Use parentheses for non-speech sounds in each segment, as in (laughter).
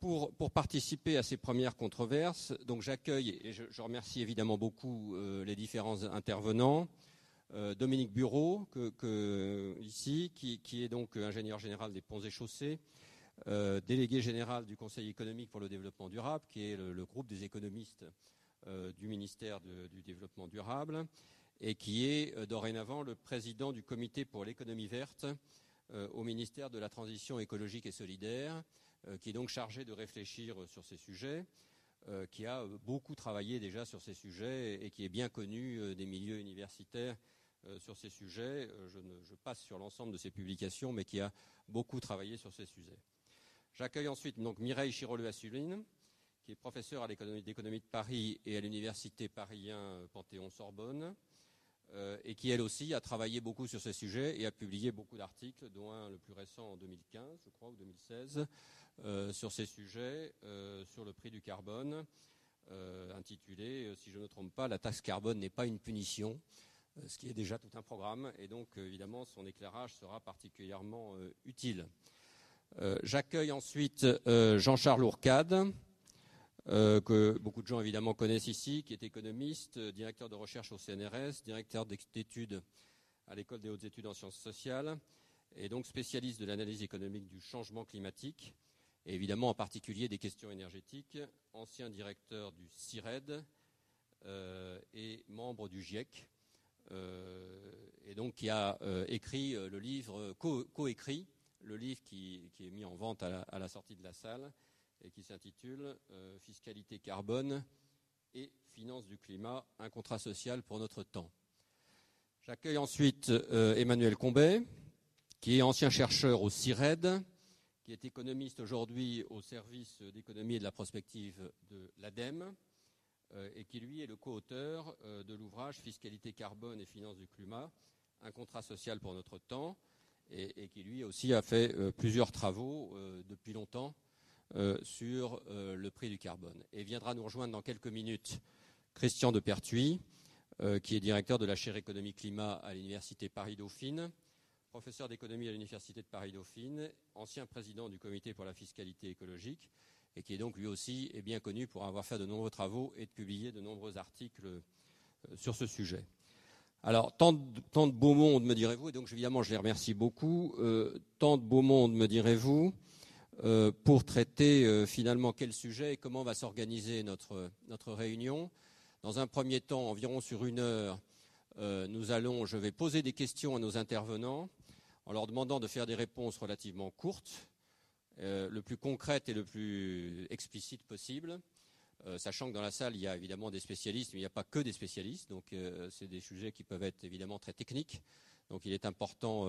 pour, participer à ces premières controverses, donc j'accueille et je, remercie évidemment beaucoup euh, les différents intervenants. Euh, Dominique Bureau, qui, est donc ingénieur général des ponts et chaussées, euh, délégué général du Conseil économique pour le développement durable, qui est le, groupe des économistes euh, du ministère du développement durable, et qui est euh, dorénavant le président du comité pour l'économie verte euh, au ministère de la Transition écologique et solidaire, qui est donc chargé de réfléchir sur ces sujets, qui a beaucoup travaillé déjà sur ces sujets et qui est bien connu des milieux universitaires sur ces sujets. Je, passe sur l'ensemble de ses publications, mais qui a beaucoup travaillé sur ces sujets. J'accueille ensuite donc Mireille Chiroleux-Assuline, qui est professeure à l'économie d'économie de Paris et à l'université Paris Panthéon-Sorbonne, euh, et qui elle aussi a travaillé beaucoup sur ce sujet et a publié beaucoup d'articles, dont un le plus récent en 2015, je crois, ou 2016, euh, sur ces sujets, euh, sur le prix du carbone, euh, intitulé, euh, si je ne me trompe pas, La taxe carbone n'est pas une punition, euh, ce qui est déjà tout un programme, et donc évidemment son éclairage sera particulièrement utile. J'accueille ensuite Jean-Charles Ourcade, euh, que beaucoup de gens évidemment connaissent ici, qui est économiste, euh, directeur de recherche au CNRS, directeur d'études à l'école des hautes études en sciences sociales, et donc spécialiste de l'analyse économique du changement climatique, et évidemment en particulier des questions énergétiques, ancien directeur du CIRED euh, et membre du GIEC, euh, et donc qui a euh, écrit le livre, co-écrit le livre qui, est mis en vente à la, sortie de la salle, et qui s'intitule Fiscalité carbone et finances du climat, un contrat social pour notre temps. J'accueille ensuite Emmanuel Combet, qui est ancien chercheur au CIRED, qui est économiste aujourd'hui au service d'économie et de la prospective de l'ADEME, euh, et qui lui est le co-auteur euh, de l'ouvrage Fiscalité carbone et finances du climat, un contrat social pour notre temps, et, qui lui aussi a fait euh, plusieurs travaux depuis longtemps sur le prix du carbone. Et viendra nous rejoindre dans quelques minutes Christian de Pertuis, qui est directeur de la chaire économie climat à l'université Paris-Dauphine, professeur d'économie à l'université de Paris-Dauphine, ancien président du comité pour la fiscalité écologique, et qui est donc lui aussi bien connu pour avoir fait de nombreux travaux et de publier de nombreux articles euh, sur ce sujet. Alors, tant de, tant de beau monde, me direz-vous, et donc évidemment je les remercie beaucoup, euh, tant de beau monde, me direz-vous, euh, pour traiter finalement quel sujet et comment va s'organiser notre, notre réunion. Dans un premier temps, environ sur une heure, nous allons, je vais poser des questions à nos intervenants en leur demandant de faire des réponses relativement courtes, euh, le plus concrètes et le plus explicites possible. Euh, sachant que dans la salle, il y a évidemment des spécialistes, mais il n'y a pas que des spécialistes, donc euh, c'est des sujets qui peuvent être évidemment très techniques. Donc il est important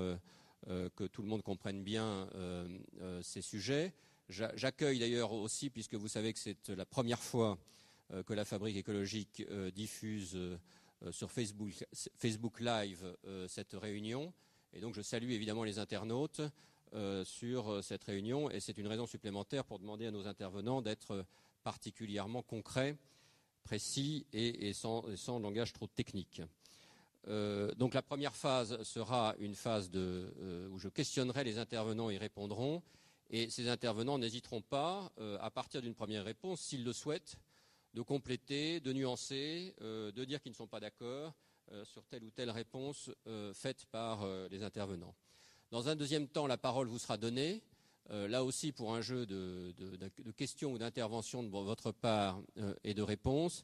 que tout le monde comprenne bien ces sujets. J'accueille d'ailleurs aussi, puisque vous savez que c'est la première fois que la Fabrique écologique diffuse sur Facebook Live cette réunion. Je salue évidemment les internautes euh, sur cette réunion et c'est une raison supplémentaire pour demander à nos intervenants d'être particulièrement concrets, précis et, sans, langage trop technique. Euh, donc la première phase sera une phase euh, où je questionnerai les intervenants et répondront. Et ces intervenants n'hésiteront pas, euh, à partir d'une première réponse, s'ils le souhaitent, de compléter, de nuancer, euh, de dire qu'ils ne sont pas d'accord euh, sur telle ou telle réponse euh, faite par les intervenants. Dans un deuxième temps, la parole vous sera donnée, là aussi pour un jeu de, questions ou d'interventions de votre part et de réponses.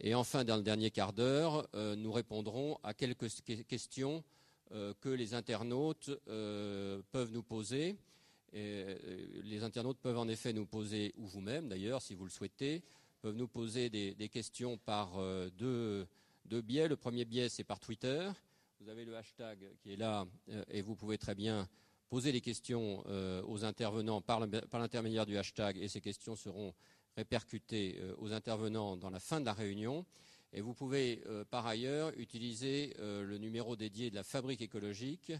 Et enfin, dans le dernier quart d'heure, euh, nous répondrons à quelques questions euh, que les internautes euh, peuvent nous poser. Euh, les internautes peuvent en effet nous poser, ou vous-même d'ailleurs, si vous le souhaitez, peuvent nous poser des, questions par euh, deux, biais. Le premier biais, c'est par Twitter. Vous avez le hashtag qui est là euh, et vous pouvez très bien poser les questions aux intervenants par l'intermédiaire du hashtag et ces questions seront répercuter euh, aux intervenants dans la fin de la réunion. Et vous pouvez euh, par ailleurs utiliser euh, le numéro dédié de la fabrique écologique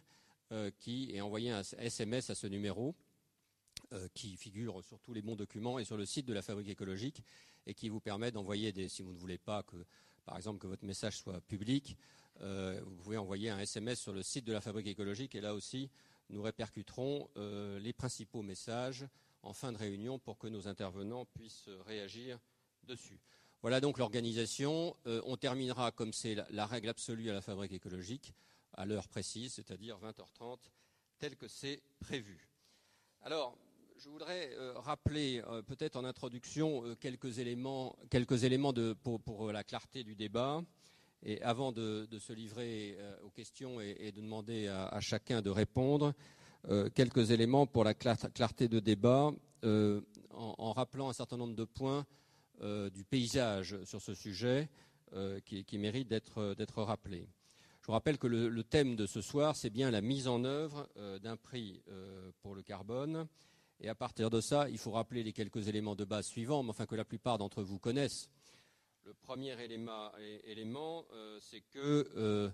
qui est envoyé un SMS à ce numéro qui figure sur tous les bons documents et sur le site de la fabrique écologique et qui vous permet d'envoyer des, si vous ne voulez pas que, par exemple, que votre message soit public, euh, vous pouvez envoyer un SMS sur le site de la fabrique écologique et là aussi, nous répercuterons euh, les principaux messages en fin de réunion pour que nos intervenants puissent réagir dessus. Voilà donc l'organisation. on terminera, comme c'est la, règle absolue à la fabrique écologique, à l'heure précise, c'est-à-dire 20h30, tel que c'est prévu. Alors, je voudrais rappeler peut-être en introduction quelques éléments, quelques éléments pour, la clarté du débat. Et avant de, se livrer euh, aux questions et, de demander à, chacun de répondre, euh, quelques éléments pour la clarté de débat, euh, en, rappelant un certain nombre de points du paysage sur ce sujet qui méritent d'être rappelés. Je vous rappelle que le, thème de ce soir, c'est bien la mise en œuvre d'un prix pour le carbone. Et à partir de ça, il faut rappeler les quelques éléments de base suivants, mais enfin que la plupart d'entre vous connaissent. Le premier élément, euh, c'est que euh,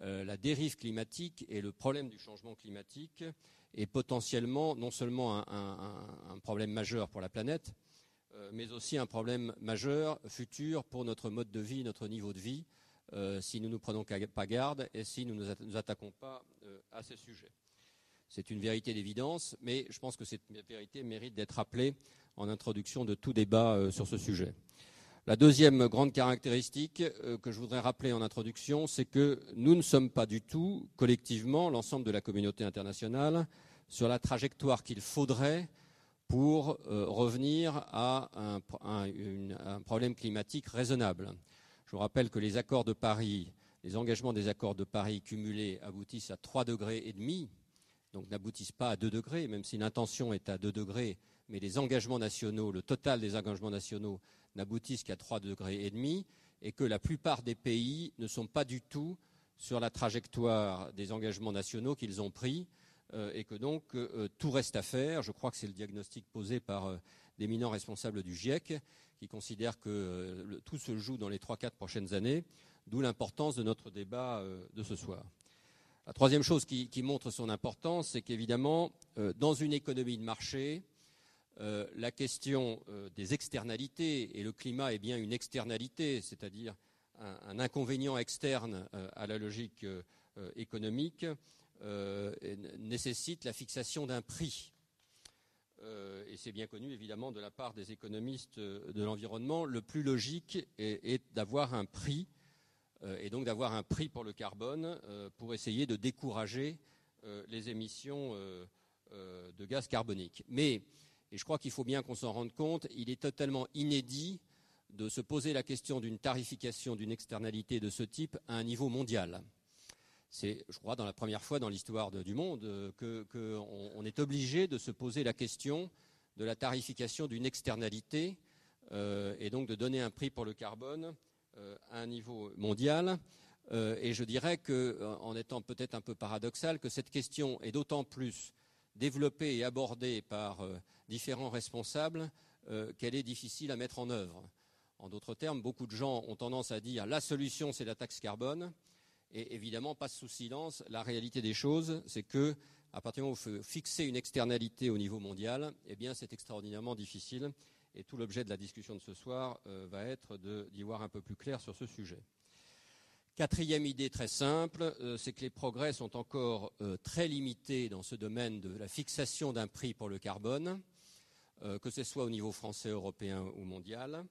euh, la dérive climatique et le problème du changement climatique est potentiellement non seulement un, problème majeur pour la planète, mais aussi un problème majeur futur pour notre mode de vie, notre niveau de vie, si nous ne prenons pas garde et si nous ne nous attaquons pas à ces sujets. C'est une vérité d'évidence, mais je pense que cette vérité mérite d'être rappelée en introduction de tout débat sur ce sujet. La deuxième grande caractéristique euh, que je voudrais rappeler en introduction, c'est que nous ne sommes pas du tout, collectivement, l'ensemble de la communauté internationale, sur la trajectoire qu'il faudrait pour euh, revenir à un, problème climatique raisonnable. Je vous rappelle que les accords de Paris, les engagements des accords de Paris cumulés aboutissent à 3 degrés et demi, donc n'aboutissent pas à 2 degrés, même si l'intention est à 2 degrés, mais les engagements nationaux, le total des engagements nationaux n'aboutissent qu'à 3 degrés et demi et que la plupart des pays ne sont pas du tout sur la trajectoire des engagements nationaux qu'ils ont pris euh, et que donc euh, tout reste à faire. Je crois que c'est le diagnostic posé par euh, d'éminents responsables du GIEC qui considèrent que tout se joue dans les 3-4 prochaines années, d'où l'importance de notre débat de ce soir. La troisième chose qui montre son importance, c'est qu'évidemment, dans une économie de marché, euh, la question euh, des externalités, et le climat est bien une externalité, c'est-à-dire un, inconvénient externe euh, à la logique économique, nécessite la fixation d'un prix. et c'est bien connu évidemment de la part des économistes de l'environnement. Le plus logique est, d'avoir un prix, et donc d'avoir un prix pour le carbone pour essayer de décourager les émissions de gaz carbonique. Mais et je crois qu'il faut bien qu'on s'en rende compte, il est totalement inédit de se poser la question d'une tarification d'une externalité de ce type à un niveau mondial. C'est, je crois, dans la première fois dans l'histoire du monde qu'on est obligé de se poser la question de la tarification d'une externalité euh, et donc de donner un prix pour le carbone euh, à un niveau mondial. Euh, et je dirais qu'en étant peut-être un peu paradoxal, que cette question est d'autant plus développée et abordée par euh, différents responsables euh, qu'elle est difficile à mettre en œuvre. En d'autres termes, beaucoup de gens ont tendance à dire la solution c'est la taxe carbone et évidemment passe sous silence la réalité des choses, c'est que à partir du moment où faut fixer une externalité au niveau mondial, eh bien c'est extraordinairement difficile et tout l'objet de la discussion de ce soir euh, va être d'y voir un peu plus clair sur ce sujet. Quatrième idée très simple, euh, c'est que les progrès sont encore euh, très limités dans ce domaine de la fixation d'un prix pour le carbone, que ce soit au niveau français, européen ou mondial.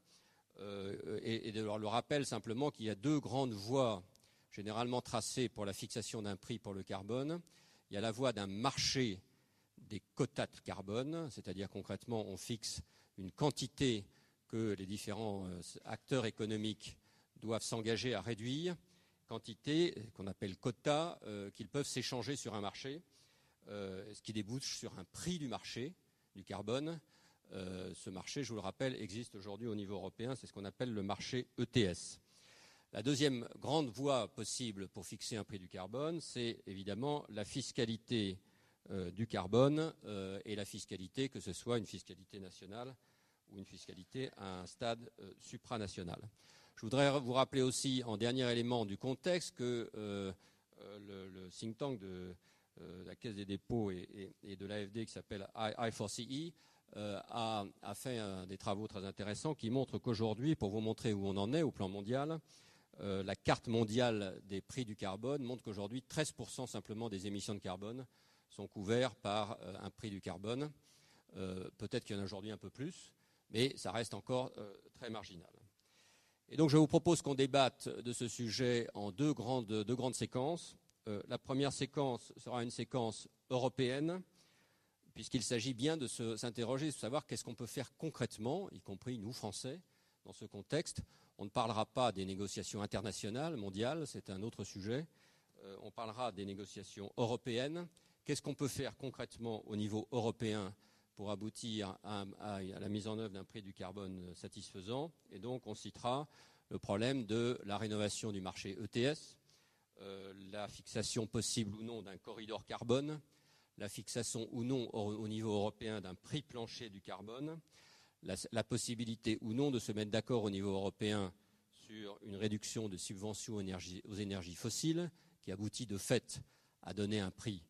et, de leur le rappel simplement qu'il y a deux grandes voies généralement tracées pour la fixation d'un prix pour le carbone. Il y a la voie d'un marché des quotas de carbone, c'est-à-dire concrètement on fixe une quantité que les différents acteurs économiques doivent s'engager à réduire quantité qu'on appelle quota euh, qu'ils peuvent s'échanger sur un marché, euh, ce qui débouche sur un prix du marché du carbone. Euh, ce marché, je vous le rappelle, existe aujourd'hui au niveau européen, c'est ce qu'on appelle le marché ETS. La deuxième grande voie possible pour fixer un prix du carbone, c'est évidemment la fiscalité du carbone et la fiscalité, que ce soit une fiscalité nationale ou une fiscalité à un stade supranational. Je voudrais vous rappeler aussi, en dernier élément du contexte, que euh, euh, le, think tank de euh, la Caisse des dépôts et, de l'AFD qui s'appelle I4CE a, fait des travaux très intéressants qui montrent qu'aujourd'hui, pour vous montrer où on en est au plan mondial, la carte mondiale des prix du carbone montre qu'aujourd'hui, 13% simplement des émissions de carbone sont couvertes par un prix du carbone. Peut-être qu'il y en a aujourd'hui un peu plus, mais ça reste encore très marginal. Et donc je vous propose qu'on débatte de ce sujet en deux grandes, séquences. la première séquence sera une séquence européenne, puisqu'il s'agit bien de s'interroger, de savoir qu'est-ce qu'on peut faire concrètement, y compris nous Français, dans ce contexte. On ne parlera pas des négociations internationales, mondiales, c'est un autre sujet. Euh, on parlera des négociations européennes. Qu'est-ce qu'on peut faire concrètement au niveau européen pour aboutir à, la mise en œuvre d'un prix du carbone satisfaisant? Et donc, on citera le problème de la rénovation du marché ETS, euh, la fixation possible ou non d'un corridor carbone, la fixation ou non au, niveau européen d'un prix plancher du carbone, la, possibilité ou non de se mettre d'accord au niveau européen sur une réduction de subventions aux énergies, fossiles, qui aboutit de fait à donner un prix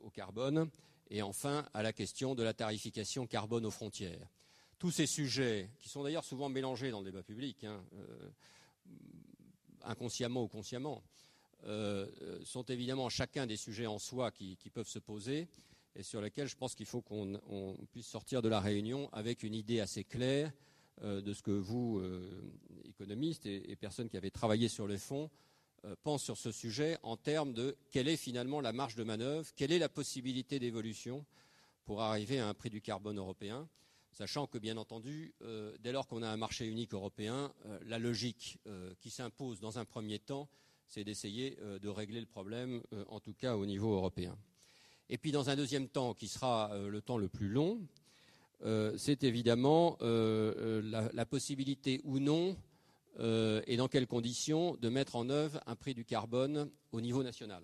au carbone, et enfin à la question de la tarification carbone aux frontières. Tous ces sujets, qui sont d'ailleurs souvent mélangés dans le débat public, hein, euh, inconsciemment ou consciemment, euh, sont évidemment chacun des sujets en soi qui, peuvent se poser et sur lesquels je pense qu'il faut qu'on puisse sortir de la réunion avec une idée assez claire euh, de ce que vous, euh, économistes et, personnes qui avez travaillé sur les fonds, pensent sur ce sujet en termes de quelle est finalement la marge de manœuvre, quelle est la possibilité d'évolution pour arriver à un prix du carbone européen, sachant que bien entendu, dès lors qu'on a un marché unique européen, la logique qui s'impose dans un premier temps, c'est d'essayer euh, de régler le problème, euh, en tout cas au niveau européen. Et puis dans un deuxième temps, qui sera euh, le temps le plus long, c'est évidemment la, possibilité ou non, et dans quelles conditions, de mettre en œuvre un prix du carbone au niveau national.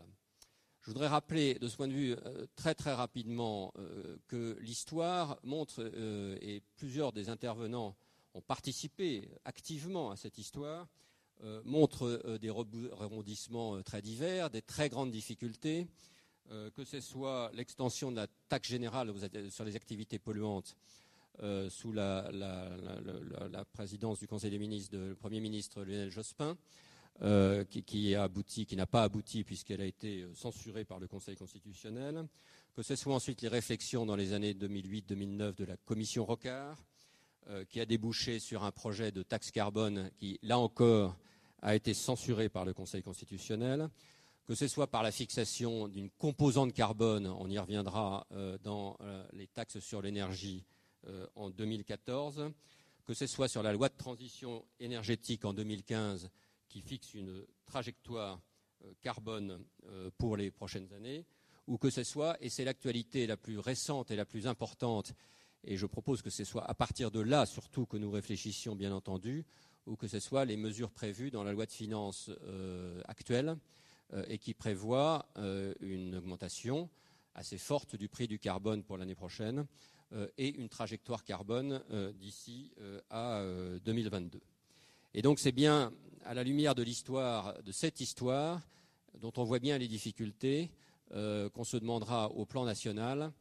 Je voudrais rappeler de ce point de vue très très rapidement que l'histoire montre, et plusieurs des intervenants ont participé activement à cette histoire, euh, montre euh, des rebondissements euh, très divers, des très grandes difficultés, que ce soit l'extension de la taxe générale sur les activités polluantes sous la, présidence du Conseil des ministres du Premier ministre Lionel Jospin, qui, a abouti, qui n'a pas abouti puisqu'elle a été censurée par le Conseil constitutionnel, que ce soit ensuite les réflexions dans les années 2008-2009 de la Commission Rocard, qui a débouché sur un projet de taxe carbone qui, là encore, a été censuré par le Conseil constitutionnel, que ce soit par la fixation d'une composante carbone, on y reviendra euh, dans euh, les taxes sur l'énergie euh, en 2014, que ce soit sur la loi de transition énergétique en 2015 qui fixe une trajectoire carbone pour les prochaines années, ou que ce soit, et c'est l'actualité la plus récente et la plus importante, et je propose que ce soit à partir de là surtout que nous réfléchissions, bien entendu, ou que ce soit les mesures prévues dans la loi de finances euh, actuelle euh, et qui prévoient euh, une augmentation assez forte du prix du carbone pour l'année prochaine et une trajectoire carbone d'ici à 2022. Et donc c'est bien à la lumière de l'histoire, de cette histoire, dont on voit bien les difficultés, qu'on se demandera au plan national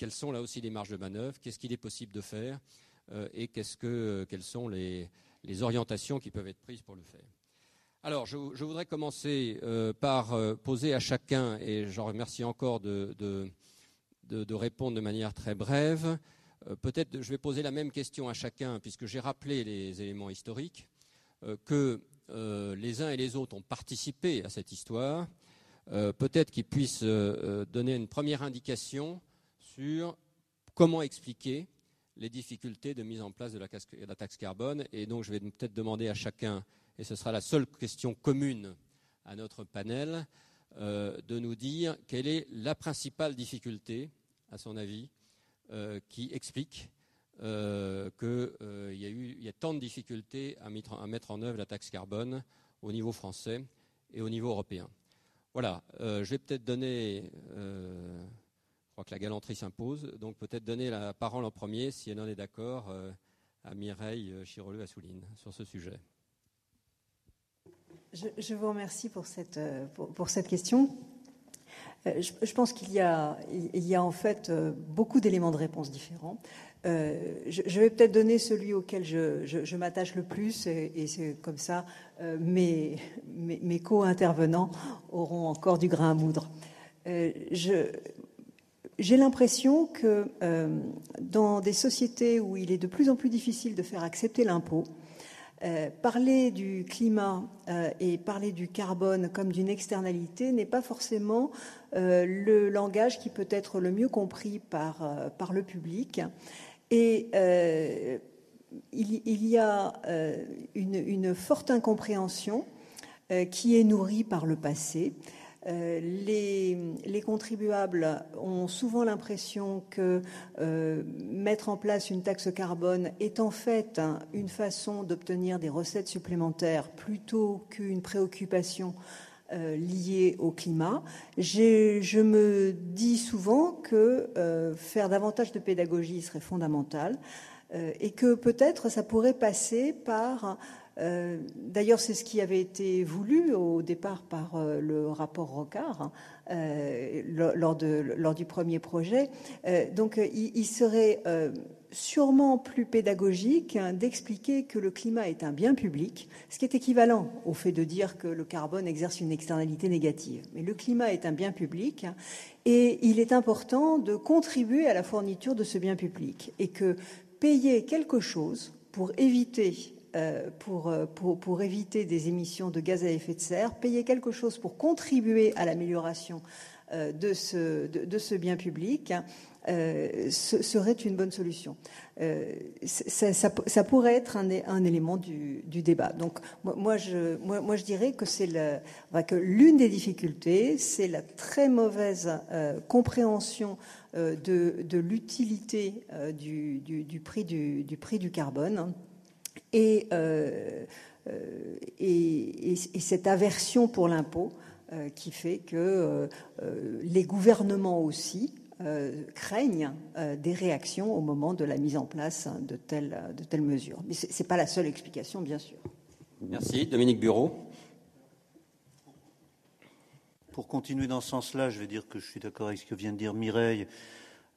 quelles sont là aussi les marges de manœuvre, qu'est-ce qu'il est possible de faire euh, et que, quelles sont les, orientations qui peuvent être prises pour le faire. Alors, je, voudrais commencer euh, par euh, poser à chacun, et j'en remercie encore de, répondre de manière très brève. Peut-être je vais poser la même question à chacun, puisque j'ai rappelé les éléments historiques, que les uns et les autres ont participé à cette histoire. Peut-être qu'ils puissent donner une première indication sur comment expliquer les difficultés de mise en place de la, taxe carbone. Et donc, je vais peut-être demander à chacun, et ce sera la seule question commune à notre panel, euh, de nous dire quelle est la principale difficulté, à son avis, euh, qui explique euh, qu'il y, a eu, y a tant de difficultés à mettre, en œuvre la taxe carbone au niveau français et au niveau européen. Voilà, je vais peut-être donner que la galanterie s'impose. Donc peut-être donner la parole en premier, si elle en est d'accord, euh, à Mireille euh, Chiroleux-Assouline sur ce sujet. Je, vous remercie pour cette, euh, pour, cette question. Je, pense qu'il y, a, en fait beaucoup d'éléments de réponse différents. je, vais peut-être donner celui auquel je, m'attache le plus, et, c'est comme ça, mes, mes, co-intervenants auront encore du grain à moudre. j'ai l'impression que dans des sociétés où il est de plus en plus difficile de faire accepter l'impôt, parler du climat et parler du carbone comme d'une externalité n'est pas forcément le langage qui peut être le mieux compris par, par le public. Et il, y a une, forte incompréhension qui est nourrie par le passé euh, les, contribuables ont souvent l'impression que euh, mettre en place une taxe carbone est en fait une façon d'obtenir des recettes supplémentaires plutôt qu'une préoccupation euh, liée au climat. Je me dis souvent que faire davantage de pédagogie serait fondamental et que peut-être ça pourrait passer par euh, d'ailleurs, c'est ce qui avait été voulu au départ par euh, le rapport Rocard hein, euh, lors, du premier projet. donc, il, serait sûrement plus pédagogique d'expliquer que le climat est un bien public, ce qui est équivalent au fait de dire que le carbone exerce une externalité négative. Mais le climat est un bien public et il est important de contribuer à la fourniture de ce bien public et que payer quelque chose pour éviter euh, euh, des émissions de gaz à effet de serre, payer quelque chose pour contribuer à l'amélioration euh, de, ce, bien public ce serait une bonne solution. Ça, pourrait être un, élément du, débat. Donc, moi, je, dirais que c'est l'une des difficultés, c'est la très mauvaise compréhension de, de l'utilité du, prix du, carbone euh, euh, et, et, cette aversion pour l'impôt euh, qui fait que les gouvernements aussi craignent des réactions au moment de la mise en place de telles, de telles mesures. Mais ce n'est pas la seule explication, bien sûr. Merci. Dominique Bureau. Pour continuer dans ce sens-là, je vais dire que je suis d'accord avec ce que vient de dire Mireille.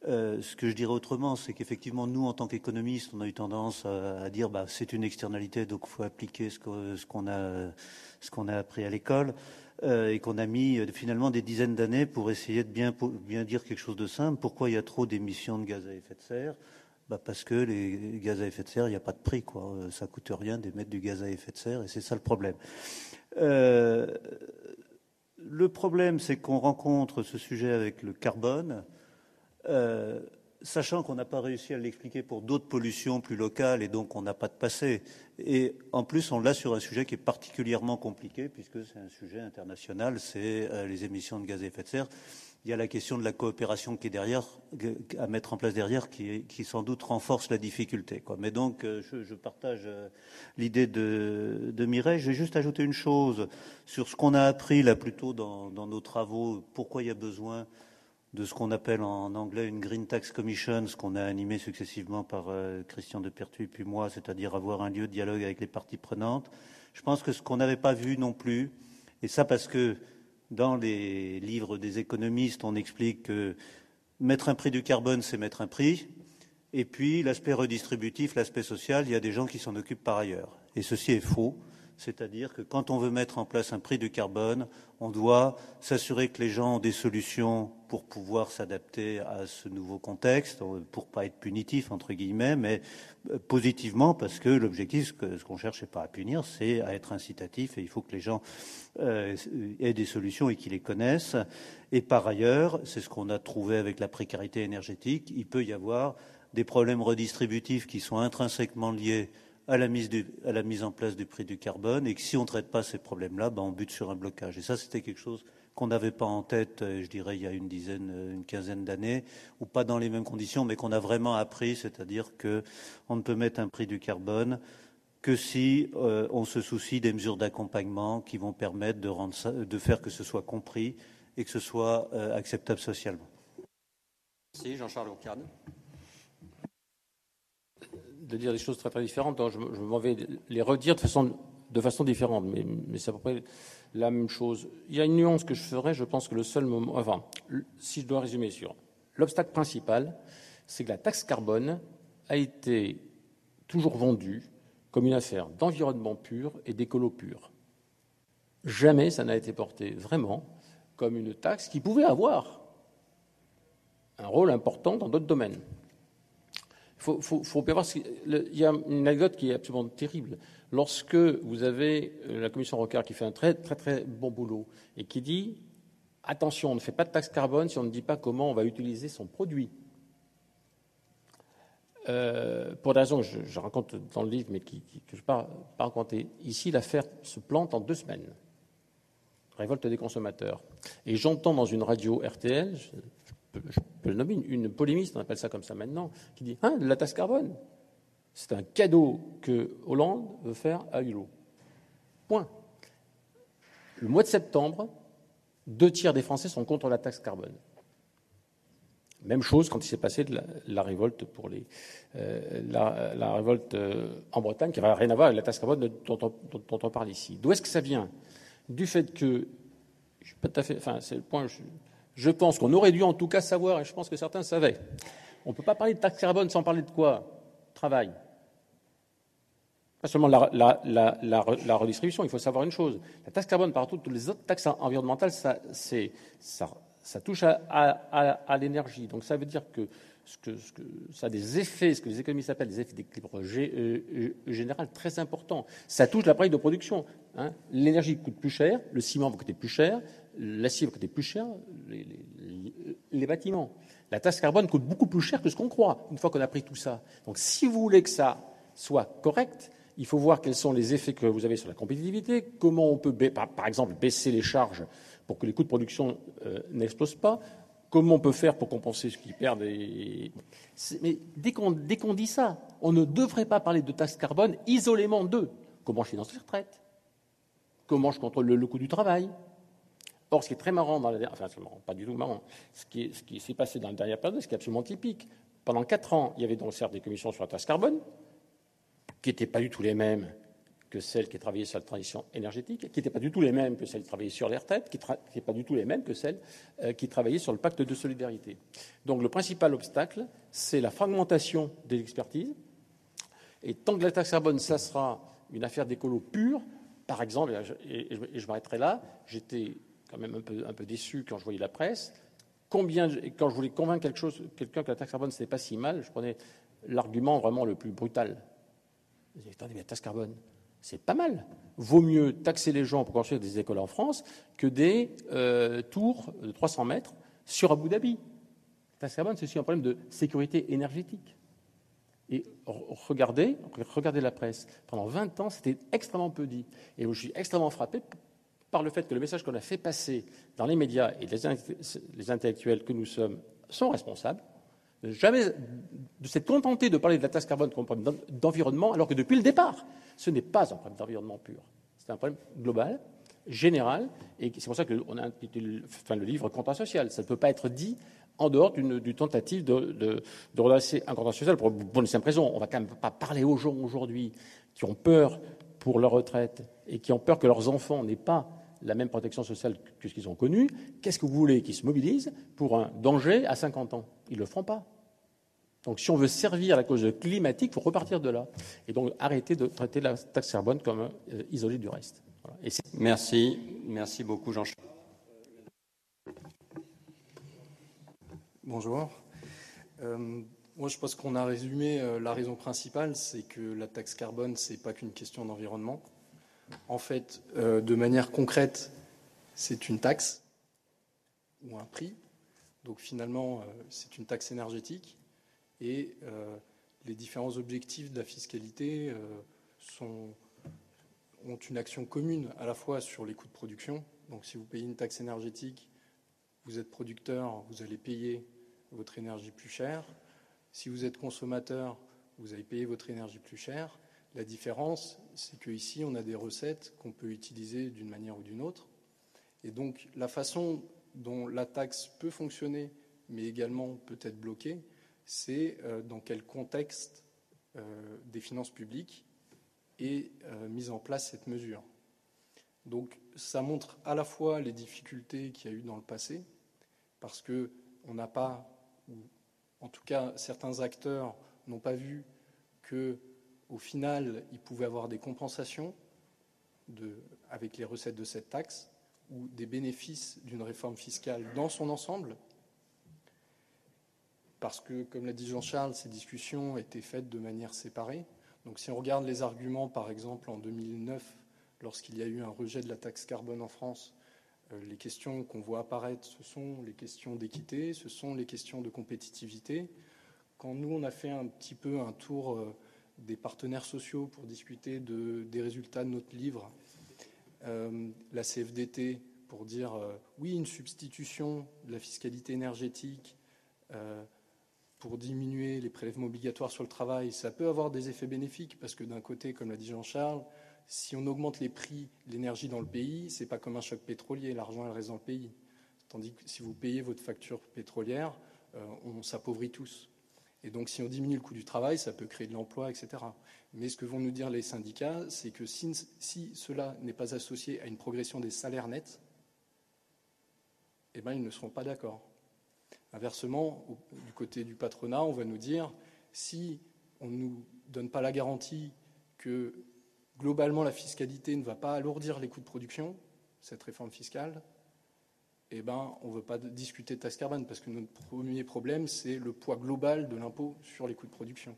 Euh, ce que je dirais autrement, c'est qu'effectivement, nous, en tant qu'économistes, on a eu tendance à, dire bah, c'est une externalité, donc il faut appliquer ce qu'on a, a, appris à l'école, euh, et qu'on a mis euh, finalement des dizaines d'années pour essayer de bien, dire quelque chose de simple. Pourquoi il y a trop d'émissions de gaz à effet de serre? Bah Parce que les gaz à effet de serre, il n'y a pas de prix. Quoi. Ça coûte rien d'émettre du gaz à effet de serre, et c'est ça le problème. le problème, c'est qu'on rencontre ce sujet avec le carbone. Euh, sachant qu'on n'a pas réussi à l'expliquer pour d'autres pollutions plus locales et donc on n'a pas de passé. Et en plus, on l'a sur un sujet qui est particulièrement compliqué puisque c'est un sujet international, c'est euh, les émissions de gaz à effet de serre. Il y a la question de la coopération qui est derrière, à mettre en place derrière, qui, sans doute renforce la difficulté. Mais donc, euh, je, partage l'idée de, Mireille. Je vais juste ajouter une chose sur ce qu'on a appris là plutôt dans nos travaux. Pourquoi il y a besoin de ce qu'on appelle en anglais une Green Tax Commission, ce qu'on a animé successivement par euh, Christian de Pertuis puis moi, c'est-à-dire avoir un lieu de dialogue avec les parties prenantes. Je pense que ce qu'on n'avait pas vu non plus, et ça parce que dans les livres des économistes, on explique que mettre un prix du carbone, c'est mettre un prix, et puis l'aspect redistributif, l'aspect social, il y a des gens qui s'en occupent par ailleurs. Et ceci est faux c'est-à-dire que quand on veut mettre en place un prix du carbone, on doit s'assurer que les gens ont des solutions pour pouvoir s'adapter à ce nouveau contexte, pour pas être punitif entre guillemets, mais euh, positivement parce que l'objectif, ce qu'on cherche, n'est pas à punir, c'est à être incitatif et il faut que les gens euh, aient des solutions et qu'ils les connaissent. Et par ailleurs, c'est ce qu'on a trouvé avec la précarité énergétique, il peut y avoir des problèmes redistributifs qui sont intrinsèquement liés à la, mise en place du prix du carbone et que si on ne traite pas ces problèmes-là, ben on bute sur un blocage. Et ça, c'était quelque chose qu'on n'avait pas en tête, euh, je dirais, il y a une dizaine, euh, une quinzaine d'années, ou pas dans les mêmes conditions, mais qu'on a vraiment appris, c'est-à-dire qu'on ne peut mettre un prix du carbone que si euh, on se soucie des mesures d'accompagnement qui vont permettre de, faire que ce soit compris et que ce soit acceptable socialement. Merci, Jean-Charles Ocarde de dire des choses très très différentes. Je, m'en vais les redire de façon, de façon différente, mais, mais c'est à peu près la même chose. Il y a une nuance que je ferai, je pense que le seul moment. Enfin, si je dois résumer sur. L'obstacle principal, c'est que la taxe carbone a été toujours vendue comme une affaire d'environnement pur et d'écolo pur. Jamais ça n'a été porté vraiment comme une taxe qui pouvait avoir un rôle important dans d'autres domaines. Il y a une anecdote qui est absolument terrible. Lorsque vous avez euh, la commission Rocard qui fait un très, très, très bon boulot et qui dit attention, on ne fait pas de taxe carbone si on ne dit pas comment on va utiliser son produit. Euh, pour des raisons que je, raconte dans le livre, mais que je ne vais pas, raconter. Ici, l'affaire se plante en deux semaines. Révolte des consommateurs. Et j'entends dans une radio RTL, je, peux, le nommer, une, polémiste, on appelle ça comme ça maintenant, qui dit Hein, la taxe carbone C'est un cadeau que Hollande veut faire à Hulot. Point. Le mois de septembre, deux tiers des Français sont contre la taxe carbone. Même chose quand il s'est passé la, révolte pour les euh, la, révolte euh, en Bretagne, qui n'avait rien à voir avec la taxe carbone dont, on parle ici. D'où est-ce que ça vient? Du fait que je suis pas tout à fait, enfin c'est le point. Pense qu'on aurait dû en tout cas savoir, et je pense que certains savaient. On ne peut pas parler de taxe carbone sans parler de quoi? Travail. Pas seulement la, redistribution, il faut savoir une chose. La taxe carbone, par toutes les autres taxes environnementales, ça, touche à, l'énergie. Donc ça veut dire que, ça a des effets, ce que les économistes appellent des effets d'équilibre euh, euh, général très importants. Ça touche l'appareil de production. Hein. L'énergie coûte plus cher, le ciment va coûter plus cher, l'acier coûter plus cher, les, les, bâtiments. La taxe carbone coûte beaucoup plus cher que ce qu'on croit, une fois qu'on a pris tout ça. Donc si vous voulez que ça soit correct, il faut voir quels sont les effets que vous avez sur la compétitivité, comment on peut, par exemple, baisser les charges pour que les coûts de production euh, n'explosent pas. Comment on peut faire pour compenser ce qui perd Mais dès qu'on, dit ça, on ne devrait pas parler de taxe carbone isolément d'eux. Comment je finance les retraites? Comment je contrôle le, coût du travail? Or, ce qui est très marrant dans la enfin, pas du tout marrant, ce qui, ce qui s'est passé dans la dernière période, ce qui est absolument typique. Pendant quatre ans, il y avait donc certes des commissions sur la taxe carbone, qui n'étaient pas du tout les mêmes que celles qui travaillaient sur la transition énergétique, qui n'étaient pas du tout les mêmes que celles qui travaillaient sur les retraites, qui n'étaient pas du tout les mêmes que celles euh, qui travaillaient sur le pacte de solidarité. Donc le principal obstacle, c'est la fragmentation des expertises. Et tant que la taxe carbone, ça sera une affaire d'écolo pure, par exemple, et je, m'arrêterai là, j'étais quand même un peu, déçu quand je voyais la presse. Combien, quand je voulais convaincre quelqu'un que la taxe carbone, ce n'était pas si mal, je prenais l'argument vraiment le plus brutal. Je disais, attendez, mais la taxe carbone, c'est pas mal. Vaut mieux taxer les gens pour construire des écoles en France que des euh, tours de 300 mètres sur Abu Dhabi. taxe carbone, c'est aussi un problème de sécurité énergétique. Et regardez, regardez la presse. Pendant 20 ans, c'était extrêmement peu dit. Et je suis extrêmement frappé par le fait que le message qu'on a fait passer dans les médias et les intellectuels que nous sommes sont responsables jamais de s'être contenté de parler de la taxe carbone comme problème d'environnement, alors que depuis le départ, ce n'est pas un problème d'environnement pur. C'est un problème global, général, et c'est pour ça qu'on a intitulé le livre Contrat social. Ça ne peut pas être dit en dehors d'une tentative de, de, un contrat social pour bonne simple raison. On ne va quand même pas parler aux gens aujourd'hui qui ont peur pour leur retraite et qui ont peur que leurs enfants n'aient pas la même protection sociale que ce qu'ils ont connu. Qu'est-ce que vous voulez qu'ils se mobilisent pour un danger à 50 ans? Ils ne le feront pas. Donc si on veut servir la cause climatique, il faut repartir de là. Et donc arrêter de traiter la taxe carbone comme euh, isolée du reste. Merci. Merci beaucoup Jean-Charles. Bonjour. Euh, moi, je pense qu'on a résumé euh, la raison principale, c'est que la taxe carbone, c'est pas qu'une question d'environnement. En fait, de manière concrète, c'est une taxe ou un prix. Donc finalement, c'est une taxe énergétique et euh, les différents objectifs de la fiscalité euh, ont une action commune à la fois sur les coûts de production. Donc si vous payez une taxe énergétique, vous êtes producteur, vous allez payer votre énergie plus cher. Si vous êtes consommateur, vous allez payer votre énergie plus cher. La différence, c'est qu'ici, on a des recettes qu'on peut utiliser d'une manière ou d'une autre. Et donc, la façon dont la taxe peut fonctionner, mais également peut être bloquée, c'est euh, dans quel contexte euh, des finances publiques est euh, mise en place cette mesure. Donc ça montre à la fois les difficultés qu'il y a eu dans le passé, parce qu'on n'a pas, ou en tout cas certains acteurs n'ont pas vu que au final il pouvait avoir des compensations avec les recettes de cette taxe ou des bénéfices d'une réforme fiscale dans son ensemble, parce que, comme l'a dit Jean-Charles, ces discussions étaient faites de manière séparée. Donc si on regarde les arguments, par exemple, en 2009, lorsqu'il y a eu un rejet de la taxe carbone en France, euh, les questions qu'on voit apparaître, ce sont les questions d'équité, ce sont les questions de compétitivité. Quand nous, on a fait un petit peu un tour euh, des partenaires sociaux pour discuter des résultats de notre livre, euh, la CFDT, pour dire oui, une substitution de la fiscalité énergétique pour diminuer les prélèvements obligatoires sur le travail, ça peut avoir des effets bénéfiques parce que d'un côté, comme l'a dit Jean-Charles, si on augmente les prix de l'énergie dans le pays, c'est pas comme un choc pétrolier, l'argent reste dans le pays. Tandis que si vous payez votre facture pétrolière, euh, on s'appauvrit tous. Et donc si on diminue le coût du travail, ça peut créer de l'emploi, etc. Mais ce que vont nous dire les syndicats, c'est que si, cela n'est pas associé à une progression des salaires nets, eh ben, ils ne seront pas d'accord. Inversement, du côté du patronat, on va nous dire si on ne nous donne pas la garantie que globalement, la fiscalité ne va pas alourdir les coûts de production, cette réforme fiscale, eh ben, on ne veut pas discuter de taxe carbone parce que notre premier problème, c'est le poids global de l'impôt sur les coûts de production.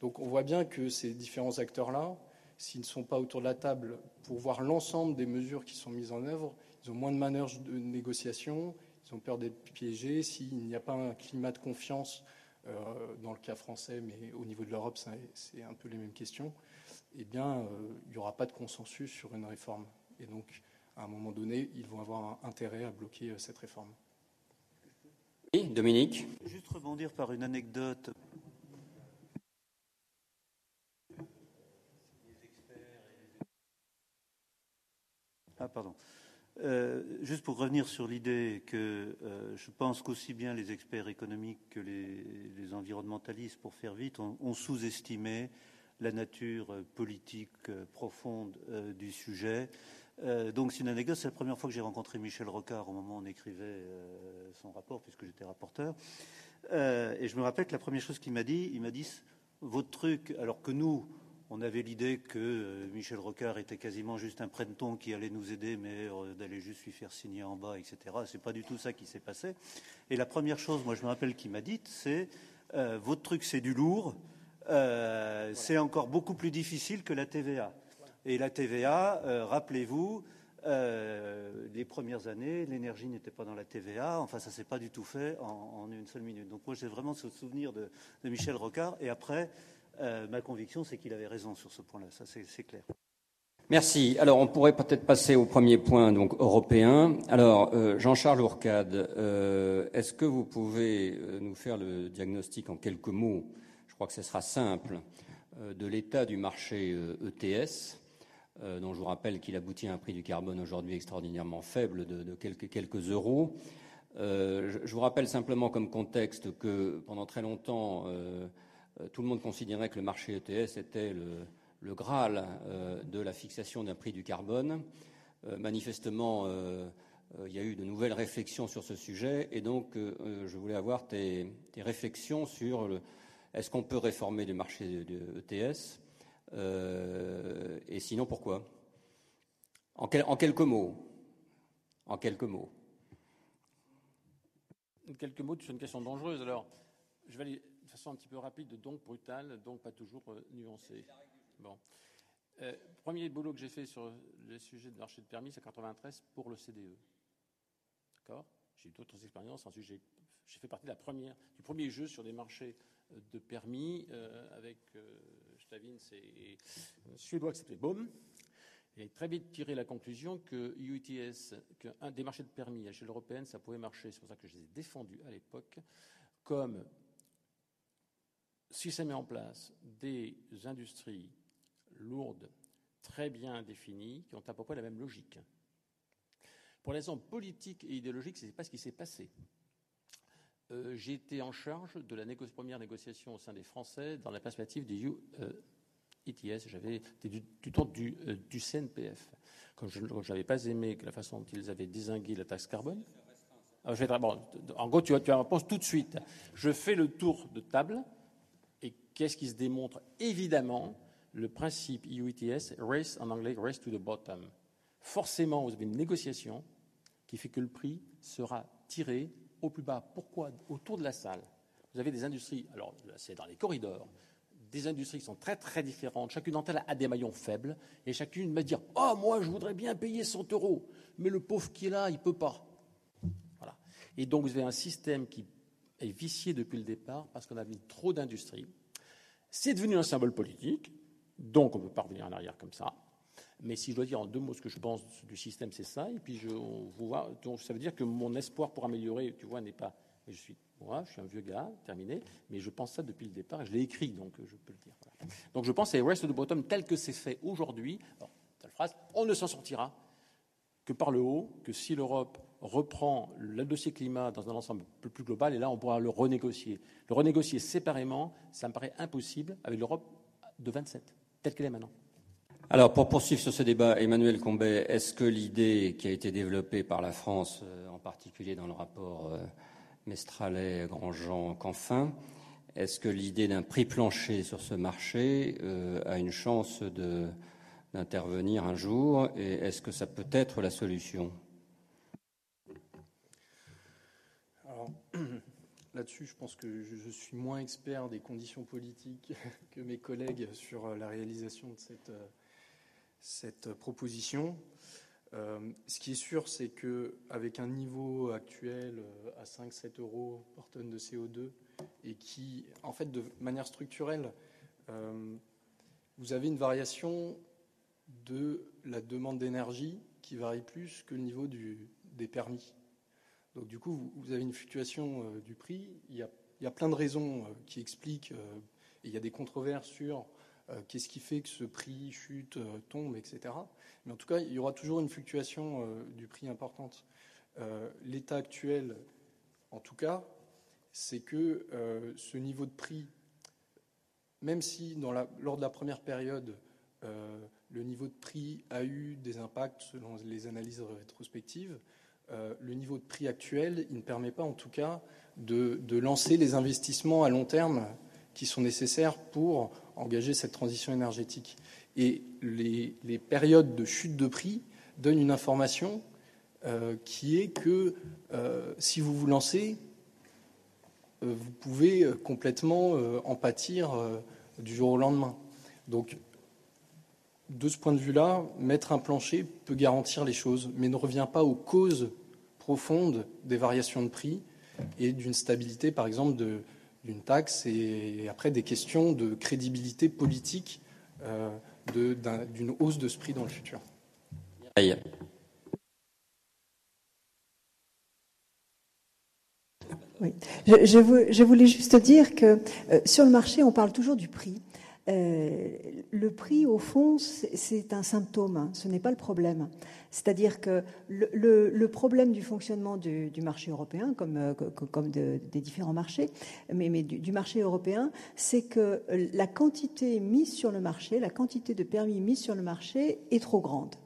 Donc on voit bien que ces différents acteurs-là, s'ils ne sont pas autour de la table pour voir l'ensemble des mesures qui sont mises en œuvre, ils ont moins de manœuvres de négociation, ils ont peur d'être piégés. S'il n'y a pas un climat de confiance, euh, dans le cas français, mais au niveau de l'Europe, c'est un peu les mêmes questions, eh bien, euh, il n'y aura pas de consensus sur une réforme. Et donc, à un moment donné, ils vont avoir intérêt à bloquer euh, cette réforme. Oui, Dominique Juste rebondir par une anecdote. Ah, pardon. Euh, juste pour revenir sur l'idée que je pense qu'aussi bien les experts économiques que les, environnementalistes, pour faire vite, ont sous-estimé la nature euh, politique euh, profonde euh, du sujet. Donc c'est une anecdote, c'est la première fois que j'ai rencontré Michel Rocard au moment où on écrivait son rapport, puisque j'étais rapporteur. et je me rappelle que la première chose qu'il m'a dit, il m'a dit votre truc, alors que nous, on avait l'idée que Michel Rocard était quasiment juste un prenton qui allait nous aider, mais d'aller juste lui faire signer en bas, etc. C'est pas du tout ça qui s'est passé. Et la première chose, moi je me rappelle qu'il m'a dit, c'est votre truc c'est du lourd, euh, c'est encore beaucoup plus difficile que la TVA. Et la TVA, euh, rappelez-vous, euh, les premières années, l'énergie n'était pas dans la TVA. Enfin, ça s'est pas du tout fait en, une seule minute. Donc moi, j'ai vraiment ce souvenir de, Michel Rocard. Et après, ma conviction, c'est qu'il avait raison sur ce point-là. Ça, c'est clair. Merci. Alors, on pourrait peut-être passer au premier point, donc européen. Alors, Jean-Charles Ourcade, est-ce que vous pouvez nous faire le diagnostic en quelques mots? Je crois que ce sera simple, euh, de l'état du marché ETS, euh, e euh, dont je vous rappelle qu'il aboutit à un prix du carbone aujourd'hui extraordinairement faible de, quelques, euros. je, vous rappelle simplement comme contexte que pendant très longtemps, tout le monde considérait que le marché ETS était le, Graal de la fixation d'un prix du carbone. manifestement, il y a eu de nouvelles réflexions sur ce sujet et donc je voulais avoir tes, réflexions sur est-ce qu'on peut réformer le marché ETS euh, Et sinon, pourquoi? En, quelques mots. En quelques mots. Quelques mots sur une question dangereuse. Alors, je vais aller de façon un petit peu rapide, donc brutale, donc pas toujours euh, nuancée. Bon. Euh, premier boulot que j'ai fait sur le sujet du marché de permis, c'est 93 pour le CDE. D'accord? J'ai eu d'autres expériences. Ensuite, j'ai fait partie de du premier jeu sur des marchés de permis euh, avec euh, Stavins et Suédois qui s'appelait BOM. Et très vite tiré la conclusion que UTS, qu'un des marchés de permis à l'échelle européenne, ça pouvait marcher. C'est pour ça que je les ai défendus à l'époque comme si ça met en place des industries lourdes, très bien définies, qui ont à peu près la même logique. Pour les raisons politiques et idéologiques, ce n'est pas ce qui s'est passé. Euh, j'ai été en charge de la première négociation au sein des Français dans la perspective du ETS. Euh, J'avais du, du temps du, euh, du CNPF. Comme je n'avais pas aimé la façon dont ils avaient désingué la taxe carbone. Ah, en gros, tu as, tu as réponse tout de suite. Je fais le tour de table. Et qu'est-ce qui se démontre? Évidemment, le principe EU ETS, race en anglais, race to the bottom. Forcément, vous avez une négociation qui fait que le prix sera tiré au plus bas. Pourquoi Autour de la salle. Vous avez des industries, alors c'est dans les corridors, des industries qui sont très très différentes. Chacune d'entre elles a des maillons faibles et chacune va dire Oh, moi je voudrais bien payer 100 euros, mais le pauvre qui est là, il ne peut pas. Voilà. Et donc vous avez un système qui est vicié depuis le départ parce qu'on a mis trop d'industries. C'est devenu un symbole politique, donc on ne peut pas revenir en arrière comme ça. Mais si je dois dire en deux mots ce que je pense du système, c'est ça. Et puis je, vous ça veut dire que mon espoir pour améliorer, tu vois, n'est pas. Je suis, moi, je suis un vieux gars, terminé, mais je pense ça depuis le départ je l'ai écrit, donc je peux le dire. Donc je pense que Rest the Bottom, tel que c'est fait aujourd'hui, telle phrase, on ne s'en sortira que par le haut, que si l'Europe reprend le dossier climat dans un ensemble plus global, et là on pourra le renégocier. Le renégocier séparément, ça me paraît impossible avec l'Europe de 27, telle qu'elle est maintenant. Alors, pour poursuivre sur ce débat, Emmanuel Combet, est-ce que l'idée qui a été développée par la France, euh, en particulier dans le rapport euh, Mestralet, Grandjean, Canfin, est-ce que l'idée d'un prix plancher sur ce marché euh, a une chance d'intervenir un jour et est-ce que ça peut être la solution? (clears throat) Là-dessus, je pense que je, suis moins expert des conditions politiques (laughs) que mes collègues sur la réalisation de cette, cette proposition. Euh, ce qui est sûr, c'est qu'avec un niveau actuel euh, à 5-7 euros par tonne de CO2, et qui, en fait, de manière structurelle, euh, vous avez une variation de la demande d'énergie qui varie plus que le niveau des permis. Donc du coup, vous, avez une fluctuation du prix. Il y, a, il y, a, plein de raisons qui expliquent, et il y a des controverses sur qu'est-ce qui fait que ce prix chute, euh, tombe, etc. Mais en tout cas, il y aura toujours une fluctuation euh, du prix importante. L'état actuel, en tout cas, c'est que ce niveau de prix, même si lors de la première période, le niveau de prix a eu des impacts selon les analyses rétrospectives, le niveau de prix actuel, ne permet pas en tout cas de lancer les investissements à long terme qui sont nécessaires pour engager cette transition énergétique. Et les, périodes de chute de prix donnent une information euh, qui est que euh, si vous vous lancez, euh, vous pouvez complètement en pâtir du jour au lendemain. Donc, de ce point de vue-là, mettre un plancher peut garantir les choses, mais ne revient pas aux causes profondes des variations de prix et d'une stabilité, par exemple, de, d'une taxe et après des questions de crédibilité politique euh, d'une hausse de ce prix dans le futur. Oui. Je, voulais juste dire que euh, sur le marché, on parle toujours du prix. Euh, le prix, au fond, c'est un symptôme, hein. ce n'est pas le problème. C'est-à-dire que le, problème du fonctionnement du, marché européen, comme, euh, des différents marchés, mais, mais du, marché européen, c'est que la quantité mise sur le marché, la quantité de permis mis sur le marché est trop grande.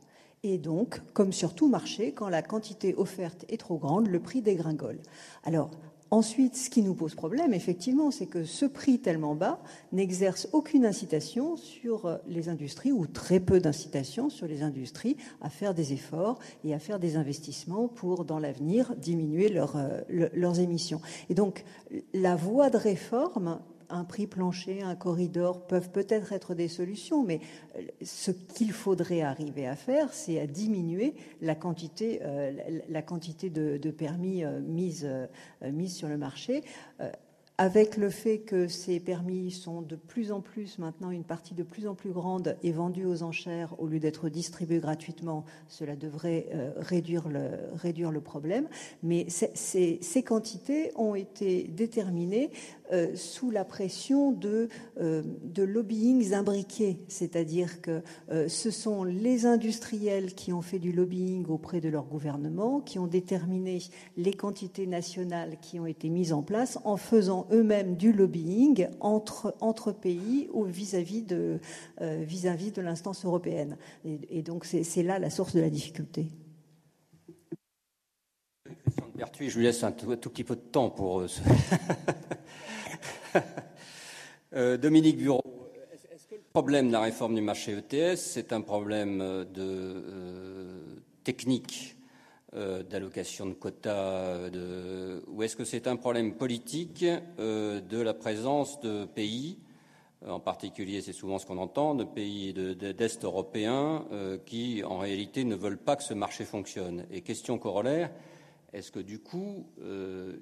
Et donc, comme sur tout marché, quand la quantité offerte est trop grande, le prix dégringole. Alors, Ensuite, ce qui nous pose problème, effectivement, c'est que ce prix tellement bas n'exerce aucune incitation sur les industries, ou très peu d'incitation sur les industries, à faire des efforts et à faire des investissements pour, dans l'avenir, diminuer euh, leurs émissions. Et donc, la voie de réforme un prix plancher, un corridor peuvent peut-être être des solutions, mais euh, ce qu'il faudrait arriver à faire, c'est à diminuer la quantité, euh, la quantité de, permis euh, mis, sur le marché avec le fait que ces permis sont de plus en plus maintenant une partie de plus en plus grande et vendue aux enchères au lieu d'être distribués gratuitement, cela devrait réduire, le, réduire le problème. Mais ces quantités ont été déterminées euh, sous la pression de, euh, lobbyings imbriqués, c'est-à-dire que euh, ce sont les industriels qui ont fait du lobbying auprès de leur gouvernement, qui ont déterminé les quantités nationales qui ont été mises en place en faisant eux-mêmes du lobbying entre, pays ou vis-à-vis de, l'instance européenne. Et, donc c'est là la source de la difficulté. Je laisse un tout, petit peu de temps pour (laughs) (laughs) Dominique Bureau, est-ce que le problème de la réforme du marché ETS, c'est un problème de euh, technique d'allocation de quotas Ou est-ce que c'est un problème politique de la présence de pays en particulier, c'est souvent ce qu'on entend, de pays d'Est européens qui, en réalité, ne veulent pas que ce marché fonctionne? Et question corollaire, est-ce que du coup, euh,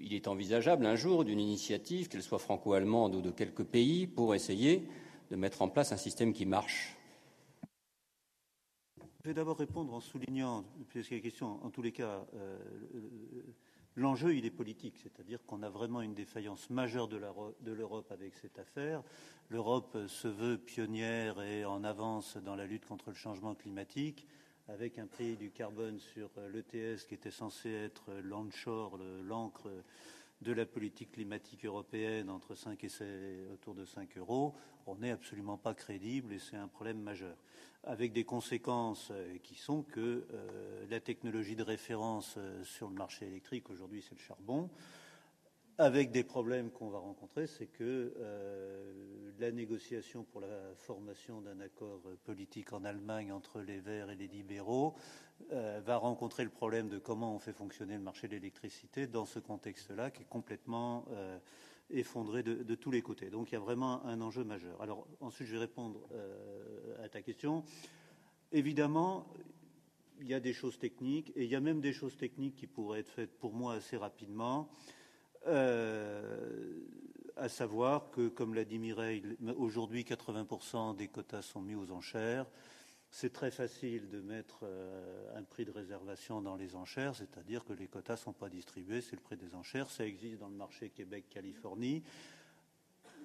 il est envisageable un jour d'une initiative, qu'elle soit franco-allemande ou de quelques pays, pour essayer de mettre en place un système qui marche? Je vais d'abord répondre en soulignant, puisqu'il y a question, en tous les cas, euh, l'enjeu, il est politique, c'est-à-dire qu'on a vraiment une défaillance majeure de l'Europe avec cette affaire. L'Europe se veut pionnière et en avance dans la lutte contre le changement climatique avec un prix du carbone sur euh, l'ETS qui était censé être l'onshore, l'encre de la politique climatique européenne entre 5 et autour de 5 euros, on n'est absolument pas crédible et c'est un problème majeur. Avec des conséquences euh, qui sont que euh, la technologie de référence sur le marché électrique aujourd'hui c'est le charbon avec des problèmes qu'on va rencontrer, c'est que euh, la négociation pour la formation d'un accord politique en Allemagne entre les Verts et les libéraux euh, va rencontrer le problème de comment on fait fonctionner le marché de l'électricité dans ce contexte-là qui est complètement euh, effondré de, tous les côtés. Donc il y a vraiment un enjeu majeur. Alors ensuite, je vais répondre à ta question. Évidemment, il y a des choses techniques et il y a même des choses techniques qui pourraient être faites pour moi assez rapidement. Euh, à savoir que, comme l'a dit Mireille, aujourd'hui 80% des quotas sont mis aux enchères. C'est très facile de mettre euh, un prix de réservation dans les enchères, c'est-à-dire que les quotas ne sont pas distribués, c'est le prix des enchères. Ça existe dans le marché Québec-Californie.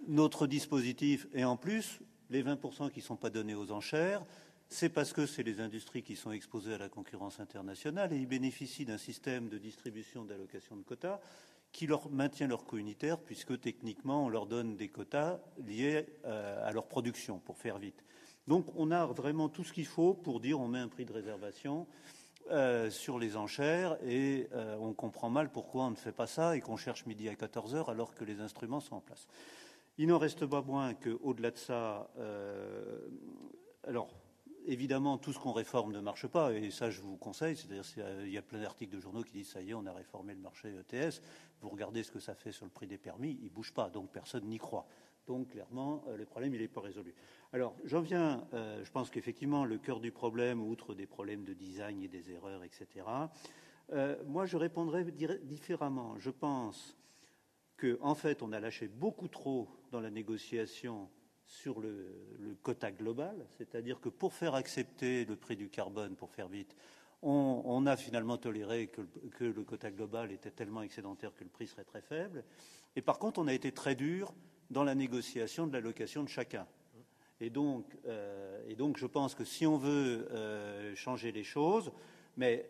Notre dispositif, et en plus, les 20% qui ne sont pas donnés aux enchères, c'est parce que c'est les industries qui sont exposées à la concurrence internationale et ils bénéficient d'un système de distribution d'allocation de quotas qui leur maintient leur coût unitaire, puisque techniquement, on leur donne des quotas liés euh, à leur production, pour faire vite. Donc, on a vraiment tout ce qu'il faut pour dire on met un prix de réservation euh, sur les enchères et euh, on comprend mal pourquoi on ne fait pas ça et qu'on cherche midi à 14 heures alors que les instruments sont en place. Il n'en reste pas moins qu'au-delà de ça, alors évidemment, tout ce qu'on réforme ne marche pas, et ça, je vous conseille. C'est-à-dire, il y a plein d'articles de journaux qui disent ça y est, on a réformé le marché ETS. Vous regardez ce que ça fait sur le prix des permis, il ne bouge pas, donc personne n'y croit. Donc, clairement, euh, le problème, il n'est pas résolu. Alors, j'en viens, euh, je pense qu'effectivement, le cœur du problème, outre des problèmes de design et des erreurs, etc., euh, moi, je répondrais différemment. Je pense qu'en en fait, on a lâché beaucoup trop dans la négociation sur le, quota global, c'est-à-dire que pour faire accepter le prix du carbone, pour faire vite, on, a finalement toléré que, le quota global était tellement excédentaire que le prix serait très faible. Et par contre, on a été très dur dans la négociation de l'allocation de chacun. Et donc, euh, je pense que si on veut euh, changer les choses, mais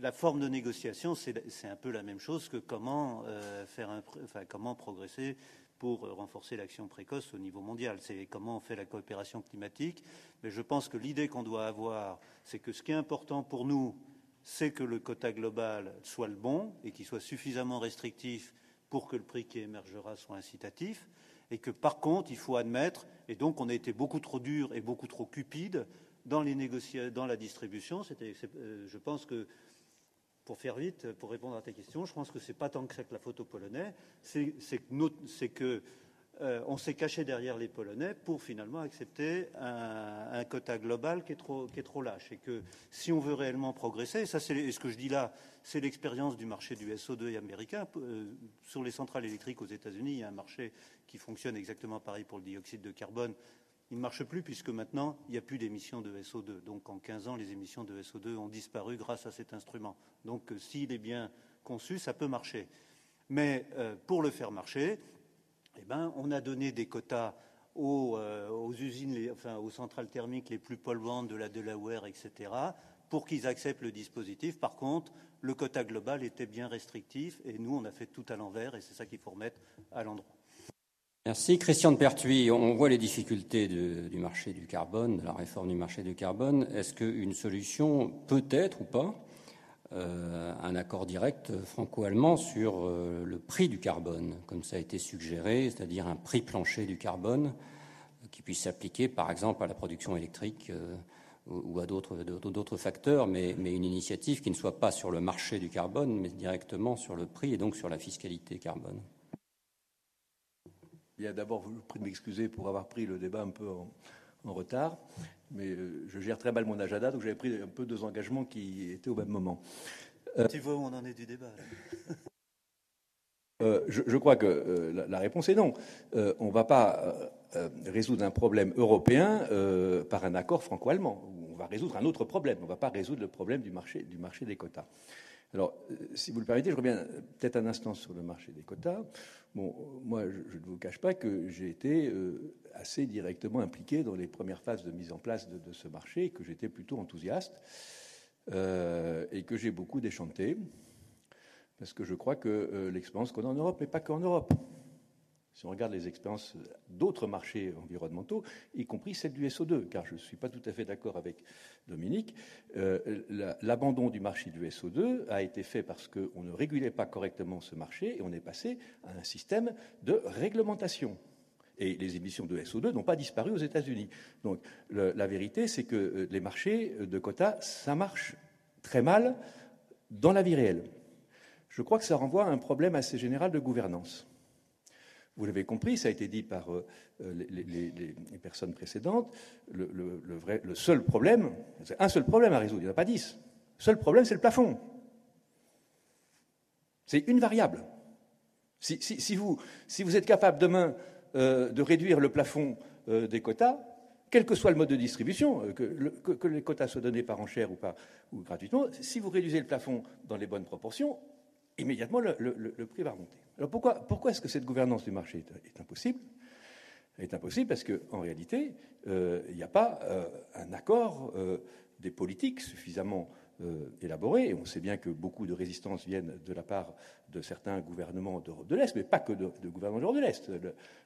la forme de négociation, c'est un peu la même chose que comment, euh, faire comment progresser pour renforcer l'action précoce au niveau mondial. C'est comment on fait la coopération climatique. Mais je pense que l'idée qu'on doit avoir, c'est que ce qui est important pour nous, c'est que le quota global soit le bon et qu'il soit suffisamment restrictif pour que le prix qui émergera soit incitatif. Et que par contre, il faut admettre, et donc on a été beaucoup trop dur et beaucoup trop cupide dans la distribution. Euh, je pense que pour faire vite, pour répondre à ta question, je pense que ce n'est pas tant que ça que la photo polonais, c'est que, euh, on s'est caché derrière les Polonais pour finalement accepter un, quota global qui est, trop, qui est trop lâche. Et que si on veut réellement progresser, et ça c'est ce que je dis là, c'est l'expérience du marché du SO2 américain. Euh, sur les centrales électriques aux États-Unis, il y a un marché qui fonctionne exactement pareil pour le dioxyde de carbone il ne marche plus puisque maintenant, il n'y a plus d'émissions de SO2. Donc en 15 ans, les émissions de SO2 ont disparu grâce à cet instrument. Donc euh, s'il est bien conçu, ça peut marcher. Mais euh, pour le faire marcher, eh ben, on a donné des quotas aux, euh, usines, aux centrales thermiques les plus polluantes de la Delaware, etc., pour qu'ils acceptent le dispositif. Par contre, le quota global était bien restrictif et nous, on a fait tout à l'envers et c'est ça qu'il faut remettre à l'endroit. Merci. Christian de Pertuis, on voit les difficultés du marché du carbone, de la réforme du marché du carbone. Est-ce qu'une solution peut être ou pas euh, un accord direct franco-allemand sur euh, le prix du carbone, comme ça a été suggéré, c'est-à-dire un prix plancher du carbone qui puisse s'appliquer par exemple à la production électrique euh, ou à d'autres facteurs, mais, une initiative qui ne soit pas sur le marché du carbone, mais directement sur le prix et donc sur la fiscalité carbone? Bien, d'abord, je vous prie de m'excuser pour avoir pris le débat un peu en, retard, mais euh, je gère très mal mon agenda, donc j'avais pris un peu deux engagements qui étaient au même moment. Euh, tu vois où on en est du débat euh, je, crois que la, réponse est non. on ne va pas résoudre un problème européen par un accord franco-allemand. On va résoudre un autre problème. On ne va pas résoudre le problème du marché, du marché des quotas. Alors, si vous le permettez, je reviens peut-être un instant sur le marché des quotas. Bon, moi, je, ne vous cache pas que j'ai été euh, assez directement impliqué dans les premières phases de mise en place de, ce marché, que j'étais plutôt enthousiaste euh, et que j'ai beaucoup déchanté, parce que je crois que euh, l'expérience qu'on a en Europe, mais pas qu'en Europe, si on regarde les expériences d'autres marchés environnementaux, y compris celle du SO2, car je ne suis pas tout à fait d'accord avec Dominique, euh, l'abandon du marché du SO2 a été fait parce qu'on ne régulait pas correctement ce marché et on est passé à un système de réglementation. Et les émissions de SO2 n'ont pas disparu aux États-Unis. Donc la vérité, c'est que euh, les marchés de quotas, ça marche très mal dans la vie réelle. Je crois que ça renvoie à un problème assez général de gouvernance. Vous l'avez compris, ça a été dit par euh, les, personnes précédentes. Le, seul problème, c'est un seul problème à résoudre, il n'y en a pas dix. Le seul problème, c'est le plafond. C'est une variable. Si, vous, êtes capable demain euh, de réduire le plafond euh, des quotas, quel que soit le mode de distribution, que, les quotas soient donnés par enchère ou, ou gratuitement, si vous réduisez le plafond dans les bonnes proportions, immédiatement le, prix va remonter. Alors pourquoi, est-ce que cette gouvernance du marché est, impossible? Elle est impossible parce qu'en réalité, euh, il n'y a pas euh, un accord euh, des politiques suffisamment élaboré. Et on sait bien que beaucoup de résistances viennent de la part de certains gouvernements d'Europe de l'Est, mais pas que de, gouvernements d'Europe de l'Est.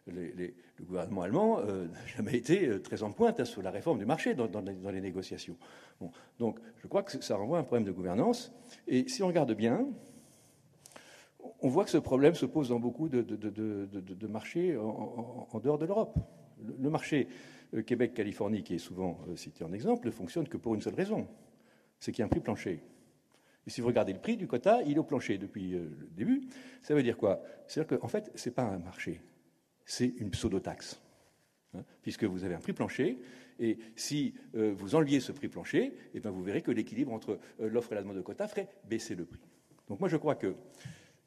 Le, gouvernement allemand n'a jamais été très en pointe sur la réforme du marché dans, les, négociations. donc je crois que ça renvoie à un problème de gouvernance. Et si on regarde bien, on voit que ce problème se pose dans beaucoup de, marchés en, dehors de l'Europe. Le, marché euh, Québec-Californie, qui est souvent euh, cité en exemple, ne fonctionne que pour une seule raison, c'est qu'il y a un prix plancher. Et si vous regardez le prix du quota, il est au plancher depuis euh, le début. Ça veut dire quoi? C'est-à-dire qu'en fait, ce n'est pas un marché, c'est une pseudo-taxe. Hein, puisque vous avez un prix plancher, et si vous enleviez ce prix plancher, eh bien vous verrez que l'équilibre entre l'offre et la demande de quota ferait baisser le prix. Donc moi je crois que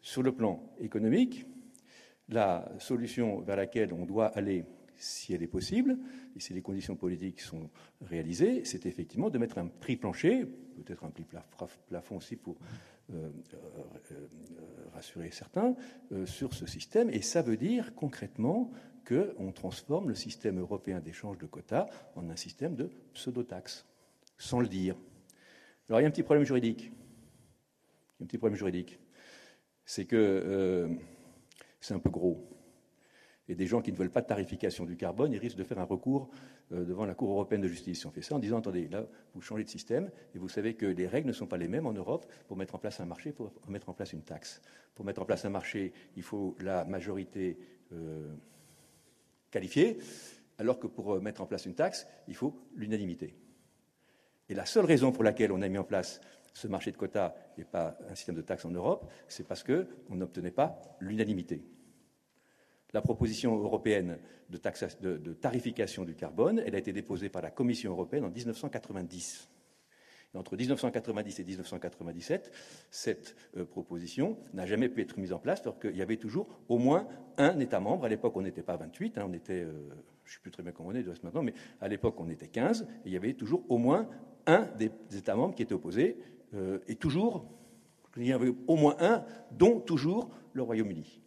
sur le plan économique, la solution vers laquelle on doit aller, si elle est possible, et si les conditions politiques sont réalisées, c'est effectivement de mettre un prix plancher, peut-être un prix plafond aussi pour euh, euh, rassurer certains, euh, sur ce système. Et ça veut dire concrètement qu'on transforme le système européen d'échange de quotas en un système de pseudo-taxes, sans le dire. Alors il y a un petit problème juridique. Il y a un petit problème juridique c'est que euh, c'est un peu gros. Et des gens qui ne veulent pas de tarification du carbone, ils risquent de faire un recours euh, devant la Cour européenne de justice. On fait ça en disant, attendez, là, vous changez de système, et vous savez que les règles ne sont pas les mêmes en Europe pour mettre en place un marché, pour mettre en place une taxe. Pour mettre en place un marché, il faut la majorité euh, qualifiée, alors que pour mettre en place une taxe, il faut l'unanimité. Et la seule raison pour laquelle on a mis en place ce marché de quotas n'est pas un système de taxes en Europe, c'est parce qu'on n'obtenait pas l'unanimité. La proposition européenne de, de, tarification du carbone, elle a été déposée par la Commission européenne en 1990. entre 1990 et 1997, cette euh, proposition n'a jamais pu être mise en place parce qu'il y avait toujours au moins un État membre. À l'époque, on n'était pas 28, hein, on était, euh, je ne sais plus très bien comment on est de maintenant, mais à l'époque, on était 15, et il y avait toujours au moins un des États membres qui était opposé, euh, et toujours, il y avait au moins un, dont toujours le Royaume-Uni.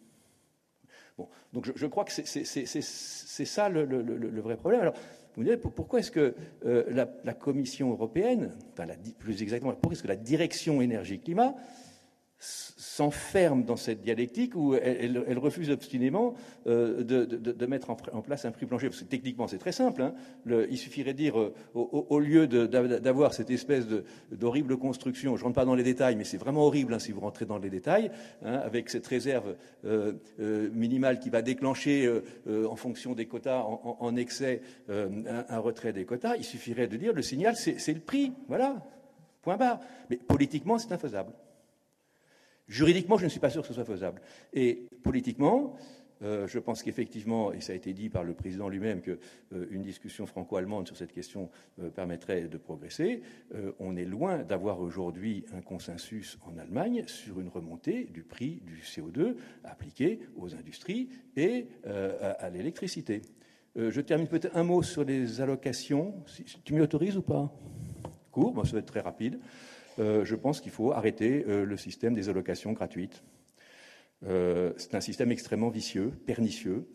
Donc je, crois que c'est ça le, vrai problème. Alors, vous me direz, pourquoi est-ce que euh, la, Commission européenne, enfin plus exactement, pourquoi est-ce que la direction énergie-climat s'enferme dans cette dialectique où elle, refuse obstinément euh, de, mettre en, place un prix plancher. Parce que techniquement, c'est très simple. Hein. il suffirait de dire, euh, au, lieu d'avoir cette espèce d'horrible construction, je ne rentre pas dans les détails, mais c'est vraiment horrible hein, si vous rentrez dans les détails, hein, avec cette réserve euh, minimale qui va déclencher, en fonction des quotas en, excès, un, retrait des quotas, il suffirait de dire, le signal, c'est le prix. Voilà. Point barre. Mais politiquement, c'est infaisable. Juridiquement, je ne suis pas sûr que ce soit faisable. Et politiquement, euh, je pense qu'effectivement, et ça a été dit par le président lui-même, qu'une euh, discussion franco-allemande sur cette question euh, permettrait de progresser. on est loin d'avoir aujourd'hui un consensus en Allemagne sur une remontée du prix du CO2 appliqué aux industries et à, l'électricité. je termine peut-être un mot sur les allocations. tu m'y autorises ou pas? Court, ça va être très rapide. Euh, je pense qu'il faut arrêter euh, le système des allocations gratuites. Euh, c'est un système extrêmement vicieux, pernicieux.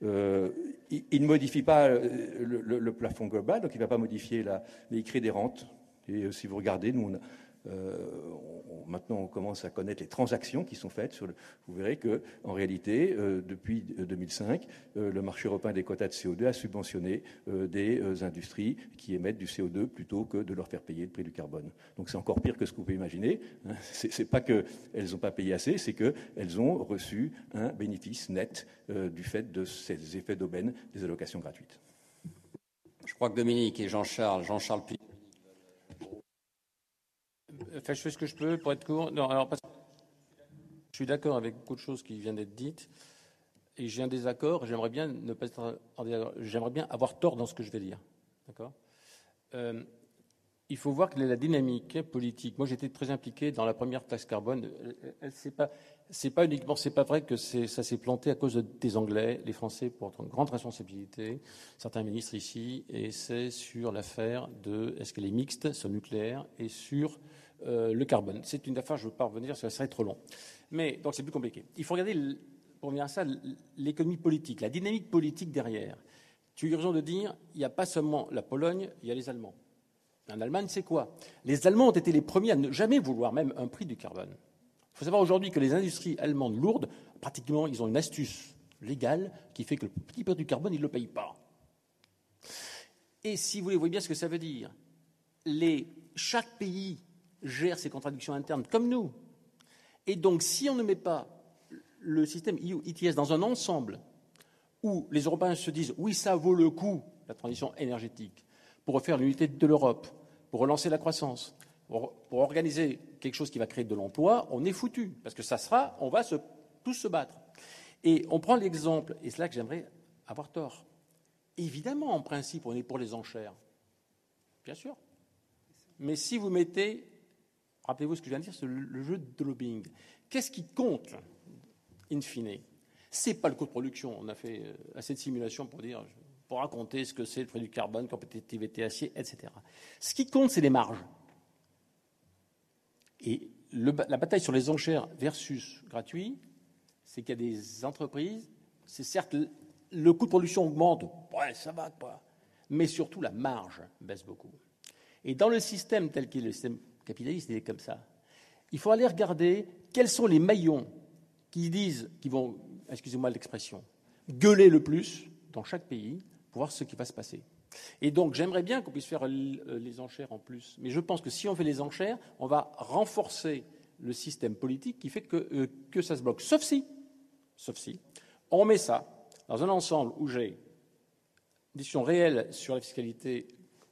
il, ne modifie pas le, plafond global, donc il ne va pas modifier la, mais il crée des rentes. Et si vous regardez, nous, on euh, maintenant, on commence à connaître les transactions qui sont faites. Vous verrez que, en réalité, euh, depuis 2005, euh, le marché européen des quotas de CO2 a subventionné des industries qui émettent du CO2 plutôt que de leur faire payer le prix du carbone. Donc, c'est encore pire que ce que vous pouvez imaginer. Hein. (laughs) C'est pas qu'elles n'ont pas payé assez, c'est qu'elles ont reçu un bénéfice net du fait de ces effets d'aubaine des allocations gratuites. Je crois que Dominique et Jean-Charles, Jean-Charles Enfin, je fais ce que je peux pour être court. Alors, je suis d'accord avec beaucoup de choses qui viennent d'être dites. Et j'ai un désaccord. J'aimerais bien ne pas J'aimerais bien avoir tort dans ce que je vais dire. D'accord? Euh, Il faut voir quelle est la dynamique politique. Moi, j'étais très impliqué dans la première taxe carbone. C'est pas, pas uniquement, c'est pas vrai que ça s'est planté à cause des Anglais. Les Français portent une grande responsabilité. Certains ministres ici, et c'est sur l'affaire de est-ce qu'elle est mixte, sur le nucléaire, et sur euh, le carbone. C'est une affaire, je ne veux pas revenir, ça serait trop long. Mais donc c'est plus compliqué. Il faut regarder, pour revenir à ça, l'économie politique, la dynamique politique derrière. Tu as raison de dire, il n'y a pas seulement la Pologne, il y a les Allemands. En Allemagne, c'est quoi? Les Allemands ont été les premiers à ne jamais vouloir même un prix du carbone. Il faut savoir aujourd'hui que les industries allemandes lourdes, pratiquement, ils ont une astuce légale qui fait que le petit prix du carbone, ils ne le payent pas. Et si vous voulez, voyez bien ce que ça veut dire. Les, chaque pays gère ses contradictions internes comme nous. Et donc, si on ne met pas le système EU ETS dans un ensemble où les Européens se disent oui, ça vaut le coup, la transition énergétique, pour refaire l'unité de l'Europe, pour relancer la croissance, pour, organiser quelque chose qui va créer de l'emploi, on est foutu. Parce que ça sera, on va tous se battre. Et on prend l'exemple, et c'est là que j'aimerais avoir tort. Évidemment, en principe, on est pour les enchères. Bien sûr. Mais si vous mettez Rappelez-vous ce que je viens de dire, c'est le jeu de lobbying. Qu'est-ce qui compte, in fine? C'est pas le coût de production. On a fait euh, assez de simulations pour dire, pour raconter ce que c'est le prix du carbone, compétitivité acier, etc. Ce qui compte, c'est les marges. Et la bataille sur les enchères versus gratuit, c'est qu'il y a des entreprises, c'est certes le coût de production augmente, ouais, ça va quoi, mais surtout la marge baisse beaucoup. Et dans le système tel qu'il est le système capitaliste, il est comme ça. Il faut aller regarder quels sont les maillons qui disent, qui vont, excusez-moi l'expression, gueuler le plus dans chaque pays pour voir ce qui va se passer. Et donc, j'aimerais bien qu'on puisse faire les enchères en plus. Mais je pense que si on fait les enchères, on va renforcer le système politique qui fait que, euh, que ça se bloque. Sauf si, sauf si, on met ça dans un ensemble où j'ai des discussions réelles sur la fiscalité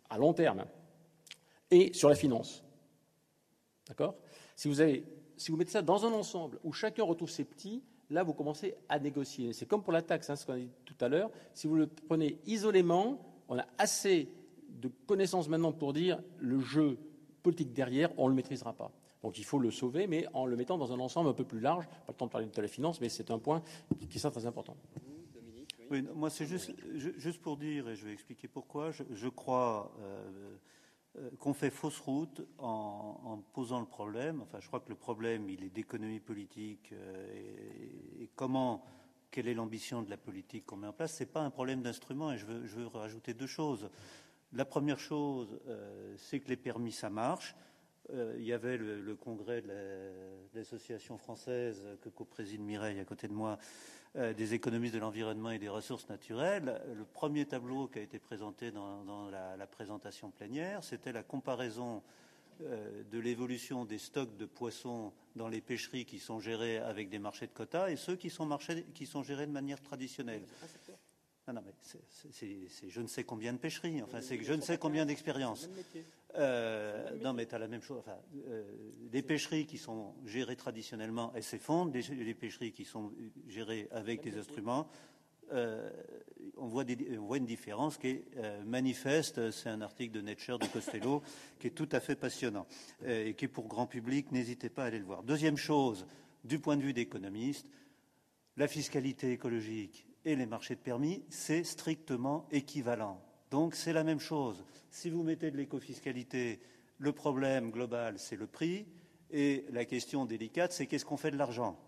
à long terme et sur la finance. D'accord? Si vous, avez, si vous mettez ça dans un ensemble où chacun retrouve ses petits, là, vous commencez à négocier. C'est comme pour la taxe, hein, ce qu'on a dit tout à l'heure. Si vous le prenez isolément, on a assez de connaissances maintenant pour dire le jeu politique derrière, on ne le maîtrisera pas. Donc il faut le sauver, mais en le mettant dans un ensemble un peu plus large. Pas le temps de parler de la finance, mais c'est un point qui est très important. Oui, moi, c'est juste, juste pour dire, et je vais expliquer pourquoi, je, crois euh, qu'on fait fausse route en, posant le problème. Enfin, je crois que le problème, il est d'économie politique euh, et, comment, quelle est l'ambition de la politique qu'on met en place. C'est pas un problème d'instrument. Et je veux, je veux, rajouter deux choses. La première chose, euh, c'est que les permis, ça marche. il y avait le, congrès de l'association française que co-préside Mireille à côté de moi, des économistes de l'environnement et des ressources naturelles. Le premier tableau qui a été présenté dans, la, présentation plénière, c'était la comparaison de l'évolution des stocks de poissons dans les pêcheries qui sont gérées avec des marchés de quotas et ceux qui sont, marchés, qui sont gérés de manière traditionnelle. Non, non, mais c'est je ne sais combien de pêcheries, enfin, c'est je ne sais combien d'expériences. Euh, non, mais tu as la même chose. Enfin, euh, des pêcheries qui sont gérées traditionnellement, elles s'effondrent. Des, pêcheries qui sont gérées avec des instruments, euh, on, voit des, on, voit une différence qui est euh, manifeste. C'est un article de Nature de Costello (laughs) qui est tout à fait passionnant euh, et qui est pour grand public. N'hésitez pas à aller le voir. Deuxième chose, du point de vue d'économiste, la fiscalité écologique et les marchés de permis, c'est strictement équivalent. Donc c'est la même chose. Si vous mettez de l'écofiscalité, le problème global, c'est le prix, et la question délicate, c'est qu'est-ce qu'on fait de l'argent?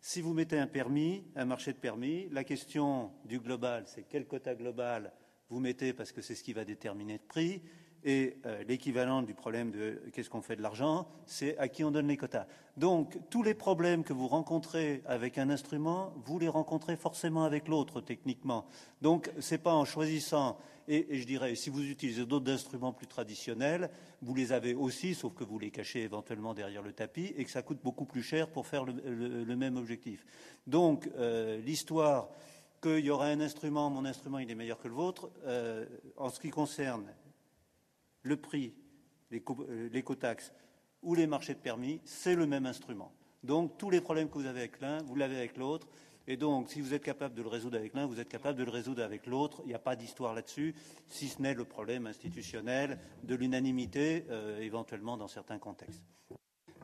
Si vous mettez un permis, un marché de permis, la question du global, c'est quel quota global vous mettez parce que c'est ce qui va déterminer le prix. Et euh, l'équivalent du problème de qu'est-ce qu'on fait de l'argent, c'est à qui on donne les quotas. Donc, tous les problèmes que vous rencontrez avec un instrument, vous les rencontrez forcément avec l'autre, techniquement. Donc, ce n'est pas en choisissant, et, je dirais, si vous utilisez d'autres instruments plus traditionnels, vous les avez aussi, sauf que vous les cachez éventuellement derrière le tapis, et que ça coûte beaucoup plus cher pour faire le, même objectif. Donc, euh, l'histoire qu'il y aura un instrument, mon instrument il est meilleur que le vôtre, euh, en ce qui concerne le prix, euh, l'écotaxe ou les marchés de permis, c'est le même instrument. Donc tous les problèmes que vous avez avec l'un, vous l'avez avec l'autre. Et donc, si vous êtes capable de le résoudre avec l'un, vous êtes capable de le résoudre avec l'autre. Il n'y a pas d'histoire là-dessus, si ce n'est le problème institutionnel de l'unanimité, euh, éventuellement dans certains contextes.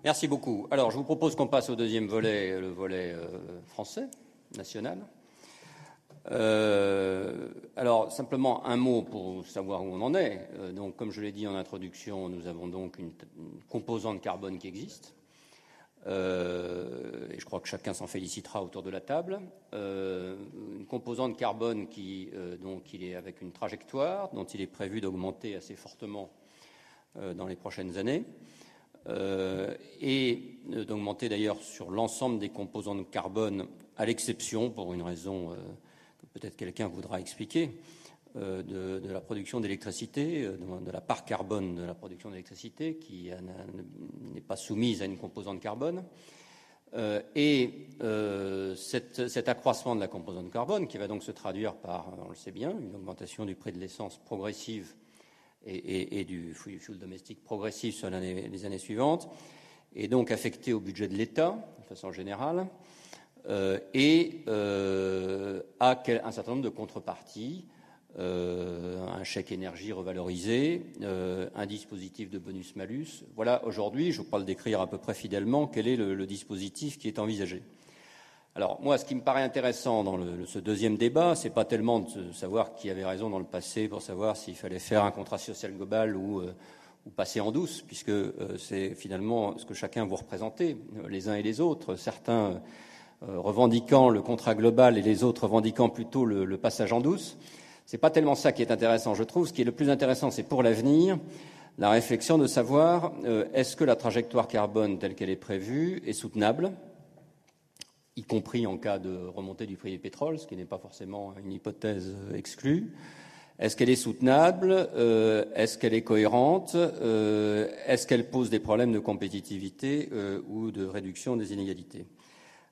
Merci beaucoup. Alors, je vous propose qu'on passe au deuxième volet, le volet euh, français, national. Euh, alors, simplement un mot pour savoir où on en est. Euh, donc, comme je l'ai dit en introduction, nous avons donc une, composante carbone qui existe. Euh, et je crois que chacun s'en félicitera autour de la table. une composante carbone qui, donc, il est avec une trajectoire dont il est prévu d'augmenter assez fortement dans les prochaines années. et d'augmenter d'ailleurs sur l'ensemble des composantes carbone, à l'exception, pour une raison peut-être quelqu'un voudra expliquer, euh, de, la production d'électricité, euh, de, la part carbone de la production d'électricité, qui n'est pas soumise à une composante carbone. Euh, et cet, accroissement de la composante carbone, qui va donc se traduire par, on le sait bien, une augmentation du prix de l'essence progressive et, du fuel domestique progressif sur les années suivantes, est donc affecté au budget de l'État, de façon générale, euh, et euh, à un certain nombre de contreparties, euh, un chèque énergie revalorisé, un dispositif de bonus-malus. Voilà, aujourd'hui, je parle décrire à peu près fidèlement quel est le, dispositif qui est envisagé. Alors, moi, ce qui me paraît intéressant dans ce deuxième débat, c'est pas tellement de savoir qui avait raison dans le passé pour savoir s'il fallait faire un contrat social global ou, passer en douce, puisque c'est finalement ce que chacun vous représentez, les uns et les autres. Certains euh, revendiquant le contrat global et les autres revendiquant plutôt le, passage en douce. Ce n'est pas tellement ça qui est intéressant, je trouve. Ce qui est le plus intéressant, c'est pour l'avenir la réflexion de savoir euh, est-ce que la trajectoire carbone telle qu'elle est prévue est soutenable, y compris en cas de remontée du prix du pétrole, ce qui n'est pas forcément une hypothèse exclue. Est-ce qu'elle est soutenable euh, Est-ce qu'elle est cohérente Est-ce qu'elle pose des problèmes de compétitivité ou de réduction des inégalités?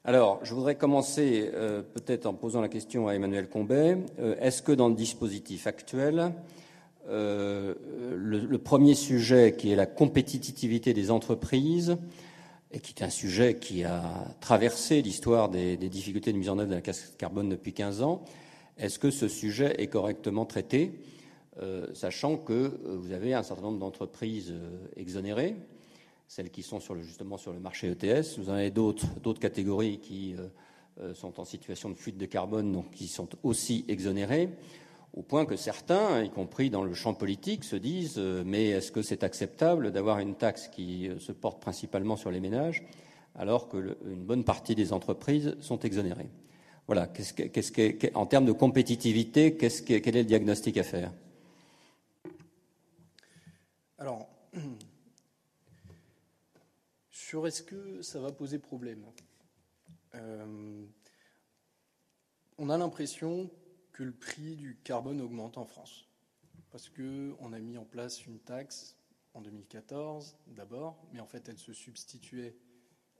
Alors, je voudrais commencer euh, peut-être en posant la question à Emmanuel Combet. Euh, est-ce que dans le dispositif actuel, euh, le, premier sujet qui est la compétitivité des entreprises, et qui est un sujet qui a traversé l'histoire des, difficultés de mise en œuvre de la casse carbone depuis 15 ans, est-ce que ce sujet est correctement traité, sachant que vous avez un certain nombre d'entreprises exonérées celles qui sont justement sur le marché ETS. Vous en avez d'autres, catégories qui euh, euh, sont en situation de fuite de carbone, donc qui sont aussi exonérées, au point que certains, y compris dans le champ politique, se disent euh, mais est-ce que c'est acceptable d'avoir une taxe qui se porte principalement sur les ménages, alors qu'une bonne partie des entreprises sont exonérées? Voilà. Qu'est-ce en termes de compétitivité, quel est le diagnostic à faire? Alors sur est-ce que ça va poser problème On a l'impression que le prix du carbone augmente en France parce qu'on a mis en place une taxe en 2014 d'abord, mais en fait elle se substituait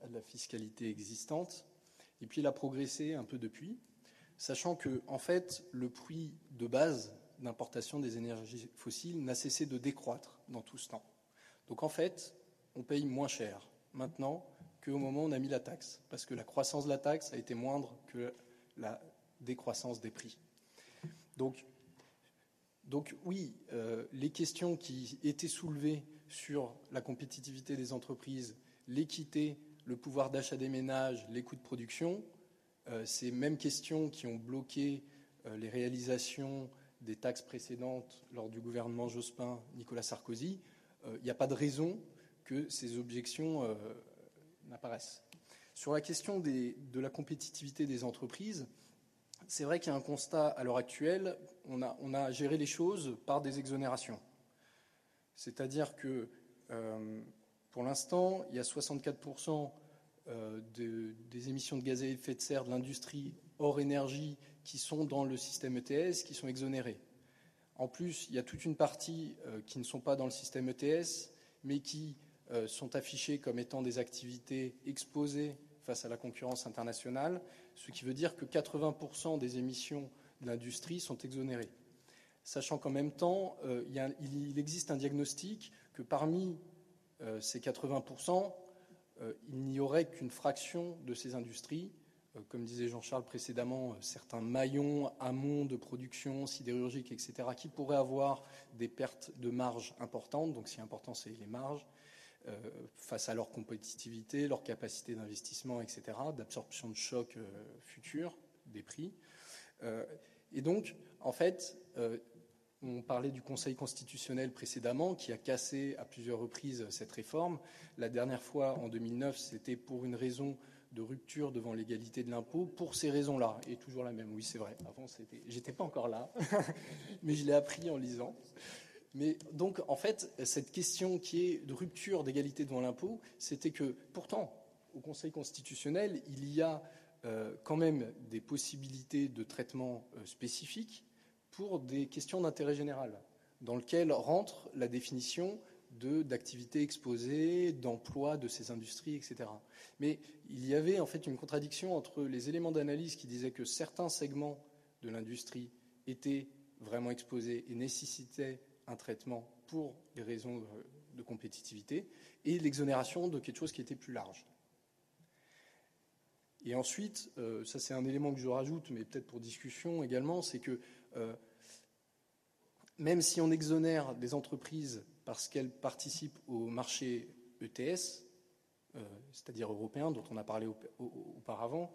à la fiscalité existante, et puis elle a progressé un peu depuis, sachant que en fait le prix de base d'importation des énergies fossiles n'a cessé de décroître dans tout ce temps. Donc en fait, on paye moins cher maintenant qu'au moment où on a mis la taxe, parce que la croissance de la taxe a été moindre que la décroissance des prix. Donc donc oui, euh, les questions qui étaient soulevées sur la compétitivité des entreprises, l'équité, le pouvoir d'achat des ménages, les coûts de production, euh, ces mêmes questions qui ont bloqué euh, les réalisations des taxes précédentes lors du gouvernement Jospin, Nicolas Sarkozy, il n'y a pas de raison que ces objections n'apparaissent. Sur la question de la compétitivité des entreprises, c'est vrai qu'il y a un constat à l'heure actuelle, on a, géré les choses par des exonérations. C'est-à-dire que euh, pour l'instant, il y a 64% euh, des émissions de gaz à effet de serre de l'industrie hors énergie qui sont dans le système ETS, qui sont exonérées. En plus, il y a toute une partie euh, qui ne sont pas dans le système ETS, mais qui sont affichées comme étant des activités exposées face à la concurrence internationale, ce qui veut dire que 80% des émissions de l'industrie sont exonérées. Sachant qu'en même temps, euh, il, existe un diagnostic que parmi euh, ces 80%, euh, il n'y aurait qu'une fraction de ces industries, comme disait Jean-Charles précédemment, certains maillons amont de production sidérurgique, etc., qui pourraient avoir des pertes de marge importantes. Donc, si important, c'est les marges. Euh, face à leur compétitivité, leur capacité d'investissement, etc., d'absorption de chocs euh, futurs des prix. Euh, et donc, en fait, on parlait du Conseil constitutionnel précédemment qui a cassé à plusieurs reprises cette réforme. La dernière fois, en 2009, c'était pour une raison de rupture devant l'égalité de l'impôt, pour ces raisons-là. Et toujours la même, oui, c'est vrai. Avant. J'étais pas encore là, (laughs) mais je l'ai appris en lisant. Mais donc, en fait, cette question qui est de rupture d'égalité devant l'impôt, c'était que, pourtant, au Conseil constitutionnel, il y a euh, quand même des possibilités de traitement euh, spécifiques pour des questions d'intérêt général, dans lequel rentre la définition d'activités exposées, d'emploi de ces industries, etc. Mais il y avait en fait une contradiction entre les éléments d'analyse qui disaient que certains segments de l'industrie étaient vraiment exposés et nécessitaient un traitement pour des raisons de compétitivité et l'exonération de quelque chose qui était plus large. Et ensuite, euh, ça c'est un élément que je rajoute, mais peut-être pour discussion également, c'est que euh, même si on exonère des entreprises parce qu'elles participent au marché ETS, euh, c'est-à-dire européen, dont on a parlé auparavant,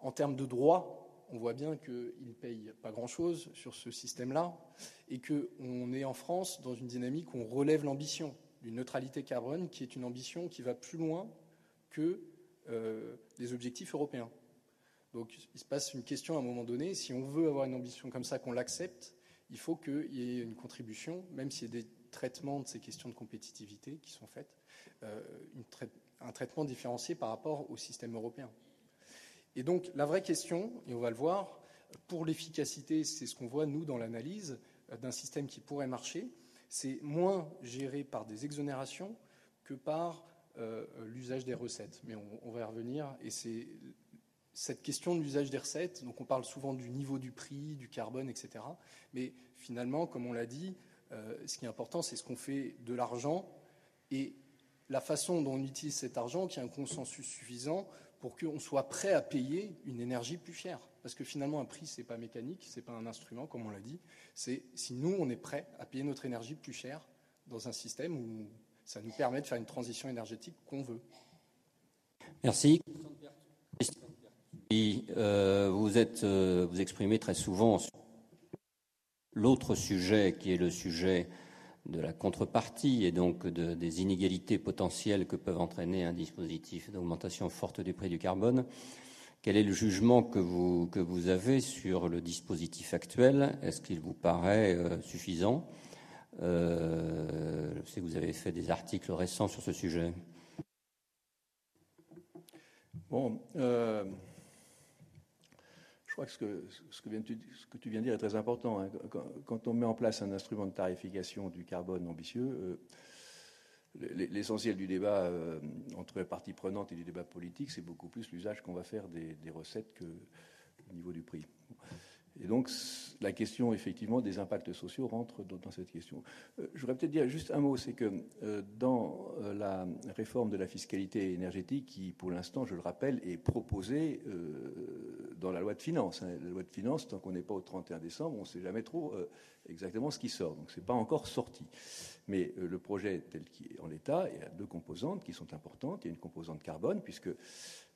en termes de droits, on voit bien qu'ils ne payent pas grand-chose sur ce système-là et qu'on est en France dans une dynamique où on relève l'ambition d'une neutralité carbone qui est une ambition qui va plus loin que euh, les objectifs européens. Donc il se passe une question à un moment donné, si on veut avoir une ambition comme ça, qu'on l'accepte, il faut qu'il y ait une contribution, même s'il y a des traitements de ces questions de compétitivité qui sont faites, euh, un traitement différencié par rapport au système européen. Et donc la vraie question, et on va le voir, pour l'efficacité, c'est ce qu'on voit nous dans l'analyse euh, d'un système qui pourrait marcher, c'est moins géré par des exonérations que par euh, l'usage des recettes. Mais on, va y revenir. Et c'est cette question de l'usage des recettes, donc on parle souvent du niveau du prix, du carbone, etc. Mais finalement, comme on l'a dit, euh, ce qui est important, c'est ce qu'on fait de l'argent et la façon dont on utilise cet argent, qui a un consensus suffisant pour qu'on soit prêt à payer une énergie plus chère. Parce que finalement, un prix, ce n'est pas mécanique, ce n'est pas un instrument, comme on l'a dit. C'est si nous, on est prêt à payer notre énergie plus chère dans un système où ça nous permet de faire une transition énergétique qu'on veut. Merci. Euh, vous, êtes, euh, vous exprimez très souvent l'autre sujet qui est le sujet de la contrepartie et donc des inégalités potentielles que peuvent entraîner un dispositif d'augmentation forte du prix du carbone. Quel est le jugement que vous, avez sur le dispositif actuel? Est-ce qu'il vous paraît euh, suffisant? Euh, Je sais que vous avez fait des articles récents sur ce sujet. Bon, euh, crois que ce que, tu viens de dire est très important. Hein. Quand, on met en place un instrument de tarification du carbone ambitieux, euh, l'essentiel du débat euh, entre les parties prenantes et du débat politique, c'est beaucoup plus l'usage qu'on va faire des, recettes que au niveau du prix. Et donc, la question, effectivement, des impacts sociaux rentre dans, cette question. Euh, je voudrais peut-être dire juste un mot, c'est que dans la réforme de la fiscalité énergétique, qui, pour l'instant, je le rappelle, est proposée dans la loi de finances. Hein. La loi de finances, tant qu'on n'est pas au 31 décembre, on ne sait jamais trop exactement ce qui sort. Donc, ce n'est pas encore sorti. Mais le projet tel qu'il est en l'état, il y a deux composantes qui sont importantes. Il y a une composante carbone, puisque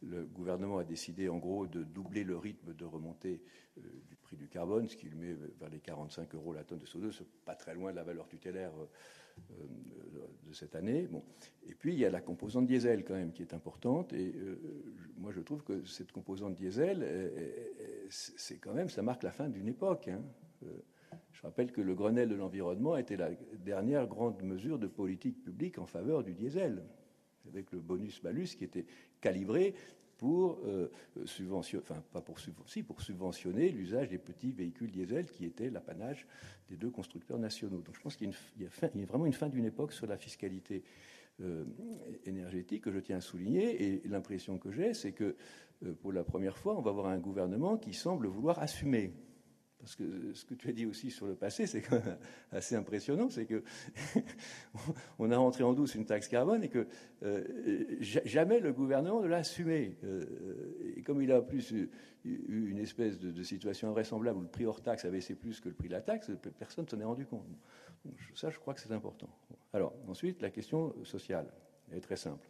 le gouvernement a décidé en gros de doubler le rythme de remontée euh, du prix du carbone, ce qui le met vers les 45 euros la tonne de CO2, c'est pas très loin de la valeur tutélaire euh, euh, de cette année. Bon. Et puis il y a la composante diesel quand même qui est importante. Et moi je trouve que cette composante diesel, c'est quand même, ça marque la fin d'une époque. Hein. Je rappelle que le Grenelle de l'environnement était la dernière grande mesure de politique publique en faveur du diesel avec le bonus-malus qui était calibré pour euh, subventionner, enfin pas pour, pour subventionner l'usage des petits véhicules diesel qui étaient l'apanage des deux constructeurs nationaux. Donc je pense qu'il y, a vraiment une fin d'une époque sur la fiscalité euh, énergétique que je tiens à souligner. Et l'impression que j'ai, c'est que euh, pour la première fois, on va avoir un gouvernement qui semble vouloir assumer parce que ce que tu as dit aussi sur le passé, c'est assez impressionnant, c'est que (laughs) on a rentré en douce une taxe carbone et que euh, jamais le gouvernement ne l'a assumé. Euh, et comme il a plus eu une espèce de, situation invraisemblable où le prix hors taxe avait baissé plus que le prix de la taxe, personne ne s'en est rendu compte. ça, je crois que c'est important. Alors, ensuite, la question sociale elle est très simple.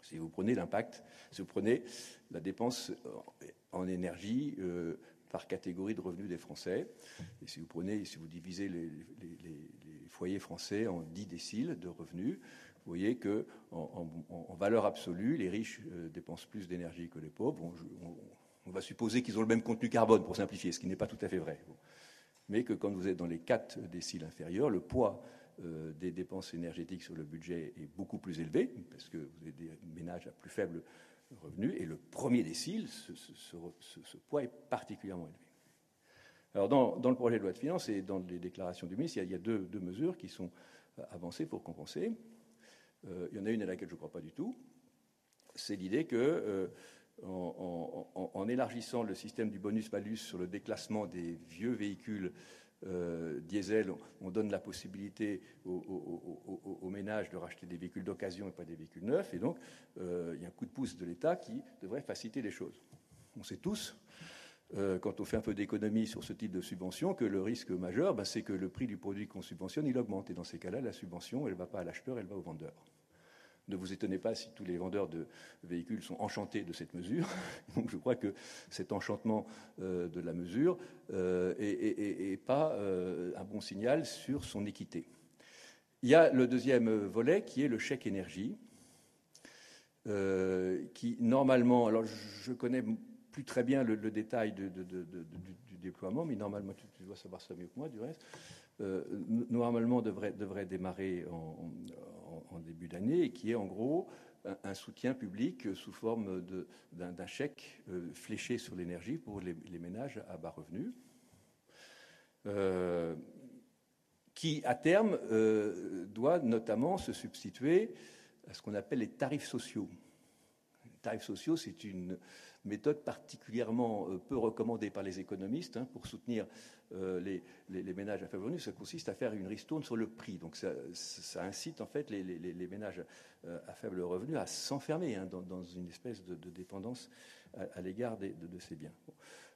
Si vous prenez l'impact, si vous prenez la dépense en énergie, euh, par catégorie de revenus des Français. Et si vous prenez, si vous divisez les, foyers français en 10 déciles de revenus, vous voyez que en, valeur absolue, les riches euh, dépensent plus d'énergie que les pauvres. On, va supposer qu'ils ont le même contenu carbone, pour simplifier, ce qui n'est pas tout à fait vrai. Mais que quand vous êtes dans les 4 déciles inférieurs, le poids euh, des dépenses énergétiques sur le budget est beaucoup plus élevé, parce que vous avez des ménages à plus faible revenu, et le premier décile, ce, ce, poids est particulièrement élevé. Alors, dans, le projet de loi de finances et dans les déclarations du ministre, il y a, deux, mesures qui sont euh, avancées pour compenser. Euh, il y en a une à laquelle je ne crois pas du tout. C'est l'idée que, euh, élargissant le système du bonus-malus sur le déclassement des vieux véhicules euh, diesel, on donne la possibilité aux, ménages de racheter des véhicules d'occasion et pas des véhicules neufs. Et donc, euh, il y a un coup de pouce de l'État qui devrait faciliter les choses. On sait tous, euh, quand on fait un peu d'économie sur ce type de subvention, que le risque majeur, ben, c'est que le prix du produit qu'on subventionne, il augmente. Et dans ces cas-là, la subvention, elle ne va pas à l'acheteur, elle va au vendeur. Ne vous étonnez pas si tous les vendeurs de véhicules sont enchantés de cette mesure. (laughs) Donc je crois que cet enchantement euh, de la mesure n'est euh, pas euh, un bon signal sur son équité. Il y a le deuxième volet qui est le chèque énergie, qui normalement, alors je connais plus très bien le, détail du, déploiement, mais normalement, tu, dois savoir ça mieux que moi du reste, normalement devrait, démarrer en, début d'année et qui est en gros un, soutien public sous forme d'un chèque euh, fléché sur l'énergie pour les, ménages à bas revenus, euh, qui à terme euh, doit notamment se substituer à ce qu'on appelle les tarifs sociaux. Les tarifs sociaux, c'est une méthode particulièrement peu recommandée par les économistes hein, pour soutenir euh, les, ménages à faible revenu, ça consiste à faire une ristourne sur le prix. Donc ça, incite en fait les, ménages euh, à faible revenu à s'enfermer hein, dans, une espèce de, dépendance à, l'égard de, ces biens.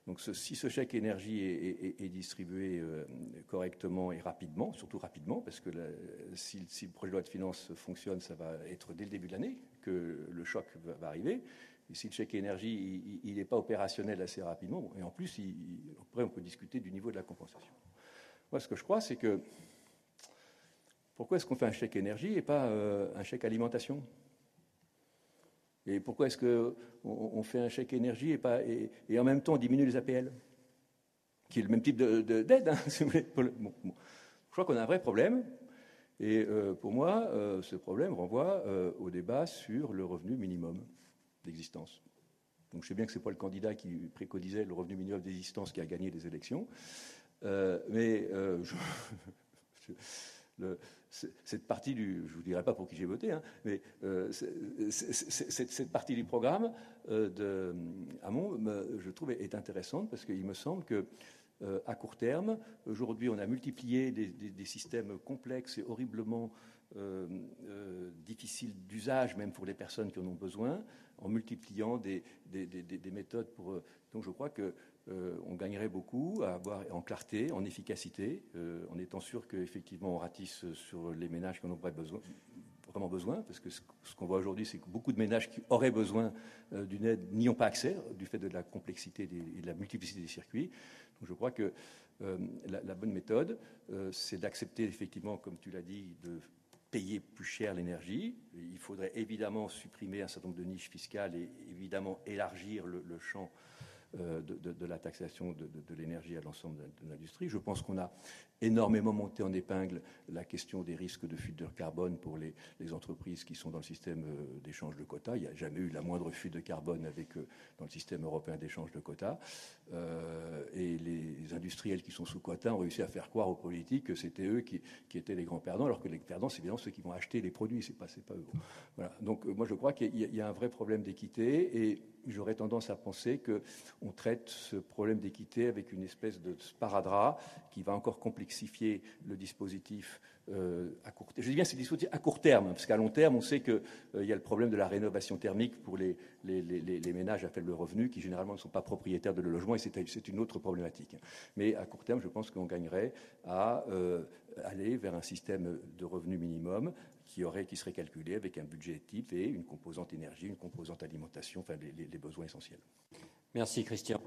Donc si ce chèque énergie est, distribué euh, correctement et rapidement, surtout rapidement, parce que si, le projet de loi de finances fonctionne, ça va être dès le début de l'année que le choc va arriver. Si le chèque énergie il n'est pas opérationnel assez rapidement, et en plus, après, on peut discuter du niveau de la compensation. Moi, ce que je crois, c'est que pourquoi est-ce qu'on fait un chèque énergie et pas euh, un chèque alimentation? Et pourquoi est-ce qu'on fait un chèque énergie et, pas, et, en même temps on diminue les APL Qui est le même type d'aide, de, hein, (laughs) si vous voulez. Je crois qu'on a un vrai problème. Et euh, pour moi, euh, ce problème renvoie au débat sur le revenu minimum. D'existence. Donc je sais bien que ce n'est pas le candidat qui préconisait le revenu minimum d'existence qui a gagné les élections, euh, mais (laughs) cette partie du, je vous dirai pas pour qui j'ai voté, hein, mais cette, partie du programme de Hamon, je trouve, est intéressante parce qu'il me semble que euh, à court terme. Aujourd'hui, on a multiplié des, systèmes complexes et horriblement euh, euh, difficiles d'usage, même pour les personnes qui en ont besoin, en multipliant des, méthodes pour. Donc, je crois que on gagnerait beaucoup à avoir en clarté, en efficacité, en étant sûr qu'effectivement on ratisse sur les ménages qui en ont besoin, vraiment besoin, parce que ce, qu'on voit aujourd'hui, c'est que beaucoup de ménages qui auraient besoin d'une aide n'y ont pas accès, du fait de la complexité et de la multiplicité des circuits je crois que euh, la, bonne méthode, euh, c'est d'accepter effectivement, comme tu l'as dit, de payer plus cher l'énergie. Il faudrait évidemment supprimer un certain nombre de niches fiscales et évidemment élargir le, champ euh, de, la taxation de, l'énergie à l'ensemble de, l'industrie. Je pense qu'on a énormément monté en épingle la question des risques de fuite de carbone pour les, entreprises qui sont dans le système euh, d'échange de quotas. Il n'y a jamais eu la moindre fuite de carbone avec, euh, dans le système européen d'échange de quotas. Et les industriels qui sont sous quotas ont réussi à faire croire aux politiques que c'était eux qui, étaient les grands perdants, alors que les perdants, c'est évidemment ceux qui vont acheter les produits, c'est pas, pas eux. Donc moi, je crois qu'il y, a un vrai problème d'équité et j'aurais tendance à penser qu'on traite ce problème d'équité avec une espèce de sparadrap qui va encore complexifier le dispositif euh, à court terme. Je dis bien c'est dispositif à court terme, parce qu'à long terme, on sait qu'il euh, y a le problème de la rénovation thermique pour les, ménages à faible revenu qui généralement ne sont pas propriétaires de leur logement, et c'est une autre problématique. Mais à court terme, je pense qu'on gagnerait à euh, aller vers un système de revenu minimum qui, serait calculé avec un budget type et une composante énergie, une composante alimentation, enfin les besoins essentiels. Merci Christian.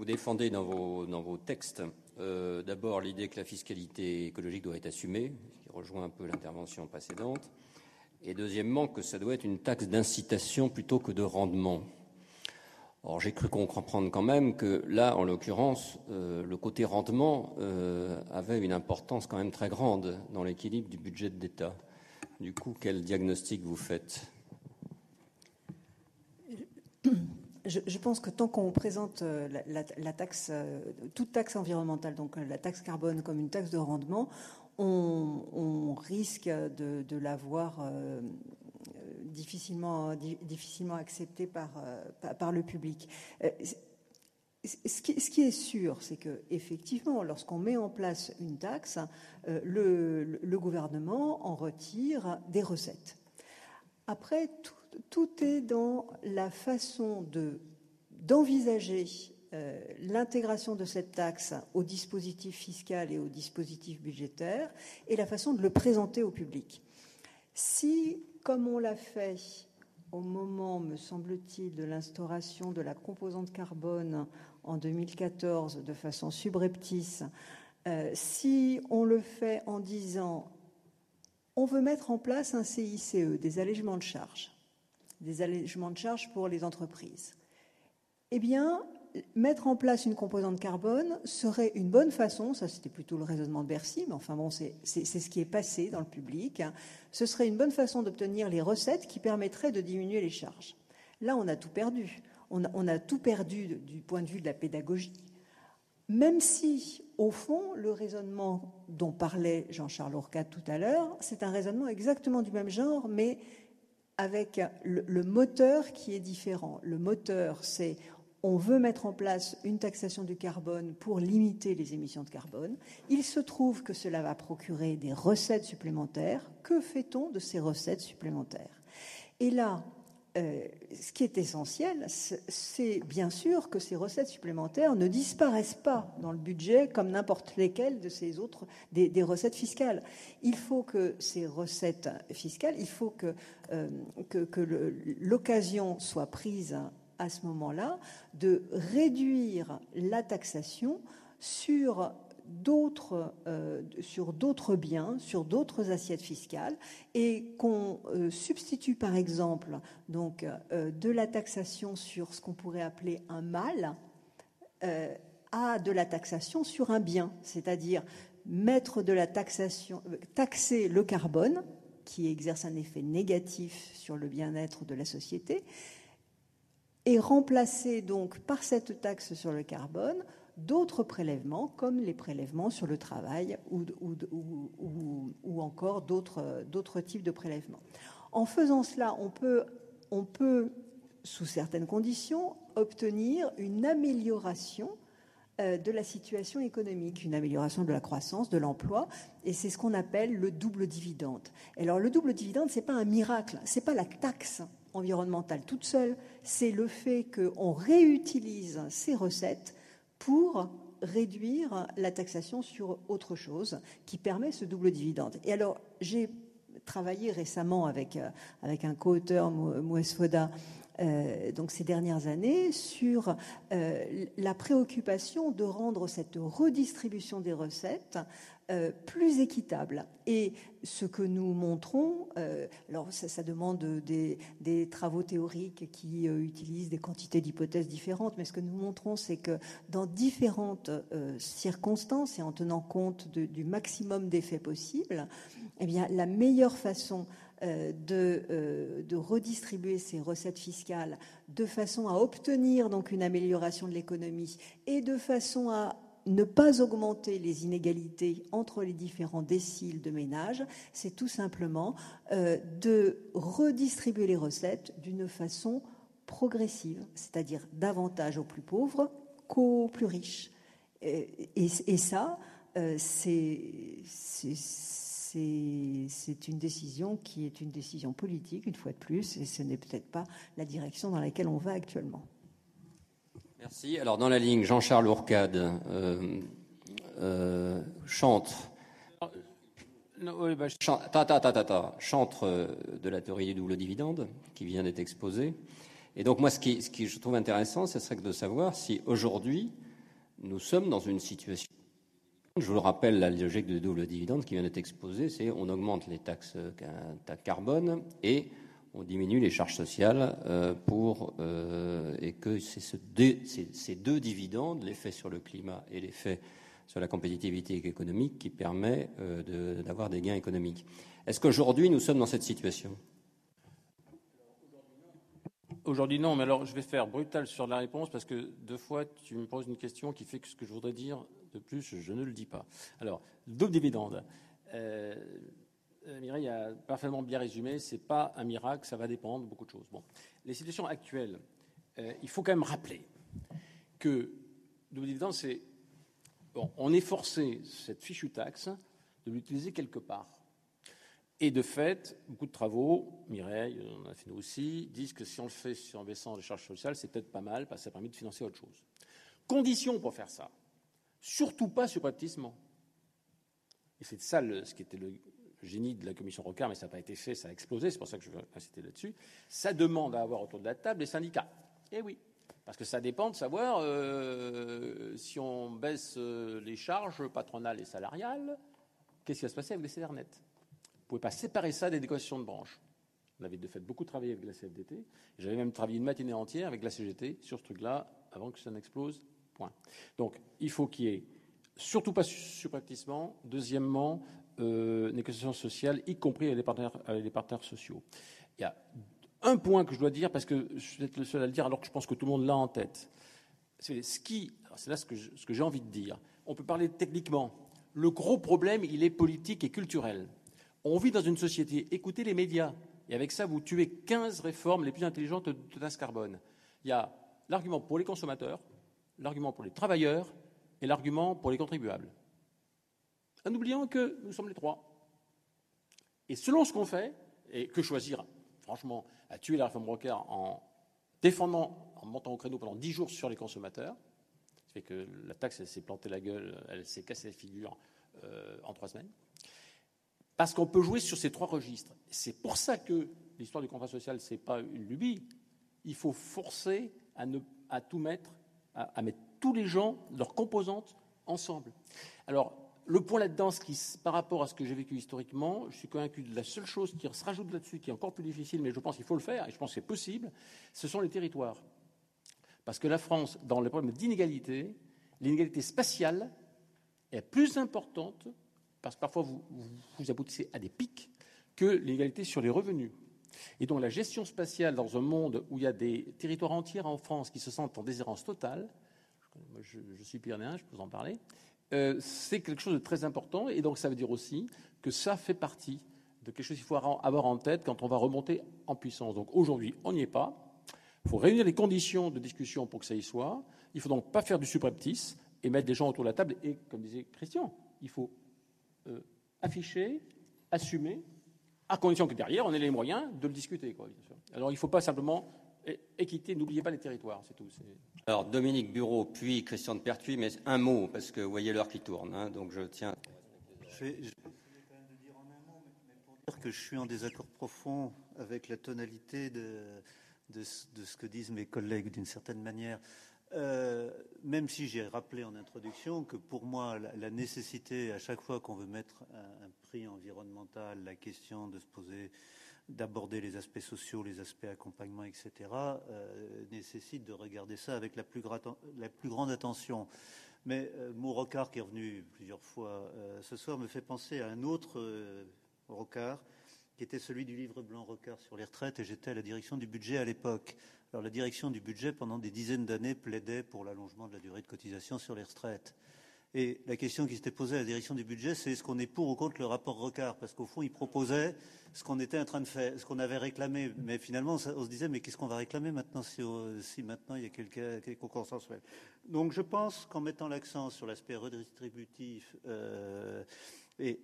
Vous défendez dans vos, dans vos textes euh, d'abord l'idée que la fiscalité écologique doit être assumée, ce qui rejoint un peu l'intervention précédente, et deuxièmement que ça doit être une taxe d'incitation plutôt que de rendement. Or, j'ai cru comprendre quand même que là, en l'occurrence, euh, le côté rendement euh, avait une importance quand même très grande dans l'équilibre du budget de l'État. Du coup, quel diagnostic vous faites? Je, pense que tant qu'on présente euh, la, taxe, toute taxe environnementale, donc la taxe carbone comme une taxe de rendement, on, risque de, l'avoir difficilement, difficilement accepté par, par le public. Ce qui, est sûr, c'est que effectivement, lorsqu'on met en place une taxe, le, gouvernement en retire des recettes. Après, tout, est dans la façon d'envisager euh, l'intégration de cette taxe au dispositif fiscal et au dispositif budgétaire et la façon de le présenter au public. Si, comme on l'a fait au moment, me semble-t-il, de l'instauration de la composante carbone en 2014 de façon subreptice, euh, si on le fait en disant on veut mettre en place un CICE, des allègements de charges, des allègements de charges pour les entreprises. Eh bien, mettre en place une composante carbone serait une bonne façon, ça c'était plutôt le raisonnement de Bercy, mais enfin bon, c'est ce qui est passé dans le public, hein. ce serait une bonne façon d'obtenir les recettes qui permettraient de diminuer les charges. Là, on a tout perdu. On a, tout perdu du point de vue de la pédagogie. Même si, au fond, le raisonnement dont parlait Jean-Charles Orcat tout à l'heure, c'est un raisonnement exactement du même genre, mais avec le, moteur qui est différent. Le moteur, c'est on veut mettre en place une taxation du carbone pour limiter les émissions de carbone. Il se trouve que cela va procurer des recettes supplémentaires. Que fait-on de ces recettes supplémentaires? Et là, euh, ce qui est essentiel, c'est bien sûr que ces recettes supplémentaires ne disparaissent pas dans le budget comme n'importe lesquelles de ces autres des, recettes fiscales. Il faut que ces recettes fiscales, il faut que, euh, que l'occasion soit prise à ce moment-là de réduire la taxation sur d'autres, euh, biens, sur d'autres assiettes fiscales, et qu'on euh, substitue par exemple donc euh, de la taxation sur ce qu'on pourrait appeler un mal à de la taxation sur un bien, c'est-à-dire de la taxation, taxer le carbone qui exercent un effet négatif sur le bien-être de la société, et remplacer donc par cette taxe sur le carbone d'autres prélèvements comme les prélèvements sur le travail ou, ou, encore d'autres types de prélèvements. En faisant cela, on peut, sous certaines conditions, obtenir une amélioration euh, de la situation économique, une amélioration de la croissance, de l'emploi, et c'est ce qu'on appelle le double dividende. Alors le double dividende, c'est pas un miracle, c'est pas la taxe environnementale toute seule, c'est le fait qu'on réutilise ces recettes pour réduire la taxation sur autre chose qui permet ce double dividende. Et alors, j'ai travaillé récemment avec, euh, avec un co-auteur, Moues Foda, euh, donc ces dernières années sur euh, la préoccupation de rendre cette redistribution des recettes euh, plus équitable. Et ce que nous montrons, alors ça, demande des, travaux théoriques qui utilisent des quantités d'hypothèses différentes, mais ce que nous montrons, c'est que dans différentes circonstances et en tenant compte du maximum d'effets possibles, eh bien, la meilleure façon de, de, redistribuer ces recettes fiscales de façon à obtenir donc une amélioration de l'économie et de façon à ne pas augmenter les inégalités entre les différents déciles de ménage, c'est tout simplement euh, de redistribuer les recettes d'une façon progressive, c'est-à-dire davantage aux plus pauvres qu'aux plus riches. Et, ça, euh, c'est une décision qui est une décision politique, une fois de plus, et ce n'est peut-être pas la direction dans laquelle on va actuellement. Merci. Alors, dans la ligne, Jean-Charles Ourcade euh, euh, chante. Bah, chantre euh, de la théorie du double dividende qui vient d'être exposée. Et donc, moi, ce qui, ce qui je trouve intéressant, ce serait de savoir si aujourd'hui, nous sommes dans une situation. Je vous le rappelle, la logique du double dividende qui vient d'être exposée, c'est on augmente les taxes carbone et on diminue les charges sociales euh, pour euh, et que c'est ces deux dividendes, l'effet sur le climat et l'effet sur la compétitivité économique, qui permet euh, d'avoir des gains économiques. Est-ce qu'aujourd'hui nous sommes dans cette situation? Aujourd'hui non, mais alors je vais faire brutal sur la réponse parce que deux fois tu me poses une question qui fait que ce que je voudrais dire de plus, je ne le dis pas. Alors, double dividende. Euh, Mireille a parfaitement bien résumé, ce n'est pas un miracle, ça va dépendre de beaucoup de choses. Bon. Les situations actuelles, euh, il faut quand même rappeler que double dividende, c'est. Bon, on est forcé, cette fichue taxe, de l'utiliser quelque part. Et de fait, beaucoup de travaux, Mireille, on a fait nous aussi, disent que si on le fait en baissant les charges sociales, c'est peut-être pas mal, parce que ça permet de financer autre chose. Condition pour faire ça, surtout pas subrepticement. Et c'est ça ce qui était le, génie de la commission Rocard, mais ça n'a pas été fait, ça a explosé, c'est pour ça que je veux insister là-dessus. Ça demande à avoir autour de la table les syndicats. Eh oui, parce que ça dépend de savoir euh, si on baisse euh, les charges patronales et salariales, qu'est-ce qui va se passer avec les salaires nets Vous ne pouvez pas séparer ça des négociations de branche. On avait de fait beaucoup travaillé avec la CFDT. J'avais même travaillé une matinée entière avec la CGT sur ce truc-là avant que ça n'explose. Donc, il faut qu'il y ait surtout pas subrepticement. Deuxièmement, euh, négociations sociales, y compris avec les, partenaires, sociaux. Il y a un point que je dois dire, parce que je suis le seul à le dire, alors que je pense que tout le monde l'a en tête. C'est ce qui, c'est là ce que, j'ai envie de dire. On peut parler techniquement. Le gros problème, il est politique et culturel. On vit dans une société, écoutez les médias, et avec ça, vous tuez 15 réformes les plus intelligentes de taxe carbone. Il y a l'argument pour les consommateurs, l'argument pour les travailleurs et l'argument pour les contribuables en oubliant que nous sommes les trois. Et selon ce qu'on fait, et que choisir, franchement, à tuer la réforme Rocker en défendant, en montant au créneau pendant dix jours sur les consommateurs, ça fait que la taxe, elle s'est plantée la gueule, elle s'est cassée la figure euh, en trois semaines. Parce qu'on peut jouer sur ces trois registres. C'est pour ça que l'histoire du contrat social, ce n'est pas une lubie. Il faut forcer à tout mettre, à, mettre tous les gens, leurs composantes, ensemble. Alors, le point là-dedans, par rapport à ce que j'ai vécu historiquement, je suis convaincu de la seule chose qui se rajoute là-dessus, qui est encore plus difficile, mais je pense qu'il faut le faire, et je pense que c'est possible, ce sont les territoires. Parce que la France, dans les problèmes d'inégalité, l'inégalité spatiale est plus importante, parce que parfois vous, vous aboutissez à des pics, que l'égalité sur les revenus. Et donc la gestion spatiale dans un monde où il y a des territoires entiers en France qui se sentent en déshérence totale, je, je suis pyrénéen, je peux vous en parler, euh, c'est quelque chose de très important. Et donc ça veut dire aussi que ça fait partie de quelque chose qu'il faut avoir en tête quand on va remonter en puissance. Donc aujourd'hui, on n'y est pas. Il faut réunir les conditions de discussion pour que ça y soit. Il ne faut donc pas faire du subreptice et mettre des gens autour de la table. Et comme disait Christian, il faut euh, afficher, assumer, à condition que derrière, on ait les moyens de le discuter. Alors il ne faut pas simplement équité, n'oubliez pas les territoires, c'est tout. Alors Dominique Bureau, puis Christian de Pertuis, mais un mot, parce que vous voyez l'heure qui tourne, hein, donc je tiens. Je vais, je quand même dire en un mot, mais pour dire que je suis en désaccord profond avec la tonalité de, de, de ce que disent mes collègues d'une certaine manière. Euh, même si j'ai rappelé en introduction que pour moi, la, nécessité, à chaque fois qu'on veut mettre un, prix environnemental, la question de se poser, d'aborder les aspects sociaux, les aspects accompagnement, etc., euh, nécessite de regarder ça avec la plus, la plus grande attention. Mais euh, mon rocard qui est revenu plusieurs fois ce soir me fait penser à un autre rocard qui était celui du livre blanc Rocard sur les retraites, et j'étais à la direction du budget à l'époque. Alors la direction du budget, pendant des dizaines d'années, plaidait pour l'allongement de la durée de cotisation sur les retraites. Et la question qui s'était posée à la direction du budget, c'est est-ce qu'on est pour ou contre le rapport Rocard Parce qu'au fond, il proposait ce qu'on était en train de faire, ce qu'on avait réclamé. Mais finalement, on se disait, mais qu'est-ce qu'on va réclamer maintenant si, si maintenant il y a quelqu'un qui est Donc je pense qu'en mettant l'accent sur l'aspect redistributif euh, et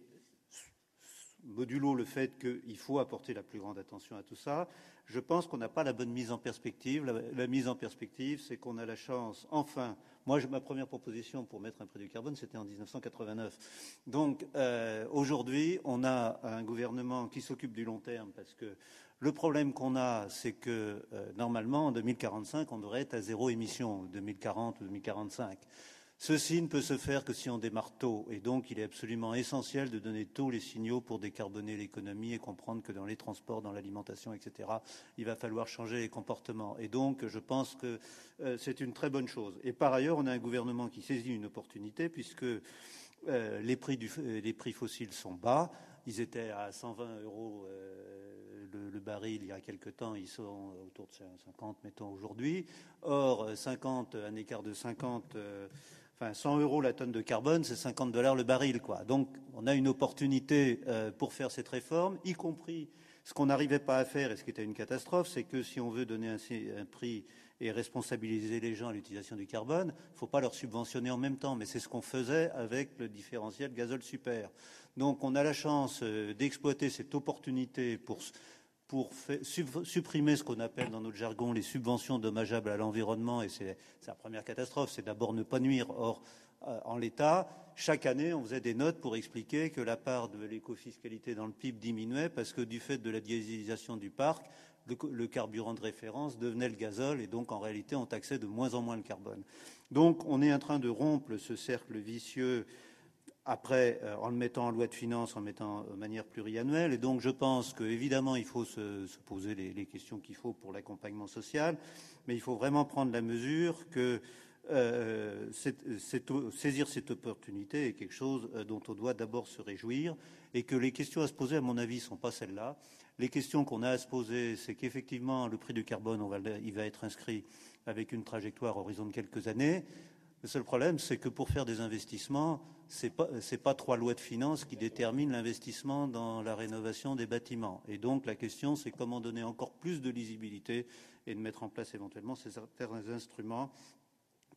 modulo le fait qu'il faut apporter la plus grande attention à tout ça, je pense qu'on n'a pas la bonne mise en perspective. La, mise en perspective, c'est qu'on a la chance, enfin, moi, ma première proposition pour mettre un prix du carbone, c'était en 1989. Donc, euh, aujourd'hui, on a un gouvernement qui s'occupe du long terme parce que le problème qu'on a, c'est que euh, normalement, en 2045, on devrait être à zéro émission, 2040 ou 2045. Ceci ne peut se faire que si on démarre tôt, et donc il est absolument essentiel de donner tôt les signaux pour décarboner l'économie et comprendre que dans les transports, dans l'alimentation, etc., il va falloir changer les comportements. Et donc je pense que euh, c'est une très bonne chose. Et par ailleurs, on a un gouvernement qui saisit une opportunité puisque euh, les, prix du, les prix fossiles sont bas. Ils étaient à 120 euros euh, le, baril il y a quelque temps, ils sont autour de 50, mettons, aujourd'hui. Or, 50, un écart de 50 euh, enfin 100 euros la tonne de carbone, c'est 50 dollars le baril, quoi. Donc, on a une opportunité euh, pour faire cette réforme, y compris ce qu'on n'arrivait pas à faire et ce qui était une catastrophe, c'est que si on veut donner un, un prix et responsabiliser les gens à l'utilisation du carbone, il ne faut pas leur subventionner en même temps, mais c'est ce qu'on faisait avec le différentiel gazole super. Donc, on a la chance euh, d'exploiter cette opportunité pour pour supprimer ce qu'on appelle dans notre jargon les subventions dommageables à l'environnement, et c'est la première catastrophe, c'est d'abord ne pas nuire. Or, euh, en l'état, chaque année, on faisait des notes pour expliquer que la part de l'écofiscalité dans le PIB diminuait parce que du fait de la dieselisation du parc, le, le, carburant de référence devenait le gazole et donc en réalité on taxait de moins en moins le carbone. Donc on est en train de rompre ce cercle vicieux après, euh, en le mettant en loi de finances, en le mettant de manière pluriannuelle. Et donc, je pense qu'évidemment, il faut se, se poser les, questions qu'il faut pour l'accompagnement social, mais il faut vraiment prendre la mesure que euh, saisir cette opportunité est quelque chose euh, dont on doit d'abord se réjouir et que les questions à se poser, à mon avis, ne sont pas celles-là. Les questions qu'on a à se poser, c'est qu'effectivement, le prix du carbone, on va, il va être inscrit avec une trajectoire horizon de quelques années. Le seul problème, c'est que pour faire des investissements, ce n'est pas, pas trois lois de finances qui déterminent l'investissement dans la rénovation des bâtiments. Et donc la question, c'est comment donner encore plus de lisibilité et de mettre en place éventuellement certains instruments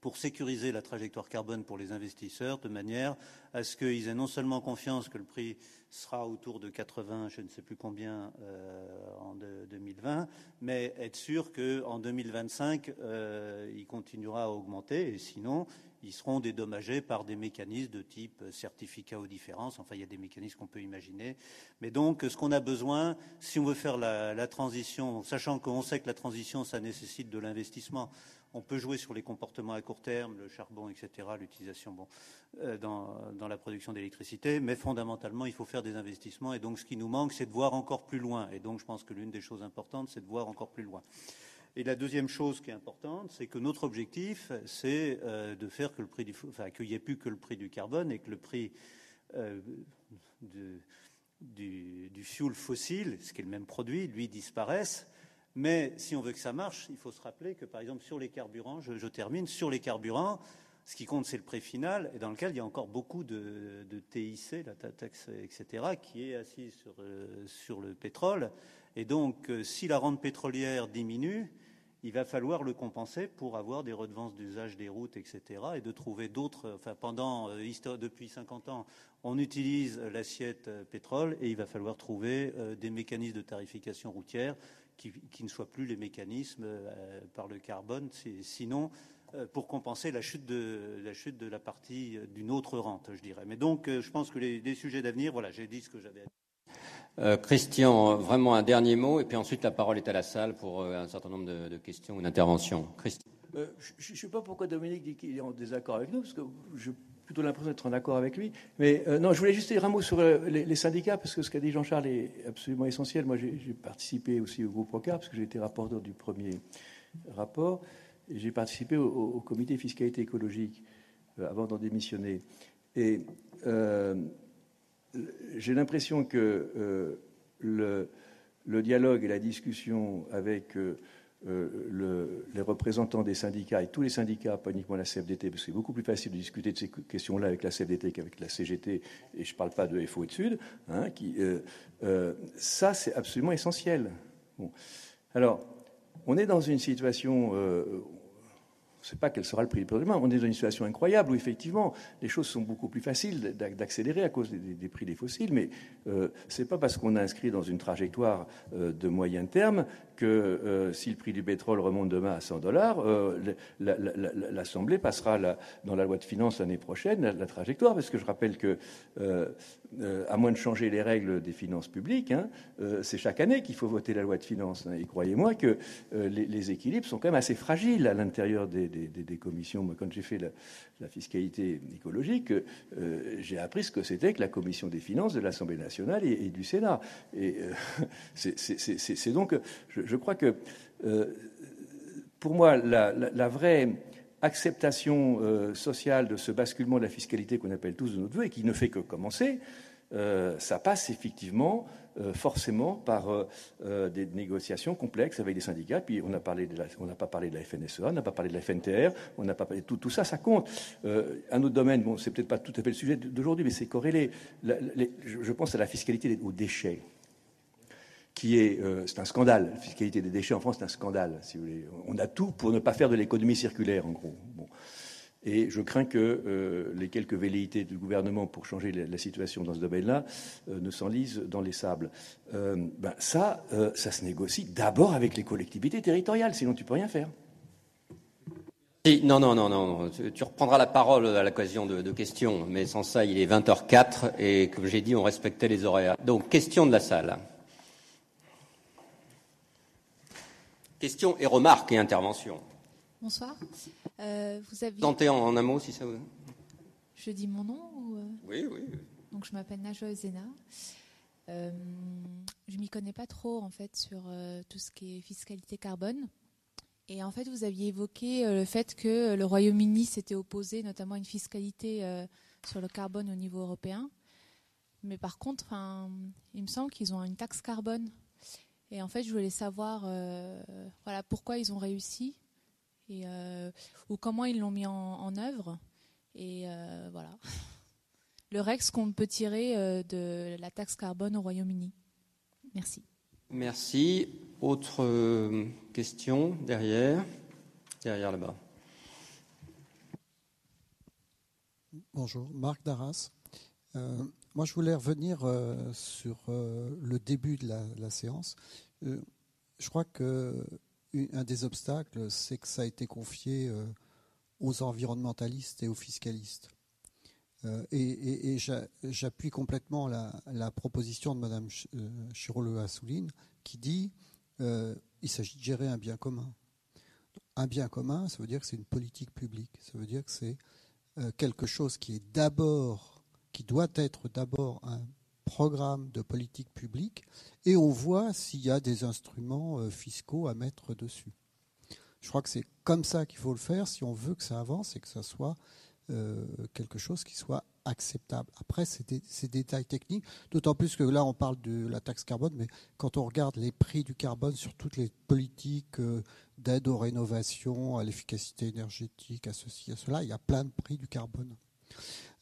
pour sécuriser la trajectoire carbone pour les investisseurs de manière à ce qu'ils aient non seulement confiance que le prix sera autour de 80, je ne sais plus combien, euh, en de, 2020, mais être sûr qu'en 2025, euh, il continuera à augmenter et sinon, ils seront dédommagés par des mécanismes de type certificat aux différences. Enfin, il y a des mécanismes qu'on peut imaginer. Mais donc, ce qu'on a besoin, si on veut faire la, transition, sachant qu'on sait que la transition, ça nécessite de l'investissement, on peut jouer sur les comportements à court terme, le charbon, etc., l'utilisation euh, dans, la production d'électricité, mais fondamentalement, il faut faire des investissements. Et donc, ce qui nous manque, c'est de voir encore plus loin. Et donc, je pense que l'une des choses importantes, c'est de voir encore plus loin. Et la deuxième chose qui est importante, c'est que notre objectif, c'est euh, de faire que le prix du, qu'il n'y ait plus que le prix du carbone et que le prix euh, du, du fuel fossile, ce qui est le même produit, lui disparaissent. Mais si on veut que ça marche, il faut se rappeler que, par exemple, sur les carburants, je, termine, sur les carburants, ce qui compte, c'est le prix final, et dans lequel il y a encore beaucoup de, TIC, la taxe, etc., qui est assise sur, euh, sur le pétrole. Et donc, si la rente pétrolière diminue, il va falloir le compenser pour avoir des redevances d'usage des routes, etc., et de trouver d'autres. Enfin, pendant euh, depuis 50 ans, on utilise l'assiette euh, pétrole, et il va falloir trouver euh, des mécanismes de tarification routière qui, ne soient plus les mécanismes par le carbone, si- sinon pour compenser la chute de la partie d'une autre rente, je dirais. Mais donc, je pense que les, les sujets d'avenir, voilà, j'ai dit ce que j'avais à dire. Euh, Christian, vraiment un dernier mot, et puis ensuite la parole est à la salle pour euh, un certain nombre de, questions ou d'interventions. Christian. Euh, je ne sais pas pourquoi Dominique dit qu'il est en désaccord avec nous, parce que j'ai plutôt l'impression d'être en accord avec lui. Mais non, je voulais juste dire un mot sur les, syndicats, parce que ce qu'a dit Jean-Charles est absolument essentiel. Moi, j'ai participé aussi au groupe OCAR, parce que j'ai été rapporteur du premier rapport, j'ai participé au, au- comité fiscalité écologique avant d'en démissionner. Et j'ai l'impression que euh, le, dialogue et la discussion avec euh, euh, le- les représentants des syndicats et tous les syndicats, pas uniquement la CFDT, parce que c'est beaucoup plus facile de discuter de ces questions-là avec la CFDT qu'avec la CGT, et je ne parle pas de FO et de Sud, hein, ça c'est absolument essentiel. Alors, on est dans une situation, on ne sait pas quel sera le prix du demain, on est dans une situation incroyable où effectivement les choses sont beaucoup plus faciles d'a- d'accélérer à cause des, prix des fossiles, mais euh, ce n'est pas parce qu'on a inscrit dans une trajectoire euh, de moyen terme que euh, si le prix du pétrole remonte demain à 100 dollars, la- la- la- la- l'Assemblée passera dans la loi de finances l'année prochaine la, la trajectoire, parce que je rappelle que, euh, à moins de changer les règles des finances publiques, hein, euh, c'est chaque année qu'il faut voter la loi de finances. hein. et croyez-moi que euh, les, équilibres sont quand même assez fragiles à l'intérieur des, commissions. Moi, quand j'ai fait la, fiscalité écologique, j'ai appris ce que c'était que la commission des finances de l'Assemblée nationale et, du Sénat. Et (laughs) c'est- donc, je, crois que pour moi, la vraie acceptation euh, sociale de ce basculement de la fiscalité qu'on appelle tous de notre vœu et qui ne fait que commencer, euh, ça passe effectivement euh, forcément par des négociations complexes avec des syndicats. Puis on de n'a pas parlé de la FNSEA, on n'a pas parlé de la FNTR, on n'a pas parlé tout, tout ça, ça compte. Un autre domaine, bon, c'est peut-être pas tout à fait le sujet d'aujourd'hui, mais c'est corrélé. Je pense à la fiscalité aux déchets euh, c'est un scandale. La fiscalité des déchets en France, c'est un scandale, si vous voulez. On a tout pour ne pas faire de l'économie circulaire, en gros. Et je crains que euh, les quelques velléités du gouvernement pour changer la, situation dans ce domaine-là euh, ne s'enlisent dans les sables. Ben, ça, ça se négocie d'abord avec les collectivités territoriales, sinon tu peux rien faire. Non, non, non, non. Tu, tu reprendras la parole à l'occasion de, de questions, mais sans ça, il est 20h04 et comme j'ai dit, on respectait les horaires. Donc, question de la salle. Questions et remarques et interventions. Bonsoir. Euh, vous avez... Tentez en, en un mot si ça vous. Je dis mon nom ou, euh, Oui, oui. Donc je m'appelle Najwa Zena. Euh, je m'y connais pas trop en fait sur euh, tout ce qui est fiscalité carbone. Et en fait, vous aviez évoqué le fait que le Royaume-Uni s'était opposé notamment à une fiscalité sur le carbone au niveau européen. Mais par contre, il me semble qu'ils ont une taxe carbone. Et en fait, je voulais savoir euh, voilà, pourquoi ils ont réussi et, euh, ou comment ils l'ont mis en, en œuvre. Et euh, voilà. (laughs) Le REX qu'on peut tirer euh, de la taxe carbone au Royaume-Uni. Merci. Merci. Autre question derrière Derrière là-bas. Bonjour, Marc Darras. Euh, moi, je voulais revenir euh, sur euh, le début de la, séance. Euh, je crois que un des obstacles, c'est que ça a été confié aux environnementalistes et aux fiscalistes. Et et- et j'a- j'appuie complètement la, proposition de Mme Chirolo Assouline qui dit il s'agit de gérer un bien commun. Un bien commun, ça veut dire que c'est une politique publique. Ça veut dire que c'est quelque chose qui est d'abord, qui doit être d'abord un programme de politique publique, et on voit s'il y a des instruments euh, fiscaux à mettre dessus. Je crois que c'est comme ça qu'il faut le faire si on veut que ça avance et que ça soit euh, quelque chose qui soit acceptable. Après, c'est des, détails techniques, d'autant plus que là, on parle de la taxe carbone, mais quand on regarde les prix du carbone sur toutes les politiques euh, d'aide aux rénovations, à l'efficacité énergétique, à ceci, à cela, il y a plein de prix du carbone.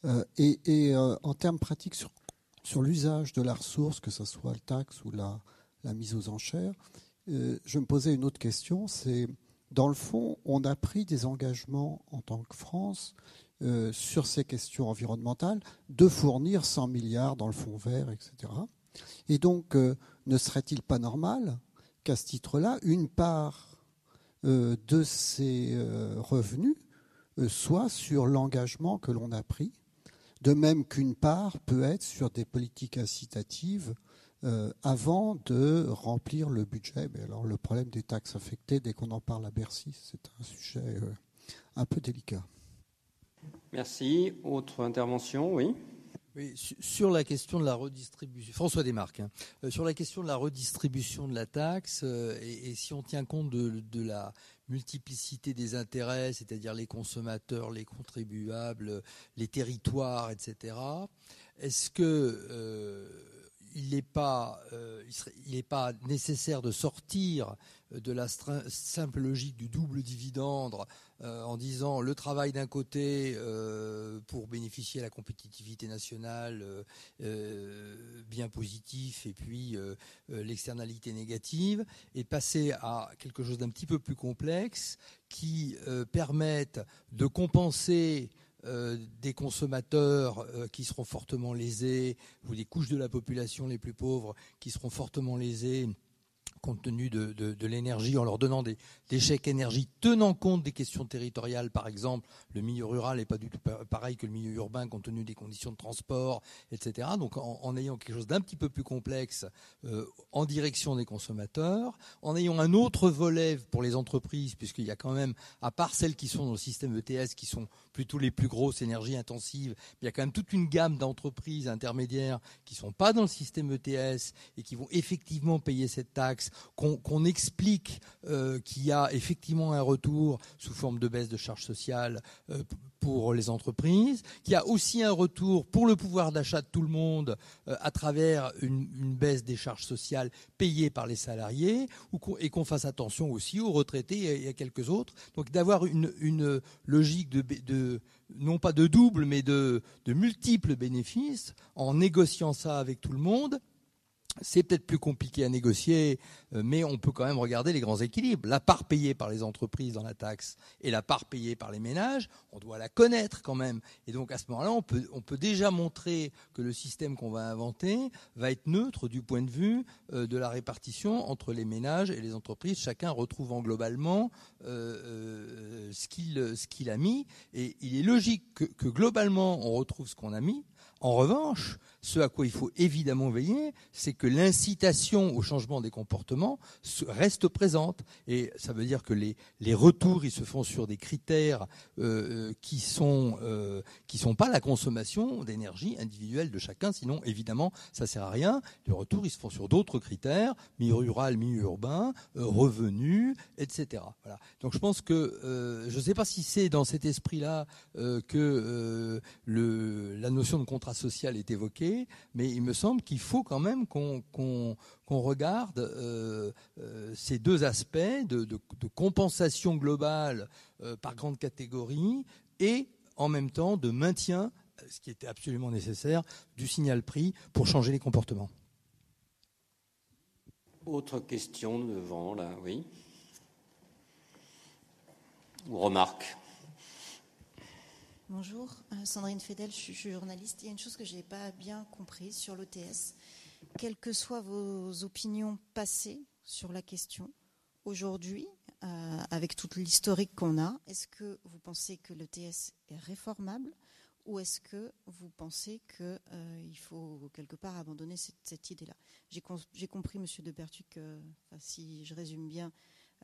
Euh, et, euh, en termes pratiques, sur, l'usage de la ressource, que ce soit la taxe ou la, mise aux enchères, je me posais une autre question, c'est dans le fond, on a pris des engagements en tant que France euh, sur ces questions environnementales de fournir 100 milliards dans le fonds vert, etc. Et donc, euh, ne serait-il pas normal qu'à ce titre-là, une part euh, de ces revenus soit sur l'engagement que l'on a pris, de même qu'une part peut être sur des politiques incitatives avant de remplir le budget. Mais alors le problème des taxes affectées, dès qu'on en parle à Bercy, c'est un sujet un peu délicat. Merci. Autre intervention, oui. Oui, sur la question de la redistribution, François Desmarques, hein. euh, sur la question de la redistribution de la taxe, euh, et, si on tient compte de, la multiplicité des intérêts, c'est-à-dire les consommateurs, les contribuables, les territoires, etc., est-ce que euh, il n'est pas, pas, nécessaire de sortir de la simple logique du double dividende euh, en disant le travail d'un côté euh, pour bénéficier à la compétitivité nationale euh, bien positif et puis l'externalité négative et passer à quelque chose d'un petit peu plus complexe qui permette de compenser des consommateurs qui seront fortement lésés ou des couches de la population les plus pauvres qui seront fortement lésées compte tenu de, l'énergie, en leur donnant des, chèques énergie tenant compte des questions territoriales, par exemple. Le milieu rural n'est pas du tout pareil que le milieu urbain, compte tenu des conditions de transport, etc. Donc en, ayant quelque chose d'un petit peu plus complexe euh, en direction des consommateurs, en ayant un autre volet pour les entreprises, puisqu'il y a quand même, à part celles qui sont dans le système ETS, qui sont plutôt les plus grosses énergies intensives, il y a quand même toute une gamme d'entreprises intermédiaires qui ne sont pas dans le système ETS et qui vont effectivement payer cette taxe qu'on explique euh, qu'il y a effectivement un retour sous forme de baisse de charges sociales euh, pour les entreprises, qu'il y a aussi un retour pour le pouvoir d'achat de tout le monde euh, à travers une, baisse des charges sociales payées par les salariés, et qu'on fasse attention aussi aux retraités et à quelques autres. Donc d'avoir une, logique de, non pas de double, mais de multiples bénéfices en négociant ça avec tout le monde c'est peut-être plus compliqué à négocier, euh, mais on peut quand même regarder les grands équilibres. La part payée par les entreprises dans la taxe et la part payée par les ménages, on doit la connaître quand même. Et donc à ce moment-là, on peut, on peut déjà montrer que le système qu'on va inventer va être neutre du point de vue euh, de la répartition entre les ménages et les entreprises, chacun retrouvant globalement euh, ce qu'il a mis. Et il est logique que globalement, on retrouve ce qu'on a mis. En revanche, ce à quoi il faut évidemment veiller, c'est que l'incitation au changement des comportements reste présente. Et ça veut dire que les, retours, ils se font sur des critères euh, qui sont euh, sont pas la consommation d'énergie individuelle de chacun. Sinon, évidemment, ça sert à rien. Les retours, ils se font sur d'autres critères, milieu rural, milieu urbain, euh, revenus, etc. Voilà. Donc, je pense que je ne sais pas si c'est dans cet esprit-là que le, la notion de contrat social est évoquée mais il me semble qu'il faut quand même qu'on regarde euh, euh, ces deux aspects de, compensation globale euh, par grande catégorie et en même temps de maintien, ce qui était absolument nécessaire, du signal prix pour changer les comportements. Autre question devant, là, oui. Ou remarque Bonjour, euh, Sandrine Fedel, je suis journaliste. Il y a une chose que je n'ai pas bien comprise sur l'OTS. Quelles que soient vos opinions passées sur la question, aujourd'hui, euh, avec toute l'historique qu'on a, est-ce que vous pensez que l'OTS est réformable ou est-ce que vous pensez qu'il euh, faut quelque part abandonner cette, idée-là? J'ai compris, Monsieur de Bertuc, si je résume bien,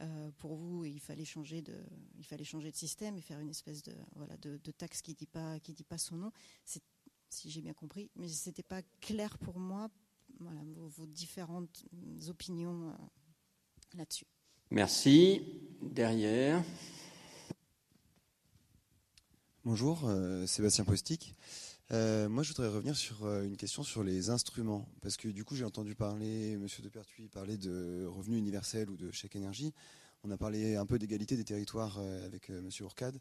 euh, pour vous, il fallait changer de, il fallait changer de système et faire une espèce de, voilà, de, taxe qui dit pas, qui dit pas son nom. Si j'ai bien compris, mais c'était pas clair pour moi. Voilà, vos, différentes opinions euh, là-dessus. Merci. Derrière. Bonjour, euh, Sébastien Postic. Euh, moi, je voudrais revenir sur euh, une question sur les instruments, parce que du coup, j'ai entendu parler, Monsieur de Pertuis parler de revenus universels ou de chèque énergie. On a parlé un peu d'égalité des territoires euh, avec Monsieur Ourcade.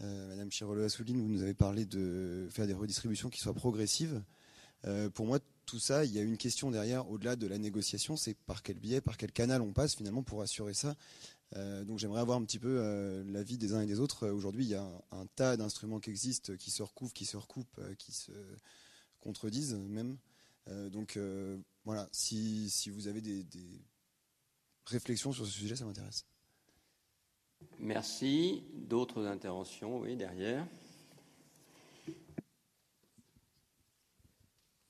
Madame Chirolo Assouline, vous nous avez parlé de faire des redistributions qui soient progressives. pour moi, tout ça, il y a une question derrière, au-delà de la négociation, c'est par quel biais, par quel canal on passe finalement pour assurer ça. Euh, donc j'aimerais avoir un petit peu euh, l'avis des uns et des autres. Aujourd'hui, il y a un, tas d'instruments qui existent, qui se recouvrent, qui se recoupent, euh, qui se contredisent même. donc voilà, si, vous avez des, réflexions sur ce sujet, ça m'intéresse. Merci. D'autres interventions, oui, derrière.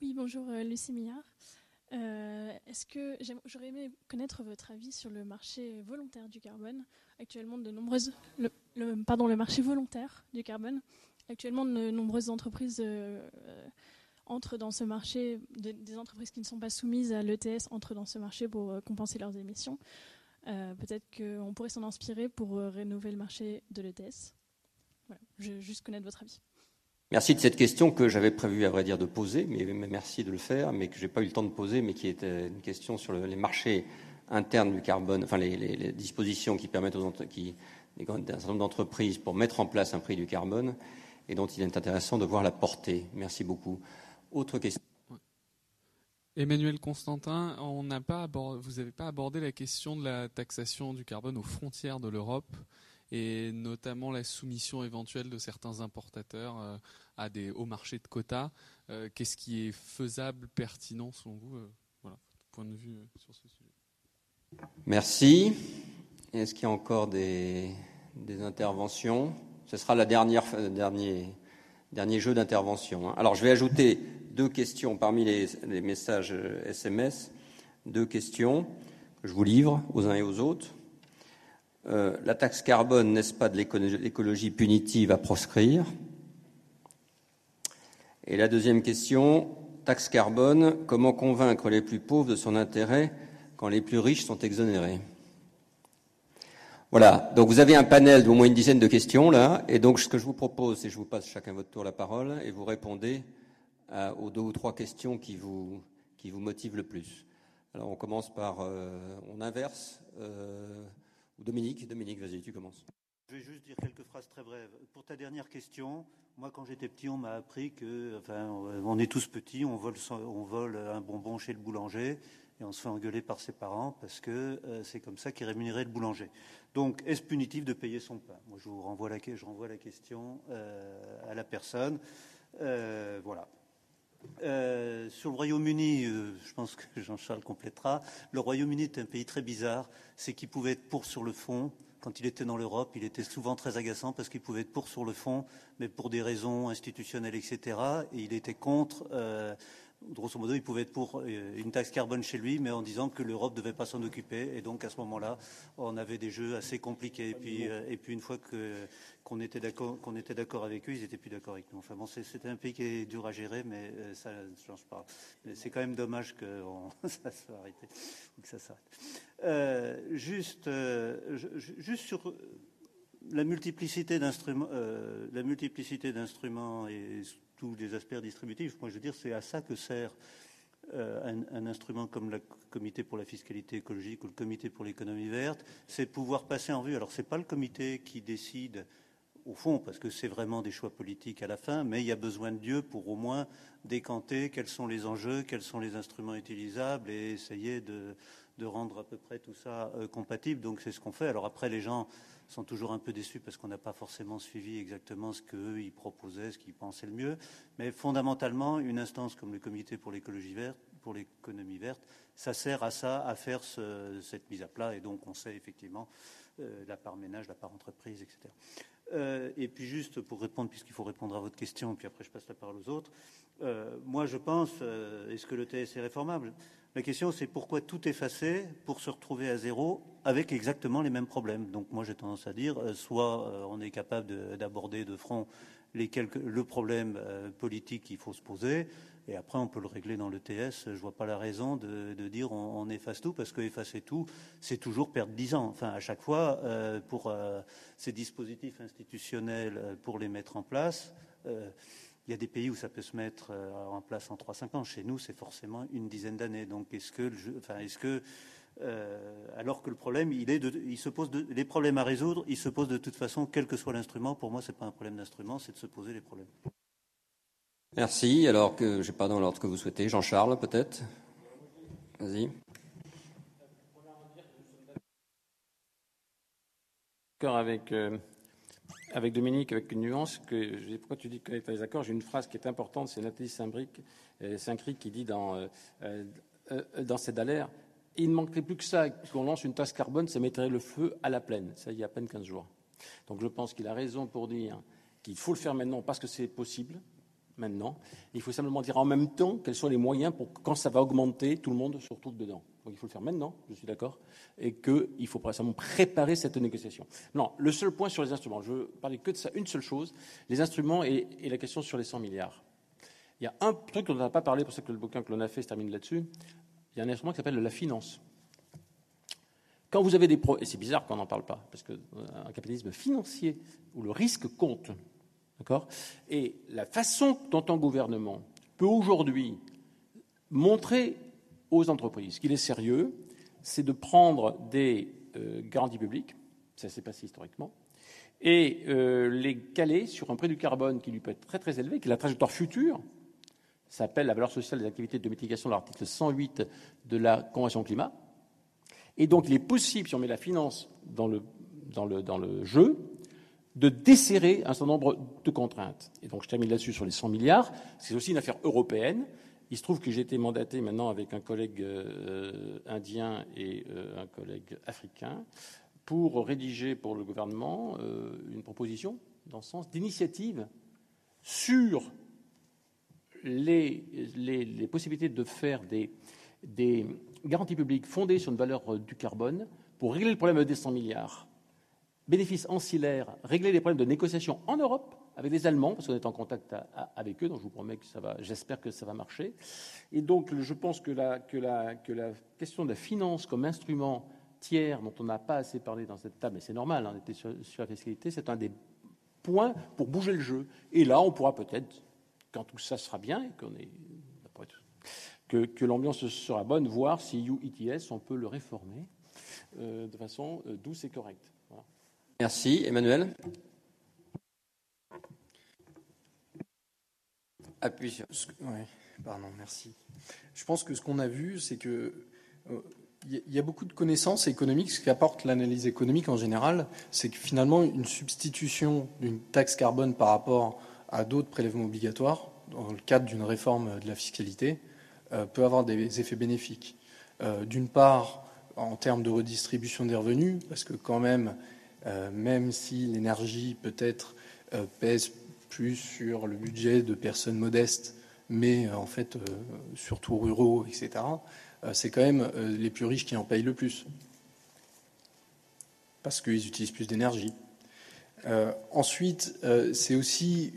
Oui, bonjour, Lucie Millard. Euh, est-ce que j'aurais aimé connaître votre avis sur le marché volontaire du carbone Actuellement, de nombreuses, le, pardon, le marché volontaire du carbone. Actuellement, de nombreuses entreprises euh, entrent dans ce marché, des entreprises qui ne sont pas soumises à l'ETS entrent dans ce marché pour euh, compenser leurs émissions. Peut-être qu'on pourrait s'en inspirer pour rénover le marché de l'ETS. Voilà, je veux juste connaître votre avis. Merci de cette question que j'avais prévu, à vrai dire, de poser, mais merci de le faire, mais que je n'ai pas eu le temps de poser, mais qui était une question sur les marchés internes du carbone, enfin les, dispositions qui permettent aux qui, un certain nombre d'entreprises pour mettre en place un prix du carbone, et dont il est intéressant de voir la portée. Merci beaucoup. Autre question. Emmanuel Constantin, on pas vous n'avez pas abordé la question de la taxation du carbone aux frontières de l'Europe et notamment la soumission éventuelle de certains importateurs euh, à des hauts marchés de quotas. Euh, qu'est-ce qui est faisable, pertinent selon vous euh, Voilà, point de vue sur ce sujet? Merci. Est-ce qu'il y a encore des, interventions? Ce sera le dernier, dernier jeu d'intervention. Hein. Alors je vais ajouter deux questions parmi les messages SMS. Deux questions que je vous livre aux uns et aux autres. Euh, la taxe carbone, n'est-ce pas de l'écologie punitive à proscrire? Et la deuxième question, taxe carbone, comment convaincre les plus pauvres de son intérêt quand les plus riches sont exonérés? Voilà, donc vous avez un panel d'au moins une dizaine de questions là, et donc ce que je vous propose, c'est que je vous passe chacun votre tour la parole et vous répondez aux deux ou trois questions qui vous, qui vous motivent le plus. Alors on commence par, euh, on inverse. Euh, Dominique, Dominique, vas-y, tu commences. Je vais juste dire quelques phrases très brèves. Pour ta dernière question, moi, quand j'étais petit, on m'a appris que, enfin, on est tous petits, on vole, un bonbon chez le boulanger et on se fait engueuler par ses parents parce que euh, c'est comme ça qu'il rémunérait le boulanger. Donc, est-ce punitif de payer son pain? Moi, je vous renvoie la, je renvoie la question euh, à la personne. Euh, voilà. Euh, sur le Royaume-Uni, euh, je pense que Jean-Charles complétera. Le Royaume-Uni est un pays très bizarre. C'est qu'il pouvait être pour sur le fond. Quand il était dans l'Europe, il était souvent très agaçant parce qu'il pouvait être pour sur le fond, mais pour des raisons institutionnelles, etc. Et il était contre euh, grosso modo, il pouvait être pour euh, une taxe carbone chez lui, mais en disant que l'Europe ne devait pas s'en occuper. Et donc, à ce moment-là, on avait des jeux assez compliqués. Et puis, euh, et puis une fois qu'on était d'accord avec eux, ils n'étaient plus d'accord avec nous. Enfin bon, c'était un pays qui est dur à gérer, mais euh, ça ne change pas. C'est quand même dommage que (laughs) ça soit arrêté, que ça s'arrête. juste, juste sur la multiplicité d'instruments, la multiplicité d'instruments et tous les aspects distributifs. Moi, je veux dire, c'est à ça que sert euh, un, instrument comme le Comité pour la fiscalité écologique ou le Comité pour l'économie verte, c'est pouvoir passer en vue. Alors, ce n'est pas le comité qui décide au fond, parce que c'est vraiment des choix politiques à la fin, mais il y a besoin de Dieu pour au moins décanter quels sont les enjeux, quels sont les instruments utilisables et essayer de, rendre à peu près tout ça euh, compatible. Donc c'est ce qu'on fait. Alors après, les gens sont toujours un peu déçus parce qu'on n'a pas forcément suivi exactement ce qu'eux, ils proposaient, ce qu'ils pensaient le mieux. Mais fondamentalement, une instance comme le Comité pour l'écologie verte, pour l'économie verte, ça sert à ça, à faire cette mise à plat. Et donc, on sait effectivement euh, la part ménage, la part entreprise, etc. Euh, et puis juste pour répondre, puisqu'il faut répondre à votre question, puis après je passe la parole aux autres. Euh, moi, je pense, est-ce que le TS est réformable la question, c'est pourquoi tout effacer pour se retrouver à zéro avec exactement les mêmes problèmes. Donc moi, j'ai tendance à dire, euh, soit euh, on est capable d'aborder de, front les quelques, le problème euh, politique qu'il faut se poser, et après on peut le régler dans le TS. Je vois pas la raison de, dire on, efface tout, parce que effacer tout, c'est toujours perdre dix ans. Enfin, à chaque fois, pour ces dispositifs institutionnels, pour les mettre en place Il y a des pays où ça peut se mettre en place en 3-5 ans. Chez nous, c'est forcément une dizaine d'années. Donc, est-ce que, enfin, est-ce que alors que le problème, il, est de, il se pose de, les problèmes à résoudre, ils se posent de toute façon, quel que soit l'instrument. Pour moi, c'est pas un problème d'instrument, c'est de se poser les problèmes. Merci. Alors que je n'ai pas dans l'ordre que vous souhaitez. Jean-Charles, peut-être? Vas-y. Avec, euh, avec Dominique, avec une nuance, que pourquoi tu dis que tu les accords? J'ai une phrase qui est importante, c'est Nathalie Saint-Cric qui dit dans, euh, euh, dans ses il ne manquerait plus que ça, qu'on lance une tasse carbone, ça mettrait le feu à la plaine. Ça, il y a à peine 15 jours. Donc je pense qu'il a raison pour dire qu'il faut le faire maintenant parce que c'est possible, maintenant. Il faut simplement dire en même temps quels sont les moyens pour que quand ça va augmenter, tout le monde se retrouve dedans. Donc il faut le faire maintenant, je suis d'accord, et qu'il faut simplement préparer cette négociation. Non, le seul point sur les instruments, je veux parler que de ça, une seule chose, les instruments et, la question sur les 100 milliards. Il y a un truc dont on n'a pas parlé, pour ça que le bouquin que l'on a fait se termine là-dessus. Il y a un instrument qui s'appelle la finance. Quand vous avez des et c'est bizarre qu'on n'en parle pas, parce qu'un euh, capitalisme financier où le risque compte, D'accord Et la façon dont un gouvernement peut aujourd'hui montrer aux entreprises qu'il est sérieux, c'est de prendre des euh, garanties publiques, ça s'est passé historiquement, et euh, les caler sur un prix du carbone qui lui peut être très très élevé, qui est la trajectoire future, ça s'appelle la valeur sociale des activités de mitigation de l'article 108 de la Convention climat. Et donc il est possible, si on met la finance dans le, dans le jeu, de desserrer un certain nombre de contraintes. Et donc je termine là-dessus sur les 100 milliards. C'est aussi une affaire européenne. Il se trouve que j'ai été mandaté maintenant avec un collègue euh, indien et euh, un collègue africain pour rédiger pour le gouvernement euh, une proposition dans le sens d'initiative sur les, possibilités de faire des, des garanties publiques fondées sur une valeur du carbone pour régler le problème des 100 milliards. Bénéfices ancillaires, régler les problèmes de négociation en Europe avec les Allemands, parce qu'on est en contact avec eux, donc je vous promets que ça va, j'espère que ça va marcher. Et donc, je pense que la, que la, que la question de la finance comme instrument tiers dont on n'a pas assez parlé dans cette table, et c'est normal, hein, on était sur, la fiscalité, c'est un des points pour bouger le jeu. Et là, on pourra peut-être, quand tout ça sera bien et qu'on est que, l'ambiance sera bonne, voir si UETS, on peut le réformer euh, de façon euh, douce et correcte. Merci. Emmanuel? Oui, pardon, merci. Je pense que ce qu'on a vu, c'est que il euh, y a beaucoup de connaissances économiques. Ce qu'apporte l'analyse économique en général, c'est que finalement, une substitution d'une taxe carbone par rapport à d'autres prélèvements obligatoires, dans le cadre d'une réforme de la fiscalité, euh, peut avoir des effets bénéfiques. Euh, d'une part, en termes de redistribution des revenus, parce que quand même, même si l'énergie peut-être pèse plus sur le budget de personnes modestes, mais euh, en fait surtout ruraux, etc., c'est quand même les plus riches qui en payent le plus, parce qu'ils utilisent plus d'énergie. ensuite, c'est aussi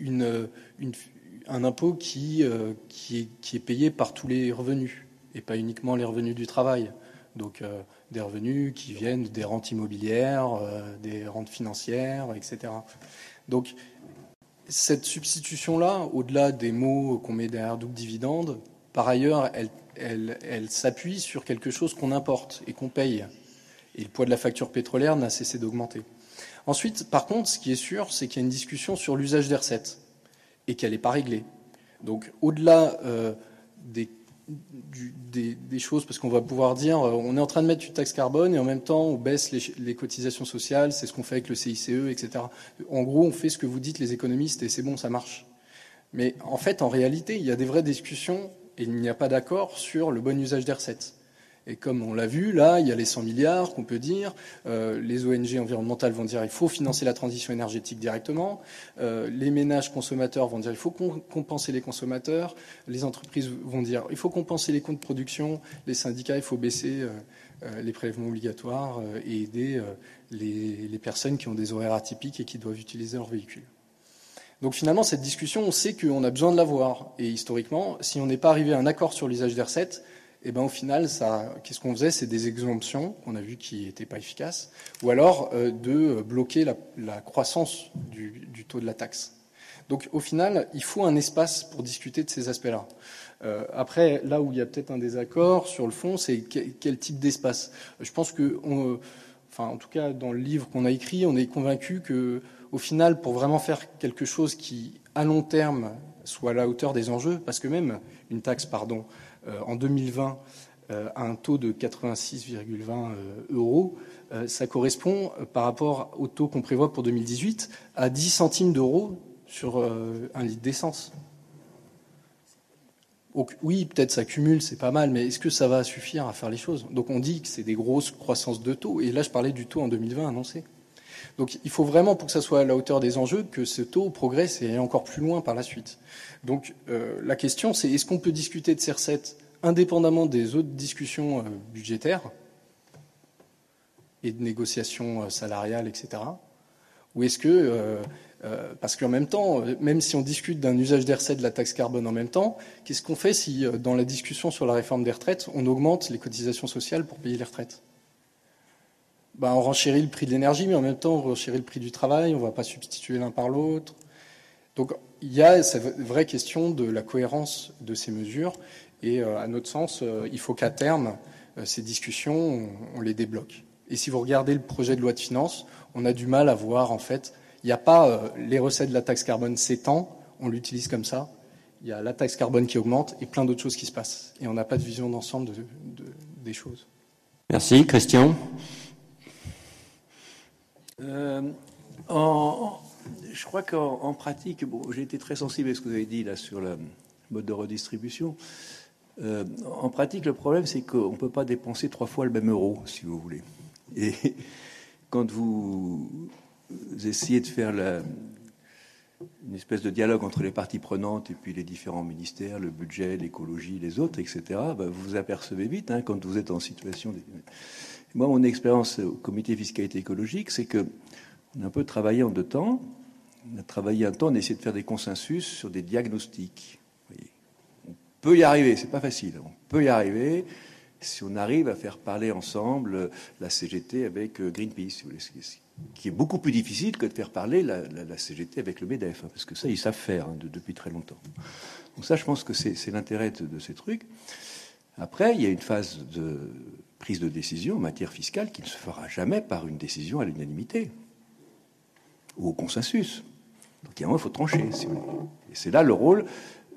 un impôt qui, est, payé par tous les revenus, et pas uniquement les revenus du travail. Donc euh, des revenus qui viennent des rentes immobilières, euh, des rentes financières, etc. Donc cette substitution-là, au-delà des mots qu'on met derrière double dividende, par ailleurs, elle, s'appuie sur quelque chose qu'on importe et qu'on paye. Et le poids de la facture pétrolière n'a cessé d'augmenter. Ensuite, par contre, ce qui est sûr, c'est qu'il y a une discussion sur l'usage des recettes et qu'elle n'est pas réglée. Donc, au-delà euh, des des, choses, parce qu'on va pouvoir dire, euh, on est en train de mettre une taxe carbone et en même temps on baisse les, cotisations sociales, c'est ce qu'on fait avec le CICE, etc. En gros, on fait ce que vous dites les économistes et c'est bon, ça marche. Mais en fait, en réalité, il y a des vraies discussions et il n'y a pas d'accord sur le bon usage des recettes. Et comme on l'a vu, là, il y a les 100 milliards qu'on peut dire. Euh, les ONG environnementales vont dire il faut financer la transition énergétique directement. Euh, les ménages consommateurs vont dire il faut compenser les consommateurs. Les entreprises vont dire il faut compenser les coûts de production. Les syndicats, il faut baisser euh, les prélèvements obligatoires et aider les, les personnes qui ont des horaires atypiques et qui doivent utiliser leur véhicule. Donc finalement, cette discussion, on sait qu'on a besoin de l'avoir. Et historiquement, si on n'est pas arrivé à un accord sur l'usage des recettes, et ben au final, ça, qu'est-ce qu'on faisait? C'est des exemptions qu'on a vu qui n'étaient pas efficaces, ou alors euh, de bloquer la, croissance du, taux de la taxe. Donc au final, il faut un espace pour discuter de ces aspects-là. Euh, après, là où il y a peut-être un désaccord sur le fond, c'est quel, type d'espace? Je pense que, enfin, en tout cas, dans le livre qu'on a écrit, on est convaincu que, au final, pour vraiment faire quelque chose qui, à long terme, soit à la hauteur des enjeux, parce que même une taxe, pardon, en 2020, euh, à un taux de 86,20 euros, ça correspond, par rapport au taux qu'on prévoit pour 2018, à 10 centimes d'euros sur un litre d'essence. Oui, peut-être ça cumule, c'est pas mal, mais est-ce que ça va suffire à faire les choses? Donc on dit que c'est des grosses croissances de taux, et là je parlais du taux en 2020 annoncé. Donc il faut vraiment, pour que ça soit à la hauteur des enjeux, que ce taux progresse et aille encore plus loin par la suite. Donc euh, la question, c'est est-ce qu'on peut discuter de ces recettes indépendamment des autres discussions euh, budgétaires et de négociations euh, salariales, etc. Ou est-ce que parce qu'en même temps, même si on discute d'un usage des recettes de la taxe carbone en même temps, qu'est-ce qu'on fait si, dans la discussion sur la réforme des retraites, on augmente les cotisations sociales pour payer les retraites? Ben, On renchérit le prix de l'énergie, mais en même temps, on renchérit le prix du travail, on ne va pas substituer l'un par l'autre. Donc il y a cette vraie question de la cohérence de ces mesures, et euh, à notre sens, il faut qu'à terme, ces discussions, on les débloque. Et si vous regardez le projet de loi de finances, on a du mal à voir en fait il n'y a pas euh, les recettes de la taxe carbone s'étendent, on l'utilise comme ça. Il y a la taxe carbone qui augmente et plein d'autres choses qui se passent. Et on n'a pas de vision d'ensemble des choses. Merci. Christian? Euh, Je crois qu'en pratique, bon, j'ai été très sensible à ce que vous avez dit là sur le mode de redistribution. Euh, en pratique, le problème, c'est qu'on ne peut pas dépenser trois fois le même euro, si vous voulez. Et quand vous essayez de faire une espèce de dialogue entre les parties prenantes et puis les différents ministères, le budget, l'écologie, les autres, etc., bah, vous vous apercevez vite hein, quand vous êtes en situation. Moi, mon expérience au comité fiscalité écologique, c'est que on a un peu travaillé en deux temps. On a travaillé un temps, on a essayé de faire des consensus sur des diagnostics. On peut y arriver, c'est pas facile. On peut y arriver si on arrive à faire parler ensemble la CGT avec euh, Greenpeace, si qui est beaucoup plus difficile que de faire parler la, CGT avec le MEDEF, hein, parce que ça, ils savent faire hein, depuis très longtemps. Donc ça, je pense que c'est l'intérêt de, ces trucs. Après, il y a une phase de prise de décision en matière fiscale qui ne se fera jamais par une décision à l'unanimité ou au consensus. Donc il y a un moment, il faut trancher. Et c'est là le rôle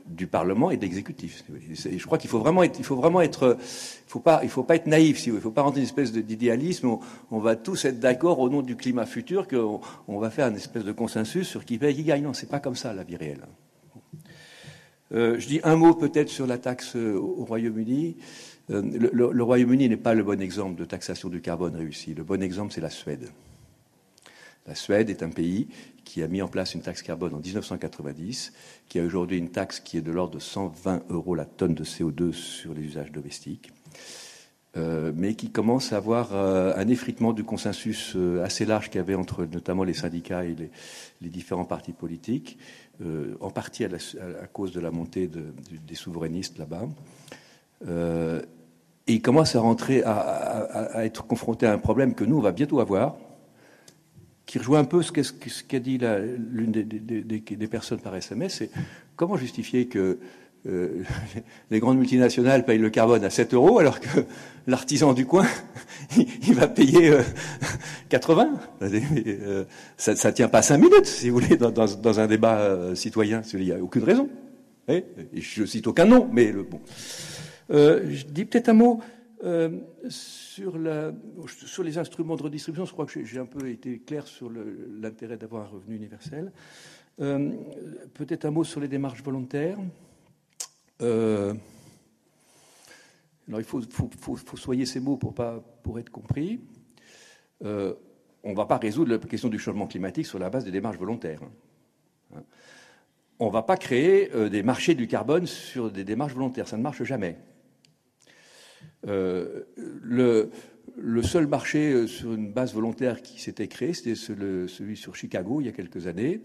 du Parlement et de l'exécutif. Je crois qu'il faut vraiment être, il faut faut pas, être naïf. il faut pas rentrer une espèce d'idéalisme. On, va tous être d'accord au nom du climat futur qu'on on va faire une espèce de consensus sur qui paye, qui gagne. Non, c'est pas comme ça la vie réelle. Euh, je dis un mot peut-être sur la taxe au Royaume-Uni. Euh, le Royaume-Uni n'est pas le bon exemple de taxation du carbone réussi. Le bon exemple, c'est la Suède. La Suède est un pays qui a mis en place une taxe carbone en 1990, qui a aujourd'hui une taxe qui est de l'ordre de 120 euros la tonne de CO2 sur les usages domestiques, euh, mais qui commence à avoir euh, un effritement du consensus euh, assez large qu'il y avait entre notamment les syndicats et les, différents partis politiques, en partie à, cause de la montée des souverainistes là-bas. et il commence à rentrer, à, à, être confronté à un problème que nous, on va bientôt avoir, qui rejoint un peu ce qu'a dit l'une des, personnes par SMS, c'est comment justifier que euh, (laughs) les grandes multinationales payent le carbone à 7 euros alors que l'artisan du coin, (laughs) il, va payer 80 euh, (laughs) euh, Ça ne tient pas 5 minutes, si vous voulez, dans, un débat citoyen. Il n'y a aucune raison. Et je cite aucun nom, mais le, bon. je dis peut-être un mot sur, les instruments de redistribution, je crois que j'ai un peu été clair sur l'intérêt d'avoir un revenu universel. Peut-être un mot sur les démarches volontaires. Euh, alors il faut, soigner ces mots pour, être compris. Euh, on ne va pas résoudre la question du changement climatique sur la base des démarches volontaires. Hein. On ne va pas créer des marchés du carbone sur des démarches volontaires. Ça ne marche jamais. Euh, le, le, seul marché euh, sur une base volontaire qui s'était créé, c'était celui sur Chicago il y a quelques années.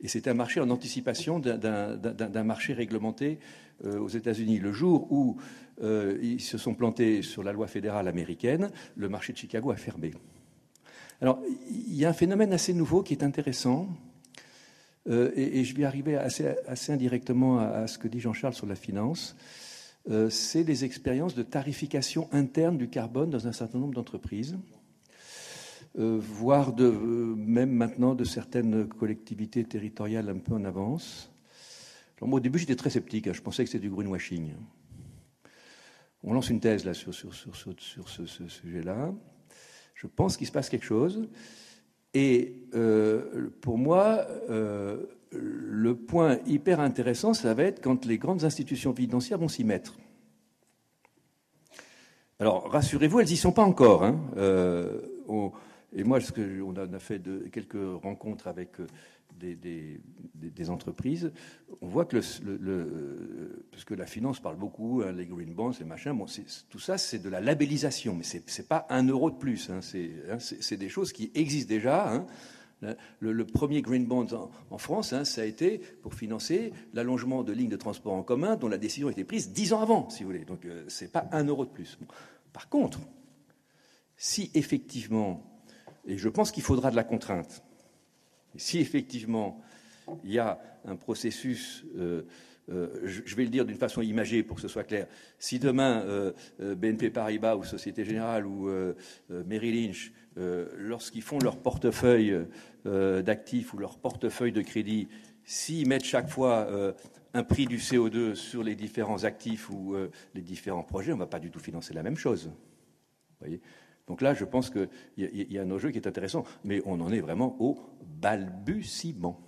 Et c'était un marché en anticipation d'un marché réglementé euh, aux États-Unis. Le jour où ils se sont plantés sur la loi fédérale américaine, le marché de Chicago a fermé. Alors, il y a un phénomène assez nouveau qui est intéressant. et, je vais arriver assez, indirectement à, ce que dit Jean-Charles sur la finance, c'est des expériences de tarification interne du carbone dans un certain nombre d'entreprises. voire même maintenant de certaines collectivités territoriales un peu en avance. Au début, j'étais très sceptique. Hein. je pensais que c'était du greenwashing. On lance une thèse sur, ce, sujet-là. Je pense qu'il se passe quelque chose. Et euh, pour moi, euh, le point hyper intéressant, ça va être quand les grandes institutions financières vont s'y mettre. Alors, rassurez-vous, elles n'y sont pas encore. Hein. Euh, et moi, ce on a fait quelques rencontres avec des, entreprises, on voit que le, parce que la finance parle beaucoup, hein, les green bonds, les machins, tout ça c'est de la labellisation, mais c'est n'est pas un euro de plus. Hein, hein c'est des choses qui existent déjà. Le, premier green bond en, France, ça a été pour financer l'allongement de lignes de transport en commun dont la décision a été prise dix ans avant, si vous voulez. Donc euh, c'est pas un euro de plus. Par contre, si effectivement, et je pense qu'il faudra de la contrainte, si effectivement il y a un processus, euh, euh, je vais le dire d'une façon imagée pour que ce soit clair, si demain euh, BNP Paribas ou Société Générale ou Merrill Lynch, lorsqu'ils font leur portefeuille d'actifs ou leur portefeuille de crédit, s'ils mettent chaque fois un prix du CO2 sur les différents actifs ou les différents projets, on ne va pas du tout financer la même chose. Voyez? Donc là, je pense qu'il y, a un enjeu qui est intéressant, mais on en est vraiment au balbutiement.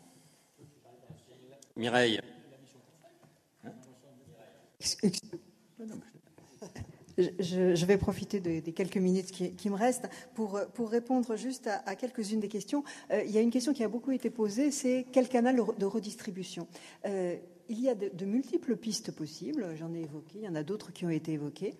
Mireille. Je, vais profiter des quelques minutes qui, me restent pour, pour répondre juste à, quelques-unes des questions. Euh, il y a une question qui a beaucoup été posée, c'est quel canal de redistribution euh, Il y a de multiples pistes possibles, j'en ai évoqué, il y en a d'autres qui ont été évoquées.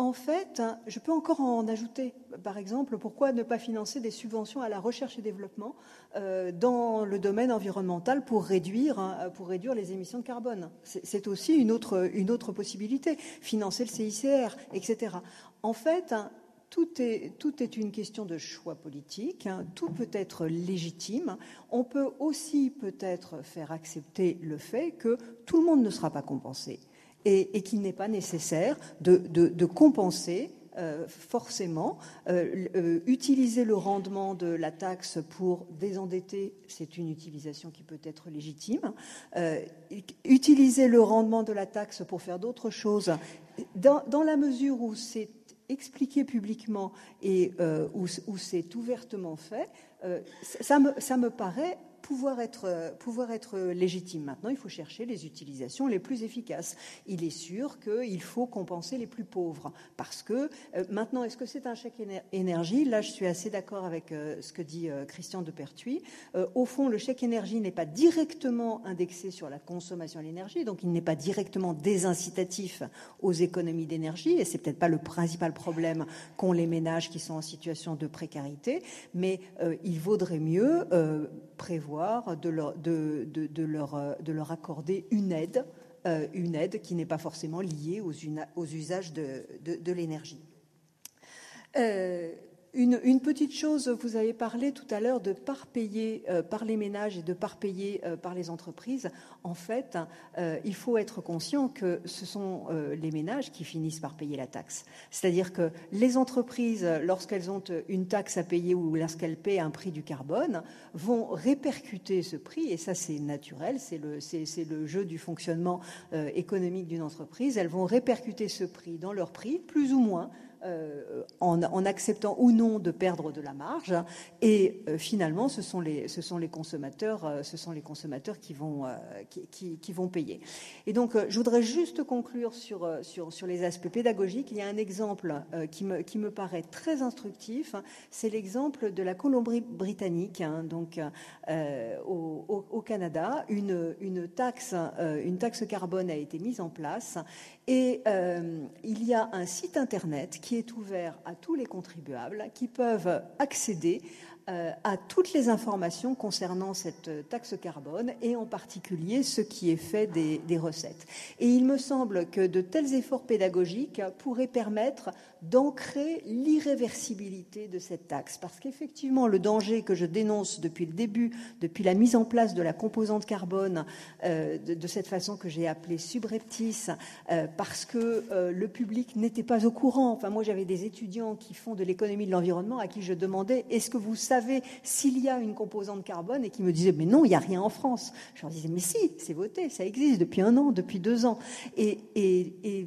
En fait, je peux encore en ajouter. Par exemple, pourquoi ne pas financer des subventions à la recherche et développement euh, dans le domaine environnemental pour réduire, hein, pour réduire les émissions de carbone C'est aussi une autre, possibilité. Financer le CICR, etc. En fait, tout est, tout est, une question de choix politique, hein. tout peut être légitime. On peut aussi peut-être faire accepter le fait que tout le monde ne sera pas compensé et, qu'il n'est pas nécessaire de, compenser euh, forcément. Euh, euh, utiliser le rendement de la taxe pour désendetter, c'est une utilisation qui peut être légitime. utiliser le rendement de la taxe pour faire d'autres choses, dans, la mesure où c'est expliqué publiquement et où, c'est ouvertement fait, ça me paraît pouvoir être, euh, légitime. Maintenant, il faut chercher les utilisations les plus efficaces. Il est sûr qu'il faut compenser les plus pauvres. Parce que euh, maintenant, est-ce que c'est un chèque énergie? Là, je suis assez d'accord avec euh, ce que dit Christian de Pertuis. au fond, le chèque énergie n'est pas directement indexé sur la consommation de l'énergie, donc il n'est pas directement désincitatif aux économies d'énergie, et c'est peut-être pas le principal problème qu'ont les ménages qui sont en situation de précarité, mais il vaudrait mieux prévoir de leur, de, euh, de leur accorder une aide, euh, une aide qui n'est pas forcément liée aux, usages de, de l'énergie. Euh, une, petite chose, vous avez parlé tout à l'heure de part payer euh, par les ménages et de part payer euh, par les entreprises. En fait, euh, il faut être conscient que ce sont les ménages qui finissent par payer la taxe. C'est-à-dire que les entreprises, lorsqu'elles ont une taxe à payer ou lorsqu'elles paient un prix du carbone, vont répercuter ce prix, et ça c'est naturel, c'est le, jeu du fonctionnement économique d'une entreprise, elles vont répercuter ce prix dans leur prix, plus ou moins euh, en, acceptant ou non de perdre de la marge. Et euh, finalement, ce sont les, ce sont les consommateurs, euh, ce sont les consommateurs qui vont, payer. Et donc, je voudrais juste conclure sur, les aspects pédagogiques. Il y a un exemple qui, me, paraît très instructif. C'est l'exemple de la Colombie-Britannique, hein, donc au, Canada. Une taxe carbone a été mise en place et euh, il y a un site internet qui est ouvert à tous les contribuables qui peuvent accéder à toutes les informations concernant cette taxe carbone et en particulier ce qui est fait des, recettes. Et il me semble que de tels efforts pédagogiques pourraient permettre d'ancrer l'irréversibilité de cette taxe. Parce qu'effectivement, le danger que je dénonce depuis le début, depuis la mise en place de la composante carbone, euh, de, cette façon que j'ai appelée subreptice, euh, parce que euh, le public n'était pas au courant. Enfin, moi, j'avais des étudiants qui font de l'économie de l'environnement à qui je demandais est-ce que vous savez s'il y a une composante carbone et qui me disaient mais non, il n'y a rien en France. Je leur disais mais si, c'est voté, ça existe depuis un an, depuis deux ans. Et, et, et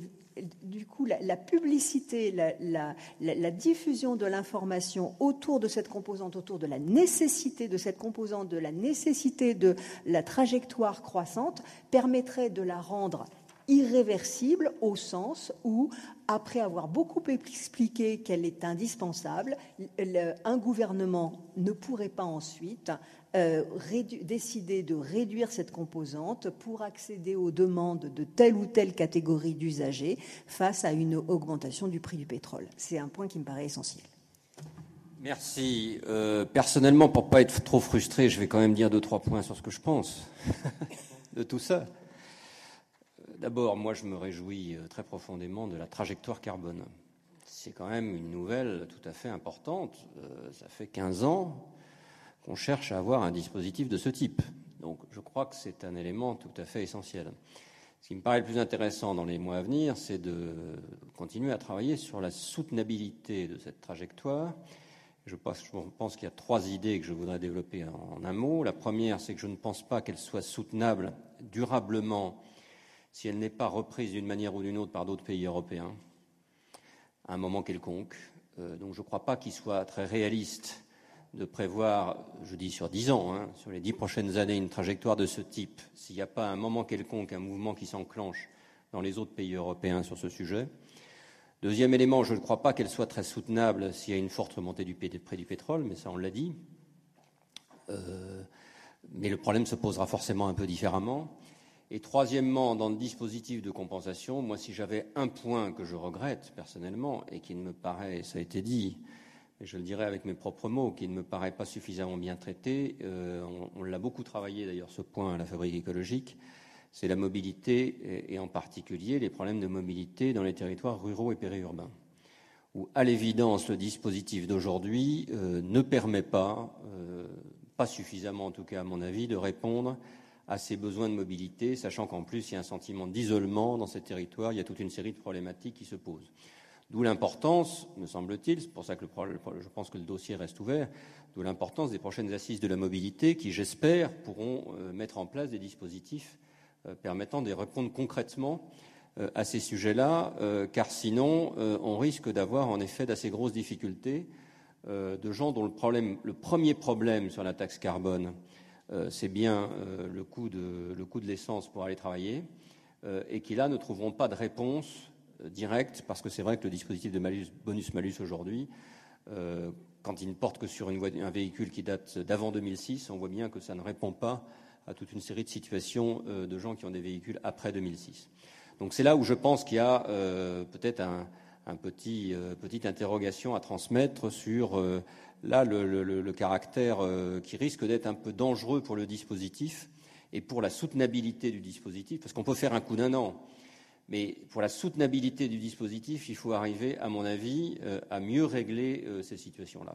du coup, la, publicité, la, la, diffusion de l'information autour de cette composante, autour de la nécessité de cette composante, de la nécessité de la trajectoire croissante, permettrait de la rendre irréversible au sens où, après avoir beaucoup expliqué qu'elle est indispensable, le, un gouvernement ne pourrait pas ensuite euh, décider de réduire cette composante pour accéder aux demandes de telle ou telle catégorie d'usagers face à une augmentation du prix du pétrole. C'est un point qui me paraît essentiel. Merci. Euh, personnellement, pour ne pas être trop frustré, je vais quand même dire deux, trois points sur ce que je pense (laughs) de tout ça. D'abord, moi, je me réjouis euh, très profondément de la trajectoire carbone. C'est quand même une nouvelle tout à fait importante. Euh, ça fait 15 ans qu'on cherche à avoir un dispositif de ce type. Donc, je crois que c'est un élément tout à fait essentiel. Ce qui me paraît le plus intéressant dans les mois à venir, c'est de continuer à travailler sur la soutenabilité de cette trajectoire. Je pense, je pense qu'il y a trois idées que je voudrais développer en un mot. La première, c'est que je ne pense pas qu'elle soit soutenable durablement si elle n'est pas reprise d'une manière ou d'une autre par d'autres pays européens à un moment quelconque. Euh, donc je ne crois pas qu'il soit très réaliste de prévoir, je dis sur dix ans, hein, sur les dix prochaines années, une trajectoire de ce type, s'il n'y a pas un moment quelconque, un mouvement qui s'enclenche dans les autres pays européens sur ce sujet. Deuxième élément, je ne crois pas qu'elle soit très soutenable s'il y a une forte remontée du prix du pétrole, mais ça on l'a dit. Euh, mais le problème se posera forcément un peu différemment. Et troisièmement, dans le dispositif de compensation, moi, si j'avais un point que je regrette personnellement et qui ne me paraît, ça a été dit, et je le dirais avec mes propres mots, qui ne me paraît pas suffisamment bien traité, euh, on, l'a beaucoup travaillé d'ailleurs ce point à la fabrique écologique, c'est la mobilité et, et, en particulier les problèmes de mobilité dans les territoires ruraux et périurbains, où à l'évidence le dispositif d'aujourd'hui euh, ne permet pas, euh, pas suffisamment en tout cas à mon avis, de répondre à ces besoins de mobilité, sachant qu'en plus il y a un sentiment d'isolement dans ces territoires, il y a toute une série de problématiques qui se posent. D'où l'importance, me semble-t-il, c'est pour ça que je pense que le dossier reste ouvert, d'où l'importance des prochaines assises de la mobilité qui, j'espère, pourront euh, mettre en place des dispositifs euh, permettant de répondre concrètement euh, à ces sujets-là, car sinon on risque d'avoir en effet d'assez grosses difficultés de gens dont le, le premier problème sur la taxe carbone c'est bien euh, le coût de, le coût de l'essence pour aller travailler, euh, et qui là ne trouveront pas de réponse directe, parce que c'est vrai que le dispositif de malus, bonus-malus aujourd'hui, quand il ne porte que sur une un véhicule qui date d'avant 2006, on voit bien que ça ne répond pas à toute une série de situations de gens qui ont des véhicules après 2006. Donc c'est là où je pense qu'il y a euh, peut-être un, un petit, euh, petite interrogation à transmettre sur euh, là le, caractère euh, qui risque d'être un peu dangereux pour le dispositif et pour la soutenabilité du dispositif, parce qu'on peut faire un coup d'un an, mais pour la soutenabilité du dispositif, il faut arriver, à mon avis, à mieux régler ces situations-là.